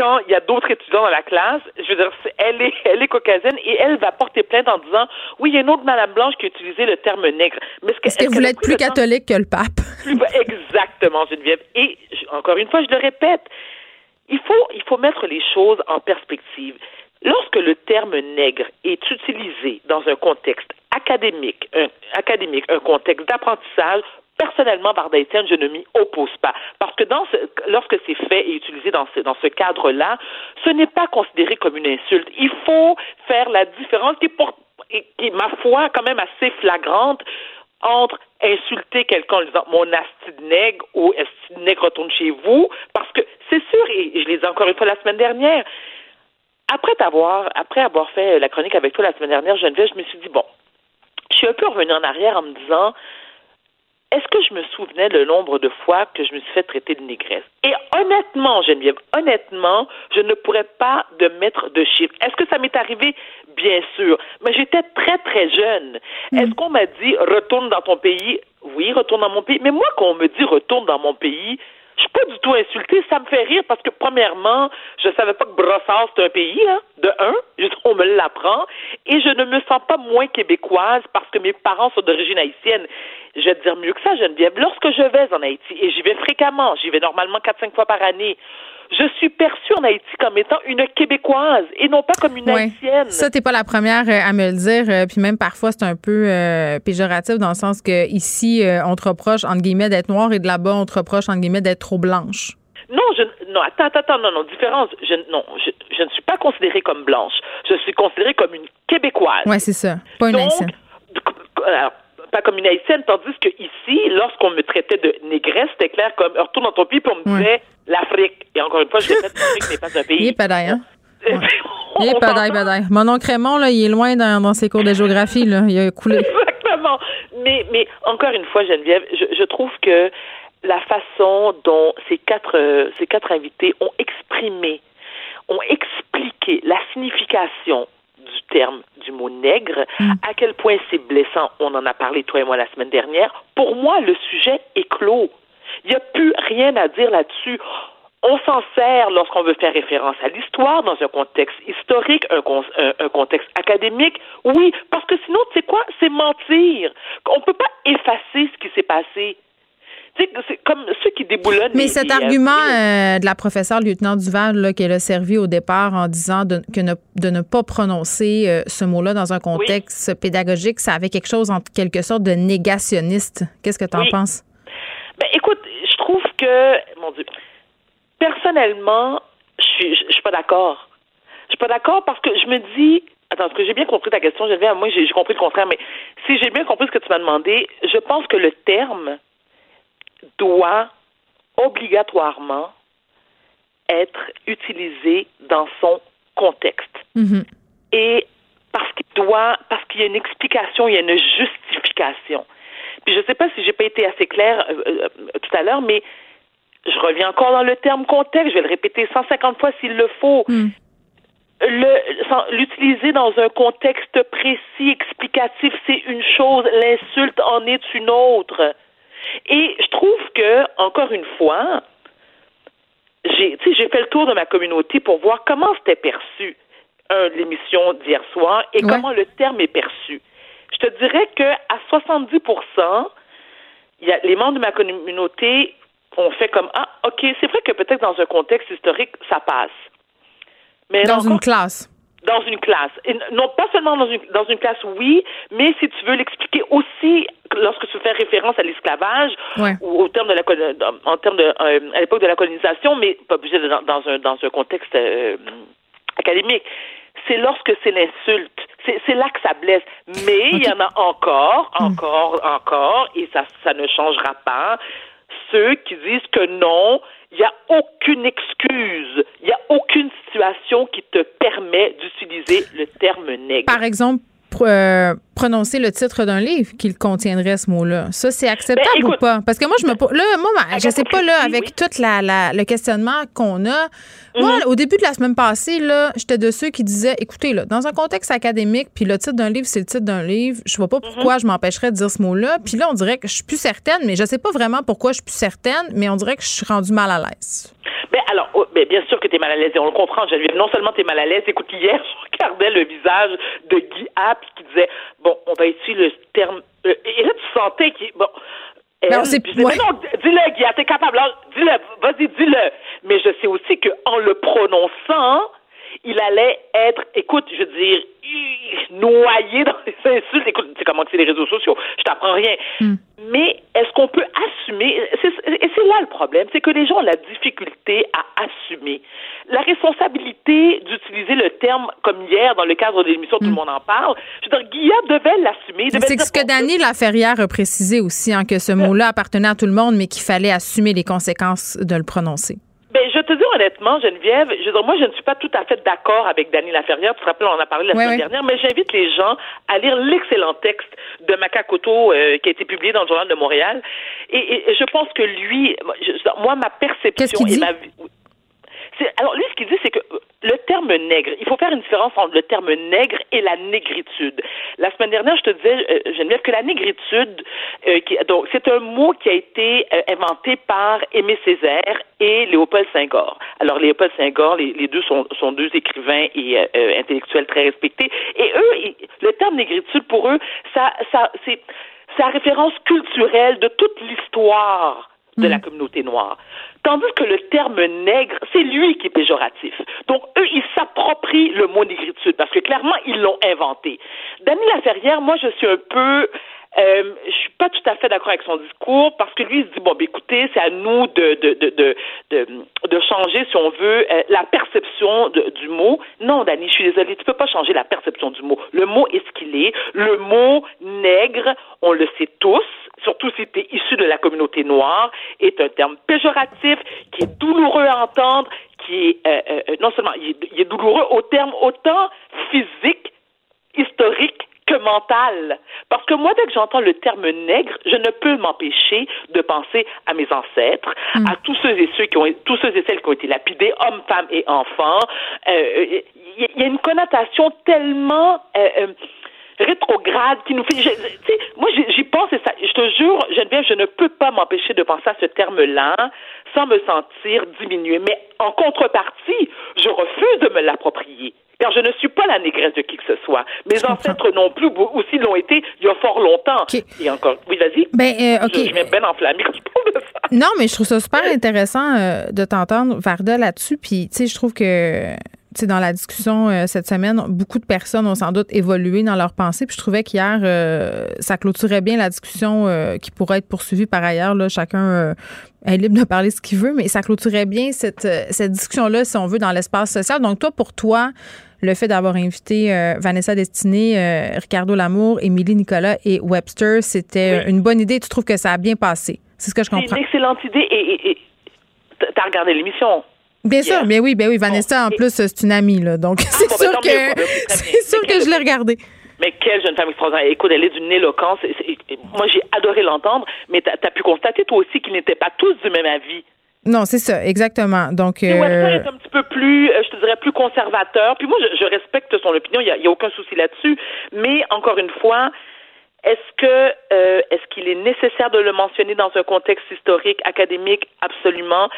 quand il y a d'autres étudiants dans la classe, je veux dire, elle est, elle est caucasienne et elle va porter plainte en disant, oui, il y a une autre madame blanche qui a utilisé le terme nègre. Mais Est-ce que vous voulez être plus catholique que le pape? plus exactement, Geneviève. Et encore une fois, je le répète, il faut, il faut mettre les choses en perspective. Lorsque le terme nègre est utilisé dans un contexte académique, un, académique, un contexte d'apprentissage, personnellement, Varda Étienne, je ne m'y oppose pas. Parce que dans ce, lorsque c'est fait et utilisé dans ce, dans ce cadre-là, ce n'est pas considéré comme une insulte. Il faut faire la différence qui est, pour, qui est, ma foi, quand même assez flagrante entre insulter quelqu'un en disant mon asti de nègre ou asti de nègre retourne chez vous, parce que c'est sûr, et je l'ai dit encore une fois la semaine dernière, après t'avoir, après avoir fait la chronique avec toi la semaine dernière, Geneviève, je me suis dit, bon, je suis un peu revenue en arrière en me disant, est-ce que je me souvenais le nombre de fois que je me suis fait traiter de négresse? Et honnêtement, Geneviève, honnêtement, je ne pourrais pas de mettre de chiffres. Est-ce que ça m'est arrivé? Bien sûr. Mais j'étais très, très jeune. Est-ce qu'on m'a dit retourne dans ton pays? Oui, retourne dans mon pays. Mais moi, quand on me dit retourne dans mon pays, suis pas du tout insultée. Ça me fait rire parce que, premièrement, je savais pas que Brossard, c'est un pays, là, de un. On me l'apprend. Et je ne me sens pas moins québécoise parce que mes parents sont d'origine haïtienne. Je vais te dire mieux que ça, Geneviève. Lorsque je vais en Haïti, et j'y vais fréquemment, j'y vais normalement 4-5 fois par année, je suis perçue en Haïti comme étant une Québécoise et non pas comme une Ouais. Haïtienne. Ça, t'es pas la première euh, à me le dire. euh, Puis même parfois, c'est un peu euh, péjoratif dans le sens que ici, euh, on te reproche, entre guillemets, d'être noire et de là-bas, on te reproche, entre guillemets, d'être trop blanche. Non, je, non, attends, attends, attends, non, non, différence. Je, non, je, je ne suis pas considérée comme blanche. Je suis considérée comme une Québécoise. Ouais, c'est ça. Pas une Donc, haïtienne. alors, pas comme une haïtienne, tandis que ici, lorsqu'on me traitait de négresse, c'était clair comme retourne dans ton pays, puis on me disait l'Afrique. Et encore une fois, je répète, l'Afrique n'est pas un pays. Il est padaille, hein? On Il est s'entend? padaille. Mon oncle Raymond, là, il est loin dans, dans ses cours de géographie, là. Il a coulé. Exactement. Mais, mais encore une fois, Geneviève, je, je trouve que la façon dont ces quatre, euh, ces quatre invités ont exprimé, ont expliqué la signification du terme du mot nègre, mm. à quel point c'est blessant? On en a parlé, toi et moi, la semaine dernière. Pour moi, le sujet est clos. Il n'y a plus rien à dire là-dessus. On s'en sert lorsqu'on veut faire référence à l'histoire dans un contexte historique, un, un, contexte académique. Oui, parce que sinon, tu sais quoi? C'est mentir. On ne peut pas effacer ce qui s'est passé. C'est comme ceux qui déboulonnent. Mais cet argument euh, de la professeure lieutenant Duval qu'elle a servi au départ en disant de, que ne, de ne pas prononcer euh, ce mot-là dans un contexte pédagogique, ça avait quelque chose en quelque sorte de négationniste. Qu'est-ce que tu en penses? Ben, écoute, je trouve que, mon Dieu, personnellement, je suis, je, suis pas d'accord. Je suis pas d'accord parce que je me dis, attends, est-ce que j'ai bien compris ta question, Geneviève? Moi, j'ai compris le contraire, mais si j'ai bien compris ce que tu m'as demandé, je pense que le terme doit obligatoirement être utilisé dans son contexte. Mm-hmm. Et parce qu'il doit, parce qu'il y a une explication, il y a une justification. Puis je ne sais pas si j'ai pas été assez claire euh, euh, tout à l'heure, mais je reviens encore dans le terme contexte, je vais le répéter 150 fois s'il le faut. Mm. L'utiliser dans un contexte précis, explicatif, c'est une chose, l'insulte en est une autre. Et je trouve que, encore une fois, j'ai fait le tour de ma communauté pour voir comment c'était perçu l'émission d'hier soir et comment le terme est perçu. Je te dirais que à 70 il y a, les membres de ma communauté ont fait comme ah ok c'est vrai que peut-être dans un contexte historique ça passe. Mais dans une classe dans une classe. non pas seulement dans une, dans une classe, oui, mais si tu veux l'expliquer aussi lorsque tu fais référence à l'esclavage ou au terme de la en termes de euh, à l'époque de la colonisation, mais pas obligé de, dans, dans un dans un contexte euh, académique. C'est lorsque c'est l'insulte. C'est là que ça blesse. Mais il y en a encore, hmm. encore, encore, et ça, ça ne changera pas. Ceux qui disent que non, il n'y a aucune excuse, il n'y a aucune situation qui te permet d'utiliser le terme nègre. Par exemple, euh, prononcer le titre d'un livre qu'il contiendrait ce mot-là. Ça, c'est acceptable ben, ou pas? Parce que moi, je me là, moi, je sais pas, là, avec tout la, le questionnement qu'on a, moi, mhm. au début de la semaine passée, là, j'étais de ceux qui disaient, écoutez, là, dans un contexte académique, puis le titre d'un livre, c'est le titre d'un livre, je vois pas mhm. pourquoi je m'empêcherais de dire ce mot-là. Puis là, on dirait que je suis plus certaine, mais je sais pas vraiment pourquoi je suis plus certaine, mais on dirait que je suis rendue mal à l'aise. Ben alors, oh, ben, bien sûr que tu es mal à l'aise et on le comprend, Geneviève. Non seulement tu es mal à l'aise, écoute, hier, je regardais le visage de Guy App qui disait, bon, on va utiliser le terme... Euh, et là, tu sentais qu'il... Bon, non, c'est dis-le, Guy, t'es capable. Dis-le, vas-y, dis-le. Mais je sais aussi qu'en le prononçant, il allait être, écoute, je veux dire, noyé dans les insultes. Écoute, c'est comment c'est les réseaux sociaux. Je t'apprends rien. Hmm. Mais est-ce qu'on peut assumer? Et c'est là le problème, c'est que les gens ont la difficulté à assumer la responsabilité d'utiliser le terme comme hier dans le cadre de l'émission Tout le hmm. monde en parle. Je veux dire, Guillaume devait l'assumer. C'est ce que Dany Laferrière a précisé aussi, hein, que ce mot-là appartenait à tout le monde, mais qu'il fallait assumer les conséquences de le prononcer. Ben, je te dis honnêtement, Geneviève, je veux dire, moi, je ne suis pas tout à fait d'accord avec Dany Laferrière. Tu te rappelles, on en a parlé la semaine dernière, mais j'invite les gens à lire l'excellent texte de Macacoto euh, qui a été publié dans le Journal de Montréal. Et, je pense que lui, moi, ma perception et ma alors lui, ce qu'il dit, c'est que euh, le terme nègre, il faut faire une différence entre le terme nègre et la négritude. La semaine dernière, je te disais, euh, Geneviève, que la négritude, euh, donc c'est un mot qui a été inventé par Aimé Césaire et Léopold Senghor. Alors Léopold Senghor, les, les deux sont, sont, deux écrivains et intellectuels très respectés. Et eux, le terme négritude pour eux, ça, ça, c'est sa référence culturelle de toute l'histoire de la mm. communauté noire. Tandis que le terme nègre, c'est lui qui est péjoratif. Donc, eux, ils s'approprient le mot négritude parce que clairement, ils l'ont inventé. Dany Laferrière, moi, je suis un peu euh, je suis pas tout à fait d'accord avec son discours parce que lui il se dit bon ben écoutez c'est à nous de de, de de de de changer si on veut euh, la perception du mot. Non Dani je suis désolée tu peux pas changer la perception du mot. Le mot est ce qu'il est. Le mot nègre on le sait tous surtout si tu es issu de la communauté noire est un terme péjoratif qui est douloureux à entendre qui est euh, euh, non seulement il est douloureux au terme autant physique historique que mental. Parce que moi, dès que j'entends le terme nègre, je ne peux m'empêcher de penser à mes ancêtres, Mm. à tous ceux et ceux qui ont, tous ceux et celles qui ont été lapidés, hommes, femmes et enfants. Euh, Il y, a une connotation tellement euh, euh, rétrograde qui nous fait. je- moi, j'y pense et ça. Je te jure, Geneviève, je ne peux pas m'empêcher de penser à ce terme-là sans me sentir diminuée. Mais en contrepartie, je refuse de me l'approprier. Car je ne suis pas la négresse de qui que ce soit. Mes ancêtres non plus, ou- aussi l'ont été il y a fort longtemps. Et encore, oui, vas-y. Ben, euh, OK. Je, je bien enflammée quand je parle de ça. Non, mais je trouve ça super intéressant euh, de t'entendre, Varda, là-dessus. Puis, tu sais, je trouve que, sais, dans la discussion euh, cette semaine, beaucoup de personnes ont sans doute évolué dans leurs pensées. Puis, je trouvais qu'hier, euh, ça clôturait bien la discussion euh, qui pourrait être poursuivie par ailleurs. Là, chacun est libre de parler ce qu'il veut, mais ça clôturait bien cette, cette discussion-là, si on veut, dans l'espace social. Donc, toi, pour toi, le fait d'avoir invité euh, Vanessa Destinée, euh, Ricardo Lamour, Émilie Nicolas et Webster, c'était une bonne idée. Tu trouves que ça a bien passé? C'est ce que je C'est comprends. une excellente idée et, et t'as regardé l'émission. Bien sûr, mais oui, ben oui, Vanessa, en plus, c'est une amie, là. Donc, c'est bon, ben, sûr que, quoi. c'est sûr que je l'ai regardé. Mais quelle jeune femme extraordinaire. Écoute, elle est d'une éloquence. C'est- moi, j'ai adoré l'entendre, mais tu as, pu constater, toi aussi, qu'ils n'étaient pas tous du même avis. Non, c'est ça, exactement. Donc, Webster euh, est un petit peu plus, euh, je te dirais, plus conservateur. Puis moi, je, je respecte son opinion, il n'y a aucun souci là-dessus. Mais encore une fois, est-ce que euh, est-ce qu'il est nécessaire de le mentionner dans un contexte historique, académique? Absolument.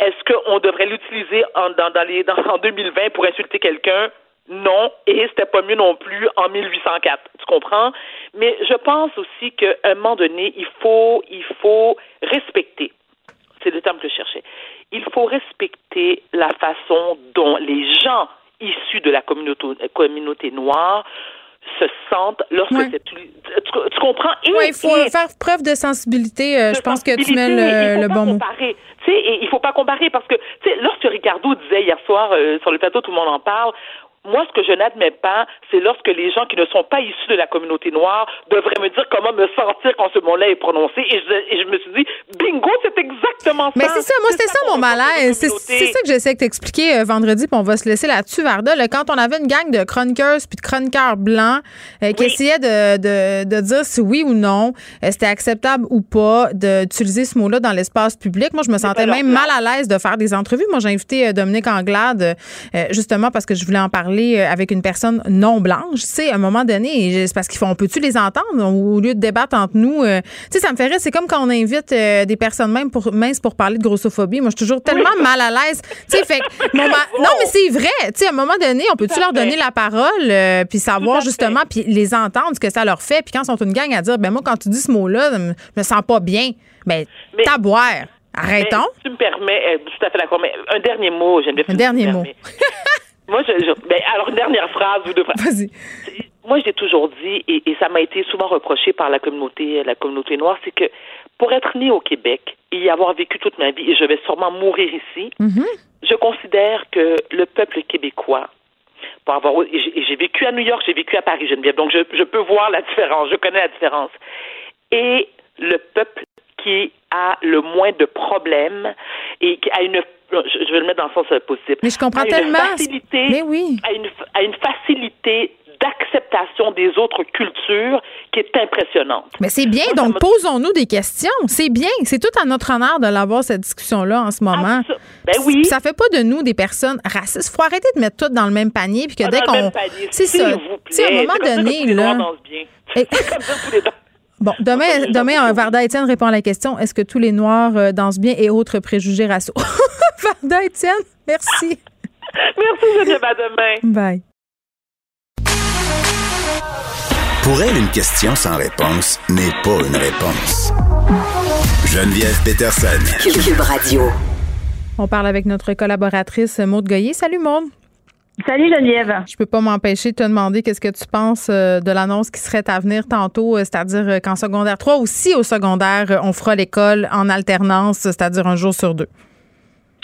Est-ce qu'on devrait l'utiliser en, dans, dans les, dans, en 2020 pour insulter quelqu'un? Non, et c'était pas mieux non plus en 1804. Tu comprends? Mais je pense aussi qu'à un moment donné, il faut, il faut respecter. C'est le terme que je cherchais. Il faut respecter la façon dont les gens issus de la communauté, communauté noire se sentent lorsque Ouais. c'est tu, tu- tu comprends? Ouais, il faut et- faire preuve de sensibilité. euh, je pense que tu mets sensibilité, il le, faut le pas bon mot. comparer. Sais, et il faut pas comparer parce que, tu sais, lorsque Ricardo disait hier soir euh, sur le plateau, tout le monde en parle. Moi, ce que je n'admets pas, c'est lorsque les gens qui ne sont pas issus de la communauté noire devraient me dire comment me sentir quand ce mot-là est prononcé. Et je, et je me suis dit, bingo, c'est exactement ça. Mais c'est ça, moi, c'était ça mon malaise. C'est ça que j'essaie de t'expliquer euh, vendredi, puis on va se laisser là-dessus, Varda. Là, quand on avait une gang de chroniqueuses puis de chroniqueurs blancs euh, qui essayaient de, de, de dire si oui ou non euh, c'était acceptable ou pas d'utiliser ce mot-là dans l'espace public, moi, je me sentais même mal à l'aise de faire des entrevues. Moi, j'ai invité euh, Dominique Anglade euh, justement parce que je voulais en parler euh, avec une personne non blanche. Tu sais, à un moment donné, c'est parce qu'il faut, on peut-tu les entendre au lieu de débattre entre nous? euh, tu sais, ça me rire. C'est comme quand on invite euh, des personnes même pour, minces pour parler de grossophobie. Moi, je suis toujours tellement mal à l'aise. Tu sais, fait ma- non, mais c'est vrai. Tu sais, à un moment donné, on peut-tu leur donner la parole euh, puis savoir justement puis les entendre ce que ça leur fait. Puis quand ils sont une gang à dire, ben moi, quand tu dis ce mot-là, je me- sens pas bien. Ben, t'as boire. Arrêtons. Mais si tu me permets, euh, tout à fait d'accord, mais un dernier mot, Geneviève. Un si tu dernier mot. Moi, je, je- ben, alors, dernière phrase ou deux phrases. Vas-y. Moi, j'ai toujours dit, et, et ça m'a été souvent reproché par la communauté, la communauté noire, c'est que pour être né au Québec et y avoir vécu toute ma vie, et je vais sûrement mourir ici, je considère que le peuple québécois, pour avoir, et j'ai et j'ai vécu à New York, j'ai vécu à Paris, Geneviève, donc je, je peux voir la différence, je connais la différence. Et le peuple qui a le moins de problèmes et qui a une je vais le mettre dans le sens euh, possible. Mais je comprends tellement. Facilité, Mais oui. a une, a une facilité d'acceptation des autres cultures qui est impressionnante. Mais c'est bien, donc posons-nous des questions. C'est bien. C'est tout à notre honneur de l'avoir, cette discussion-là, en ce moment. Ben oui. Ça fait pas de nous des personnes racistes. faut arrêter de mettre tout dans le même panier. Puis que Ah, dès qu'on. C'est ça. sais, à un moment C'est donné, là. C'est comme ça que tous les Noirs- Bon, demain, demain Varda Étienne répond à la question est-ce que tous les Noirs euh, dansent bien et autres préjugés raciaux? Varda Étienne, merci. Merci, Geneviève. À demain. Bye. Pour elle, une question sans réponse n'est pas une réponse. Geneviève Peterson. Cube Radio. On parle avec notre collaboratrice Maude Goyer. Salut Maude. Salut Geneviève. Je peux pas m'empêcher de te demander qu'est-ce que tu penses euh, de l'annonce qui serait à venir tantôt, euh, c'est-à-dire euh, qu'en secondaire 3 aussi au secondaire, on fera l'école en alternance, c'est-à-dire un jour sur deux.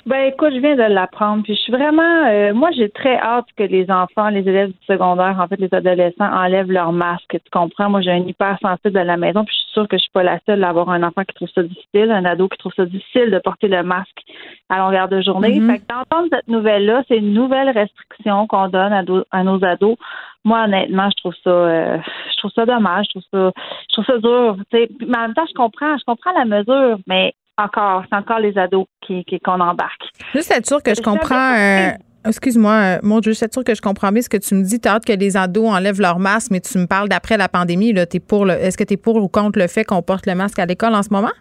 Ben écoute, je viens de l'apprendre. Puis je suis vraiment, euh, moi j'ai très hâte que les enfants, les élèves du secondaire, en fait les adolescents enlèvent leur masque. Tu comprends? Moi j'ai un hypersensible à la maison. Puis je suis sûre que je suis pas la seule à avoir un enfant qui trouve ça difficile, un ado qui trouve ça difficile de porter le masque à longueur de journée. Mm-hmm. Fait que d'entendre cette nouvelle là, c'est une nouvelle restriction qu'on donne à, à, nos ados. Moi honnêtement, je trouve ça, euh, je trouve ça dommage. Je trouve ça, je trouve ça dur. Mais en même temps, je comprends, je comprends la mesure, mais encore, c'est encore les ados qui, qui qu'on embarque. Juste être sûr que je comprends. Euh, excuse-moi, euh, mon Dieu, juste être sûr que je comprends bien ce que tu me dis. Tu as hâte que les ados enlèvent leur masque, mais tu me parles d'après la pandémie. Là, es pour le, est-ce que tu es pour ou contre le fait qu'on porte le masque à l'école en ce moment?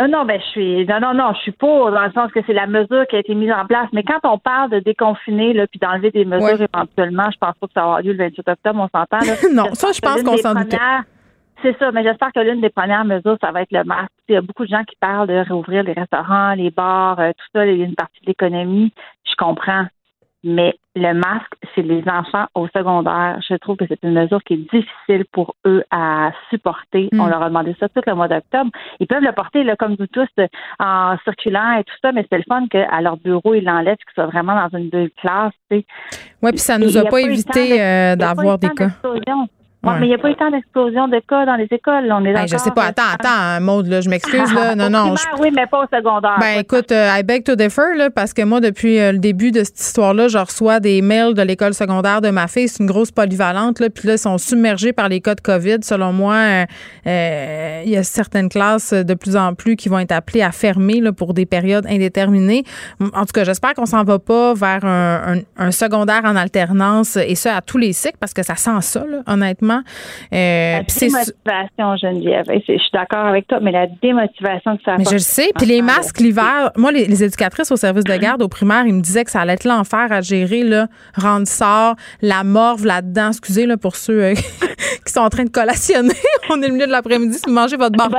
Euh, non, ben je suis non, non, non, je suis pour dans le sens que c'est la mesure qui a été mise en place. Mais quand on parle de déconfiner là, puis d'enlever des mesures éventuellement, je pense pas que ça avoir lieu le 28 octobre, on s'entend. non, ça, je pense qu'on s'en doute. C'est ça, mais j'espère que l'une des premières mesures, ça va être le masque. Il y a beaucoup de gens qui parlent de réouvrir les restaurants, les bars, euh, tout ça, il y a une partie de l'économie. Je comprends. Mais le masque, c'est les enfants au secondaire. Je trouve que c'est une mesure qui est difficile pour eux à supporter. On leur a demandé ça tout le mois d'octobre. Ils peuvent le porter, là, comme nous tous, en circulant et tout ça, mais c'est le fun qu'à leur bureau, ils l'enlèvent, qu'ils soient vraiment dans une bulle classe. Oui, puis ça nous a, pas, évité euh, d'avoir des cas. Ouais. mais il n'y a pas eu tant d'explosion de cas dans les écoles. On est ben, je sais pas. Attends, attends, Maude, là, je m'excuse. là. Non, non. Oui, mais pas au secondaire. Ben, écoute, euh, I beg to differ, là, parce que moi, depuis euh, le début de cette histoire-là, je reçois des mails de l'école secondaire de ma fille. C'est une grosse polyvalente, là. Puis là, ils sont submergés par les cas de COVID. Selon moi, euh, il y a certaines classes de plus en plus qui vont être appelées à fermer là, pour des périodes indéterminées. En tout cas, j'espère qu'on s'en va pas vers un, un, un, secondaire en alternance et ça à tous les cycles parce que ça sent ça, là, honnêtement. Euh, la démotivation, Geneviève. Je suis d'accord avec toi, mais la démotivation que ça Mais je le sais. Puis les masques l'hiver, moi, les, éducatrices au service de garde au primaire, ils me disaient que ça allait être l'enfer à gérer, là, rendre sort, la morve là-dedans. Excusez, là, pour ceux euh, qui sont en train de collationner. On est le milieu de l'après-midi, si vous mangez votre bar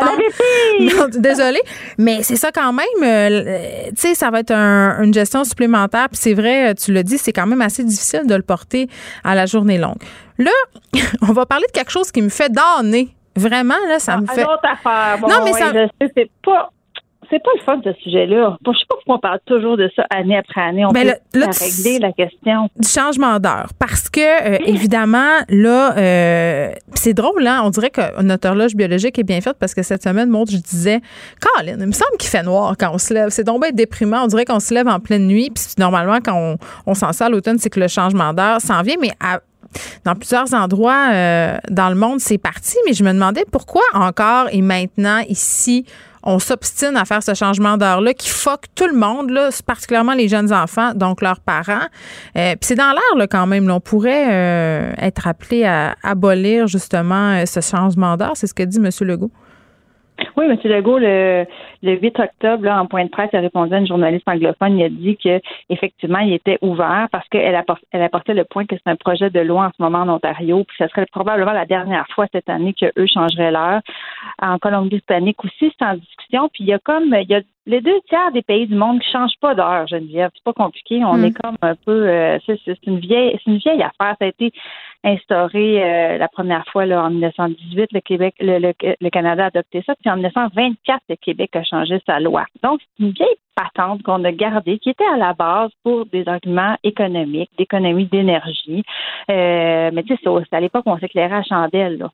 Désolée. Mais c'est ça quand même. Euh, tu sais, ça va être une gestion supplémentaire. Puis c'est vrai, tu l'as dit, c'est quand même assez difficile de le porter à la journée longue. Là, on va parler de quelque chose qui me fait donner. Vraiment, là, ça me ah, fait. Autre affaire. non, mais ça. c'est pas c'est pas le fun ce sujet-là. Je sais pas pourquoi on parle toujours de ça année après année. On ben peut régler la question. Du changement d'heure. Parce que, euh, évidemment, là, euh, c'est drôle, hein? On dirait que notre horloge biologique est bien faite parce que cette semaine, montre, je disais, Colin, il me semble qu'il fait noir quand on se lève. C'est donc bien déprimant. On dirait qu'on se lève en pleine nuit. Puis normalement, quand on, on s'en sort à l'automne, c'est que le changement d'heure s'en vient. Mais à, dans plusieurs endroits euh, dans le monde, c'est parti, mais je me demandais pourquoi encore et maintenant ici, on s'obstine à faire ce changement d'heure-là qui foque tout le monde, là, particulièrement les jeunes enfants, donc leurs parents. Euh, Puis c'est dans l'air quand même. on pourrait euh, être appelé à abolir justement ce changement d'heure. C'est ce que dit M. Legault. Oui, M. Legault, le, le 8 octobre, là, en point de presse, il a répondu à une journaliste anglophone. Il a dit que effectivement, il était ouvert parce qu'elle apportait, elle apportait le point que c'est un projet de loi en ce moment en Ontario, puis ce serait probablement la dernière fois cette année qu'eux changeraient l'heure. En Colombie-Britannique aussi, c'est en discussion. Puis il y a comme il y a les deux tiers des pays du monde qui changent pas d'heure, Geneviève. C'est pas compliqué. On mm. est comme un peu euh, c'est, une vieille c'est une vieille affaire. Ça a été instauré euh, la première fois là, en 1918. Le Québec, le, le, Canada a adopté ça. Puis en 1924, le Québec a changé sa loi. Donc, c'est une vieille patente qu'on a gardée, qui était à la base pour des arguments économiques, d'économie d'énergie. Euh, mais tu sais, c'est à l'époque on s'éclairait à chandelle. Là.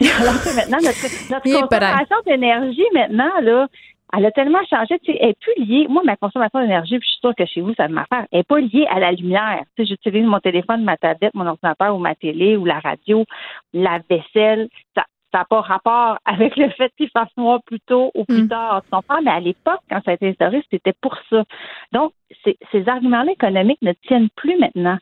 Alors que maintenant, notre, notre consommation d'énergie, maintenant, là, elle a tellement changé, tu sais, elle est plus liée. Moi, ma consommation d'énergie, je suis sûre que chez vous, ça m'affaire, elle n'est pas liée à la lumière. Tu sais, j'utilise mon téléphone, ma tablette, mon ordinateur ou ma télé ou la radio, la vaisselle. Ça, n'a pas rapport avec le fait qu'il fasse noir plus tôt ou plus mm. tard. Tu comprends? Mais à l'époque, quand ça a été instauré, c'était pour ça. Donc, ces arguments-là économiques ne tiennent plus maintenant.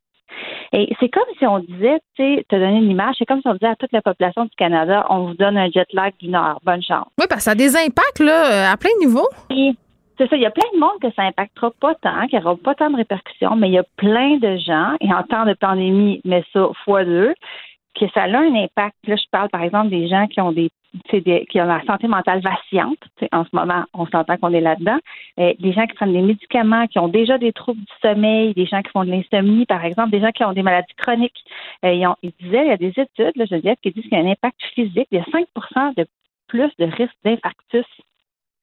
Et c'est comme si on disait, tu sais, te donner une image, c'est comme si on disait à toute la population du Canada, on vous donne un jet lag du Nord. Bonne chance. Oui, parce que ça a des impacts, là, à plein de niveaux. c'est ça, il y a plein de monde que ça impactera pas tant, qu'il n'y aura pas tant de répercussions, mais il y a plein de gens, et en temps de pandémie, mais ça fois deux, que ça a un impact. Là, je parle par exemple des gens qui ont des, qui ont la santé mentale vacillante. En ce moment, on s'entend qu'on est là-dedans. Euh, des gens qui prennent des médicaments, qui ont déjà des troubles du sommeil, des gens qui font de l'insomnie, par exemple, des gens qui ont des maladies chroniques. Euh, ils, disaient, il y a des études, là, je qui disent qu'il y a un impact physique. Il y a 5% de plus de risque d'infarctus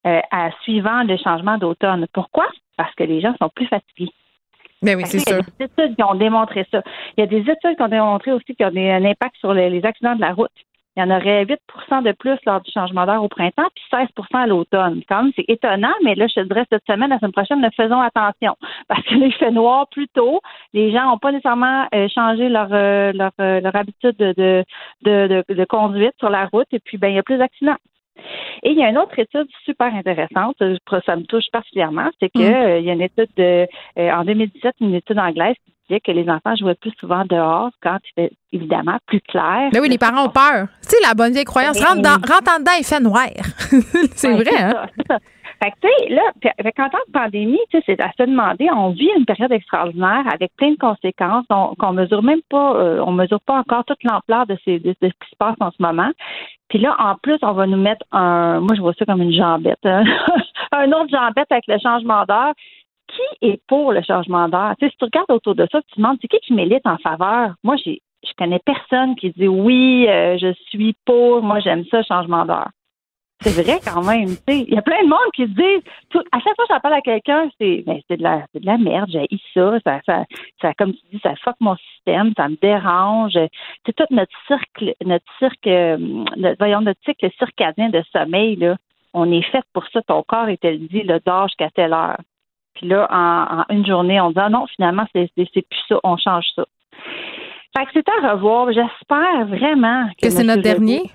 à suivant le changement d'automne. Pourquoi? Parce que les gens sont plus fatigués. Ben oui, c'est sûr. Il y a des études qui ont démontré ça. Il y a des études qui ont démontré aussi qu'il y a un impact sur les, accidents de la route. Il y en aurait 8% de plus lors du changement d'heure au printemps, puis 16% à l'automne. Quand même, c'est étonnant, mais là, je te dirais cette semaine, la semaine prochaine, ne faisons attention. Parce que il fait noir plus tôt. Les gens n'ont pas nécessairement euh, changé leur, euh, leur, euh, leur habitude de, de, de, de, conduite sur la route, et puis ben, il y a plus d'accidents. Et il y a une autre étude super intéressante, ça me touche particulièrement, c'est qu'il mm. y a une étude de, en 2017, une étude anglaise qui disait que les enfants jouaient plus souvent dehors quand il fait évidemment plus clair. Mais oui, les parents ont peur. Tu sais, la bonne vieille croyance, rentre, dans, rentre en dedans, il fait noir. c'est vrai, hein? Fait que, tu sais, là, en temps de pandémie, tu sais, c'est à se demander, on vit une période extraordinaire avec plein de conséquences qu'on mesure même pas, euh, on mesure pas encore toute l'ampleur de, ces, ce qui se passe en ce moment. Puis là, en plus, on va nous mettre un, moi, je vois ça comme une jambette, hein. un autre jambette avec le changement d'heure qui est pour le changement d'heure? Tu sais, si tu regardes autour de ça, tu te demandes, c'est qui qui milite en faveur? Moi, j'ai, je connais personne qui dit oui, euh, je suis pour, moi, j'aime ça, changement d'heure. C'est vrai quand même. Il y a plein de monde qui se disent, à chaque fois que j'appelle à quelqu'un, c'est ben, c'est de la c'est de la merde, j'ai ça, ça, ça, ça, comme tu dis, ça fuck mon système, ça me dérange. C'est tout notre cercle, notre cirque, euh, notre, voyons, notre cycle circadien de sommeil, là. On est fait pour ça, ton corps est le dit, le d'âge qu'à telle heure. Puis là, en, une journée, on dit ah non, finalement, c'est plus ça, on change ça. Fait que c'est à revoir. J'espère vraiment que, c'est notre dernier?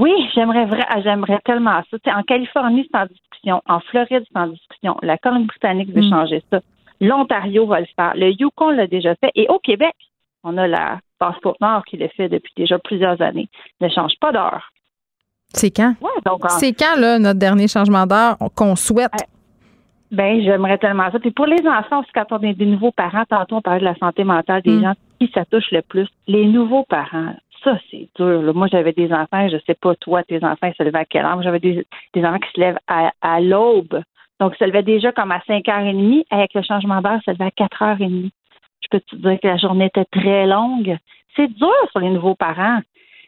Oui, j'aimerais ah, j'aimerais tellement ça. en Californie, c'est en discussion. En Floride, c'est en discussion. La Colombie-Britannique veut mm. changer ça. L'Ontario va le faire. Le Yukon l'a déjà fait. Et au Québec, on a la Passeport Nord qui le fait depuis déjà plusieurs années. Ne change pas d'heure. C'est quand? c'est quand, là, notre dernier changement d'heure qu'on souhaite? Ben, j'aimerais tellement ça. Puis pour les enfants, aussi, quand on est des nouveaux parents, tantôt on parlait de la santé mentale des mm. gens, qui ça touche le plus? Les nouveaux parents. Ça, c'est dur. Moi, j'avais des enfants, je sais pas, toi, tes enfants, ils se levaient à quelle heure? J'avais des, enfants qui se lèvent à, l'aube. Donc, ils se levaient déjà comme à 5h30. Avec le changement d'heure, ils se levaient à 4h30. Je peux te dire que la journée était très longue. C'est dur pour les nouveaux parents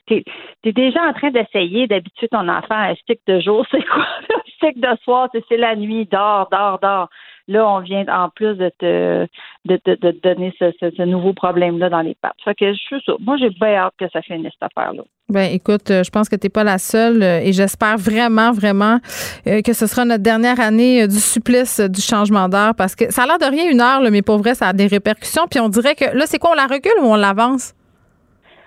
tu es, déjà en train d'essayer d'habituer ton enfant à un stick de jour. C'est quoi? Un stick de soir, c'est la nuit, dors, dors, dors. Là, on vient en plus de te, de, de, donner ce, nouveau problème-là dans les pattes. Je suis. Moi, j'ai bien hâte que ça finisse cette affaire-là. Ben, écoute, euh, je pense que tu n'es pas la seule euh, et j'espère vraiment, vraiment euh, que ce sera notre dernière année du supplice du changement d'heure parce que ça a l'air de rien une heure, mais pour vrai, ça a des répercussions. Puis on dirait que là, c'est quoi, on la recule ou on l'avance?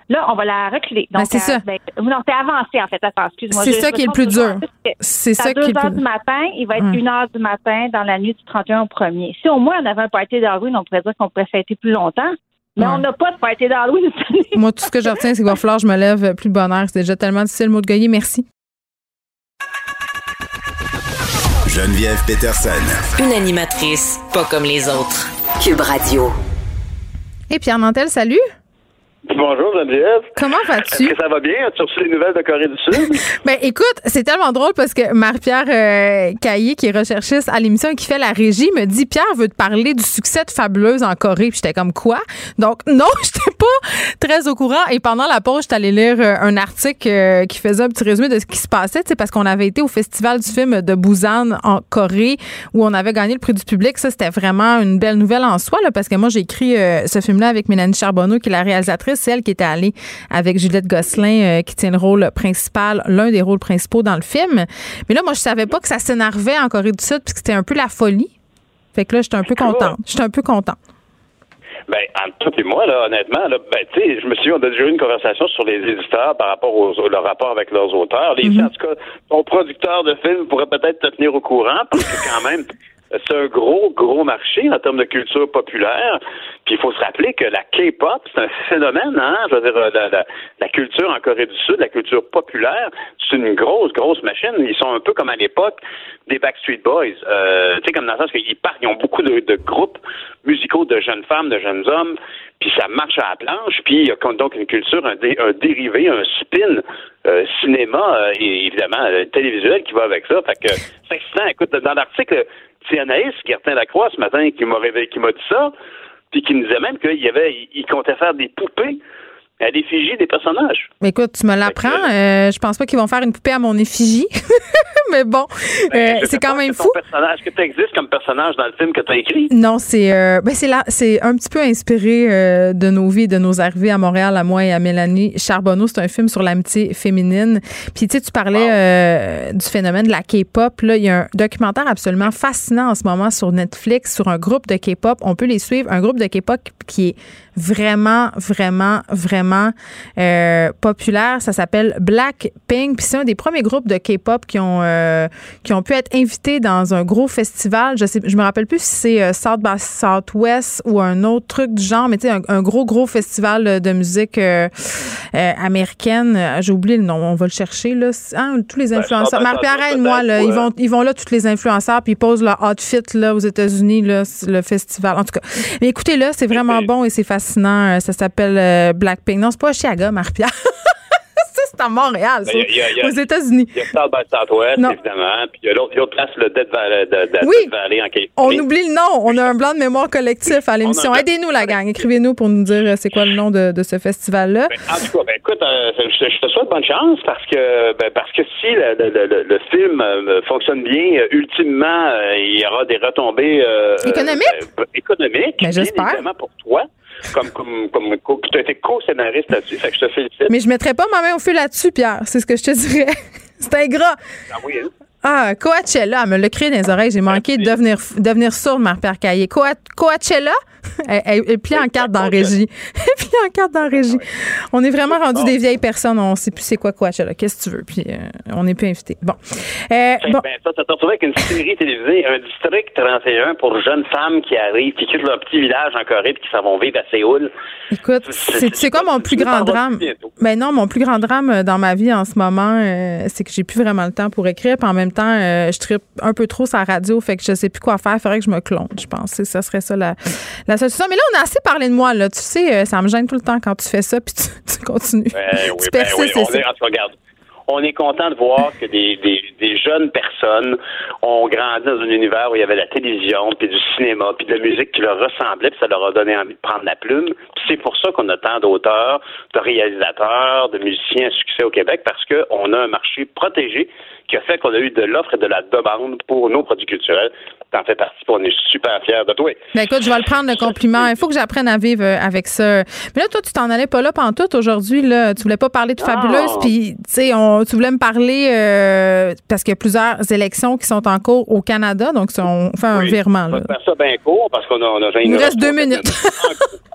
Là, on va la reculer. Ben, c'est ça. Ben, non, c'est avancé, en fait. Attends, excuse-moi. C'est ça qui est le plus dur. C'est ça qui est le plus heures du matin, il va être une heure du matin dans la nuit du 31 au 1er. Si au moins on avait un party d'Halloween, on pourrait dire qu'on pourrait fêter plus longtemps. Mais on n'a pas de party d'Halloween Moi, tout ce que je retiens, c'est qu'il va falloir que je me lève plus de bonheur. C'est déjà tellement difficile, mot de Goyer. Merci. Geneviève Peterson. Une animatrice pas comme les autres. Cube Radio. Et Pierre Nantel, salut. Bonjour Geneviève. Comment vas-tu? ça va bien? As-tu reçu les nouvelles de Corée du Sud? ben écoute, c'est tellement drôle parce que Marie-Pierre euh, Caillé, qui est recherchiste à l'émission et qui fait la régie, me dit Pierre veut te parler du succès de Fabuleuse en Corée. Puis j'étais comme quoi? Donc non, j'étais pas très au courant. Et pendant la pause, j'étais allée lire euh, un article euh, qui faisait un petit résumé de ce qui se passait, parce qu'on avait été au Festival du film de Busan en Corée où on avait gagné le prix du public. Ça, c'était vraiment une belle nouvelle en soi, là, parce que moi, j'ai écrit ce film-là avec Mélanie Charbonneau, qui est la réalisatrice celle qui était allée avec Juliette Gosselin, euh, qui tient le rôle principal, l'un des rôles principaux dans le film. Mais là, moi, je savais pas que ça s'énervait en Corée du Sud, puisque c'était un peu la folie. Fait que là, j'étais un peu contente. J'étais un peu contente. Ben, entre toi et moi, là, honnêtement, là, ben, tu sais, je me suis on a déjà eu une conversation sur les éditeurs par rapport aux, leur rapport avec leurs auteurs. Les, mm-hmm. En tout cas, ton producteur de film pourrait peut-être te tenir au courant, parce que quand même, c'est un gros, gros marché en termes de culture populaire. Puis il faut se rappeler que la K-pop, c'est un phénomène, hein? Je veux dire, la, la, culture en Corée du Sud, la culture populaire, c'est une grosse, grosse machine. Ils sont un peu comme à l'époque des Backstreet Boys. Euh, tu sais, comme dans le sens qu'ils partent, ils ont beaucoup de, groupes musicaux de jeunes femmes, de jeunes hommes, puis ça marche à la planche, puis il y a donc une culture, un, dérivé, un spin euh, cinéma euh, et évidemment euh, télévisuel qui va avec ça. Fait que c'est excitant. Écoute, dans l'article, c'est Anaïs Gertin-Lacroix ce matin qui m'a réveillé, qui m'a dit ça, puis qui nous disait même qu'il y avait, il comptait faire des poupées à l'effigie des personnages. Mais écoute, tu me l'apprends. Euh, je pense pas qu'ils vont faire une poupée à mon effigie. mais bon, ben, euh, c'est quand même fou. Personnage, que tu existes comme personnage dans le film que tu as écrit? Non, c'est euh, ben c'est là, c'est un petit peu inspiré euh, de nos vies, de nos arrivées à Montréal, à moi et à Mélanie Charbonneau. C'est un film sur l'amitié féminine. Puis tu sais, tu parlais du phénomène de la K-pop. Là, il y a un documentaire absolument fascinant en ce moment sur Netflix sur un groupe de K-pop. On peut les suivre. Un groupe de K-pop qui est vraiment, vraiment, vraiment euh, populaire. Ça s'appelle Blackpink. Puis c'est un des premiers groupes de K-pop qui ont euh, qui ont pu être invités dans un gros festival. Je sais, je me rappelle plus si c'est euh, South by Southwest ou un autre truc du genre, mais tu sais un, gros gros festival de musique américaine. J'ai oublié le nom. On va le chercher là. Hein, tous les influenceurs. Marie-Pierre et moi là, ils vont ils vont là tous les influenceurs puis ils posent leur outfit là aux États-Unis là, le festival. En tout cas, mais écoutez là, c'est vraiment bon et c'est fascinant. Ça s'appelle euh, Blackpink. Non, c'est pas Chicago, Marie-Pierre. c'est à Montréal, ben, aux États-Unis. Il y a South by Southwest, évidemment. Puis il y a l'autre place, le Dead Valley, de, de oui. Valley en Californie. On oublie le nom. On a un blanc de mémoire collectif à l'émission. Aidez-nous, la gang. Écrivez-nous pour nous dire euh, c'est quoi le nom de, de ce festival-là. Ben, en tout cas, ben, écoute, euh, je, te souhaite bonne chance parce que, ben, parce que si le, le, le, film euh, fonctionne bien, ultimement, il y aura des retombées économiques? économiques. J'espère. Évidemment pour toi comme, comme, comme, tu as été co-scénariste là-dessus. Fait que je te félicite. Mais je mettrais pas ma main au feu là-dessus, Pierre. C'est ce que je te dirais. C'est ingrat. Ah oui, hein? Ah, Coachella, elle me l'a crié dans les oreilles. J'ai manqué de devenir, devenir sourde, Marie-Pierre Caillé. Coachella? Elle, elle, plie en carte dans régie. Elle plie en carte dans régie. On est vraiment rendu des vieilles personnes. On sait plus c'est quoi Coachella. Qu'est-ce que tu veux? Puis euh, on n'est plus invité. Bon. Euh, bon. Ben, ça, t'as retrouvé avec une série télévisée, un district 31 pour jeunes femmes qui arrivent, qui quittent leur petit village en Corée puis qui s'en vont vivre à Séoul. Écoute, c'est quoi mon plus grand drame? Ben non, mon plus grand drame euh, dans ma vie en ce moment, euh, c'est que j'ai plus vraiment le temps pour écrire. Puis en même temps, euh, je tripe un peu trop sa radio, fait que je sais plus quoi faire. Il faudrait que je me clone, je pense. Ça serait ça la, la solution. Mais là, on a assez parlé de moi. Là. Tu sais, ça me gêne tout le temps quand tu fais ça, puis tu, continues. Ben, oui, tu ben oui. On est, regarde, on est content de voir que des, des, des, jeunes personnes ont grandi dans un univers où il y avait la télévision, puis du cinéma, puis de la musique qui leur ressemblait, puis ça leur a donné envie de prendre la plume. c'est pour ça qu'on a tant d'auteurs, de réalisateurs, de musiciens à succès au Québec, parce qu'on a un marché protégé qui a fait qu'on a eu de l'offre et de la demande pour nos produits culturels. T'en fais partie, on est super fiers de toi. Ben écoute, je vais le prendre le compliment. Il faut que j'apprenne à vivre euh, avec ça. Mais là, toi, tu t'en allais pas là pendant tout aujourd'hui. Là. Tu voulais pas parler de Fabuleuse, puis tu sais, tu voulais me parler euh, parce qu'il y a plusieurs élections qui sont en cours au Canada, donc on fait un virement. Là. On va faire ça bien court parce qu'on a, on a Il nous reste deux minutes.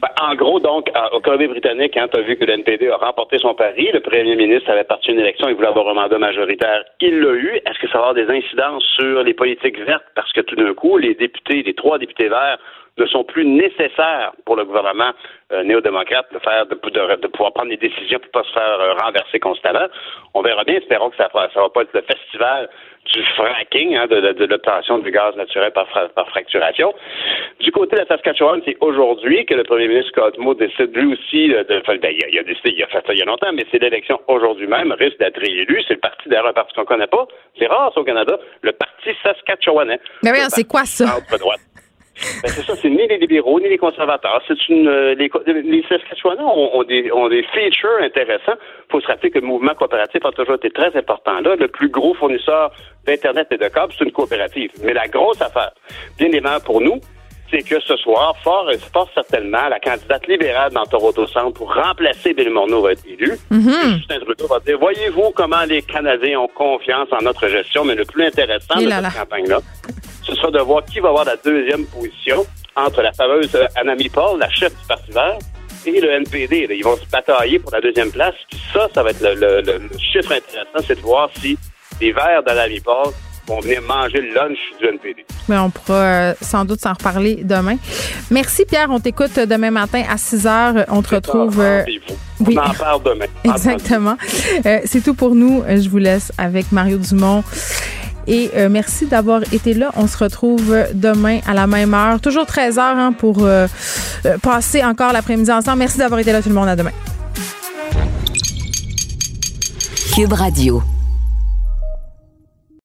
Ben, en gros, donc, au Colombie-Britannique, quand tu as vu que le NPD a remporté son pari, le premier ministre avait parti une élection, il voulait avoir un mandat majoritaire, il l'a eu. Est-ce que ça va avoir des incidences sur les politiques vertes? Parce que tout d'un coup, les députés, les trois députés verts ne sont plus nécessaires pour le gouvernement euh, néo-démocrate de faire de, pouvoir prendre des décisions pour pas se faire euh, renverser constamment. On verra bien, espérons que ça ne va pas être le festival du fracking, hein, de, de, l'obtention du gaz naturel par, par fracturation. Du côté de la Saskatchewan, c'est aujourd'hui que le premier ministre Scott Moe décide lui aussi de, de ben, il, a, décidé, il a fait ça il y a longtemps, mais c'est l'élection aujourd'hui même, risque d'être réélu. C'est le parti d'ailleurs un parti qu'on connaît pas. C'est rare au Canada, le parti saskatchewanais. Mais oui, c'est quoi ça? Ben, c'est ça, c'est ni les libéraux ni les conservateurs. C'est une euh, les, les Saskatchewanais ont, des, ont des features intéressants. Il faut se rappeler que le mouvement coopératif a toujours été très important là. Le plus gros fournisseur d'Internet et de câbles, c'est une coopérative. Mais la grosse affaire, bien évidemment pour nous, c'est que ce soir, fort, fort certainement, la candidate libérale dans Toronto Centre pour remplacer Bill Morneau va être élue. Mm-hmm. Justin Trudeau va dire, voyez-vous comment les Canadiens ont confiance en notre gestion, mais le plus intéressant de cette campagne-là, ce sera de voir qui va avoir la deuxième position entre la fameuse euh, Anami Paul, la chef du Parti vert, et le NPD. Ils vont se batailler pour la deuxième place. Puis ça, ça va être le, chiffre intéressant, c'est de voir si les Verts d'Anami Paul vont venir manger le lunch du NPD. Mais on pourra euh, sans doute s'en reparler demain. Merci Pierre, on t'écoute demain matin à 6 heures. On te retrouve. Euh, on en parle demain. Exactement. c'est tout pour nous. Je vous laisse avec Mario Dumont. Et euh, merci d'avoir été là. On se retrouve demain à la même heure, toujours 13 heures hein, pour euh, euh, passer encore l'après-midi ensemble. Merci d'avoir été là tout le monde. À demain. Cube Radio.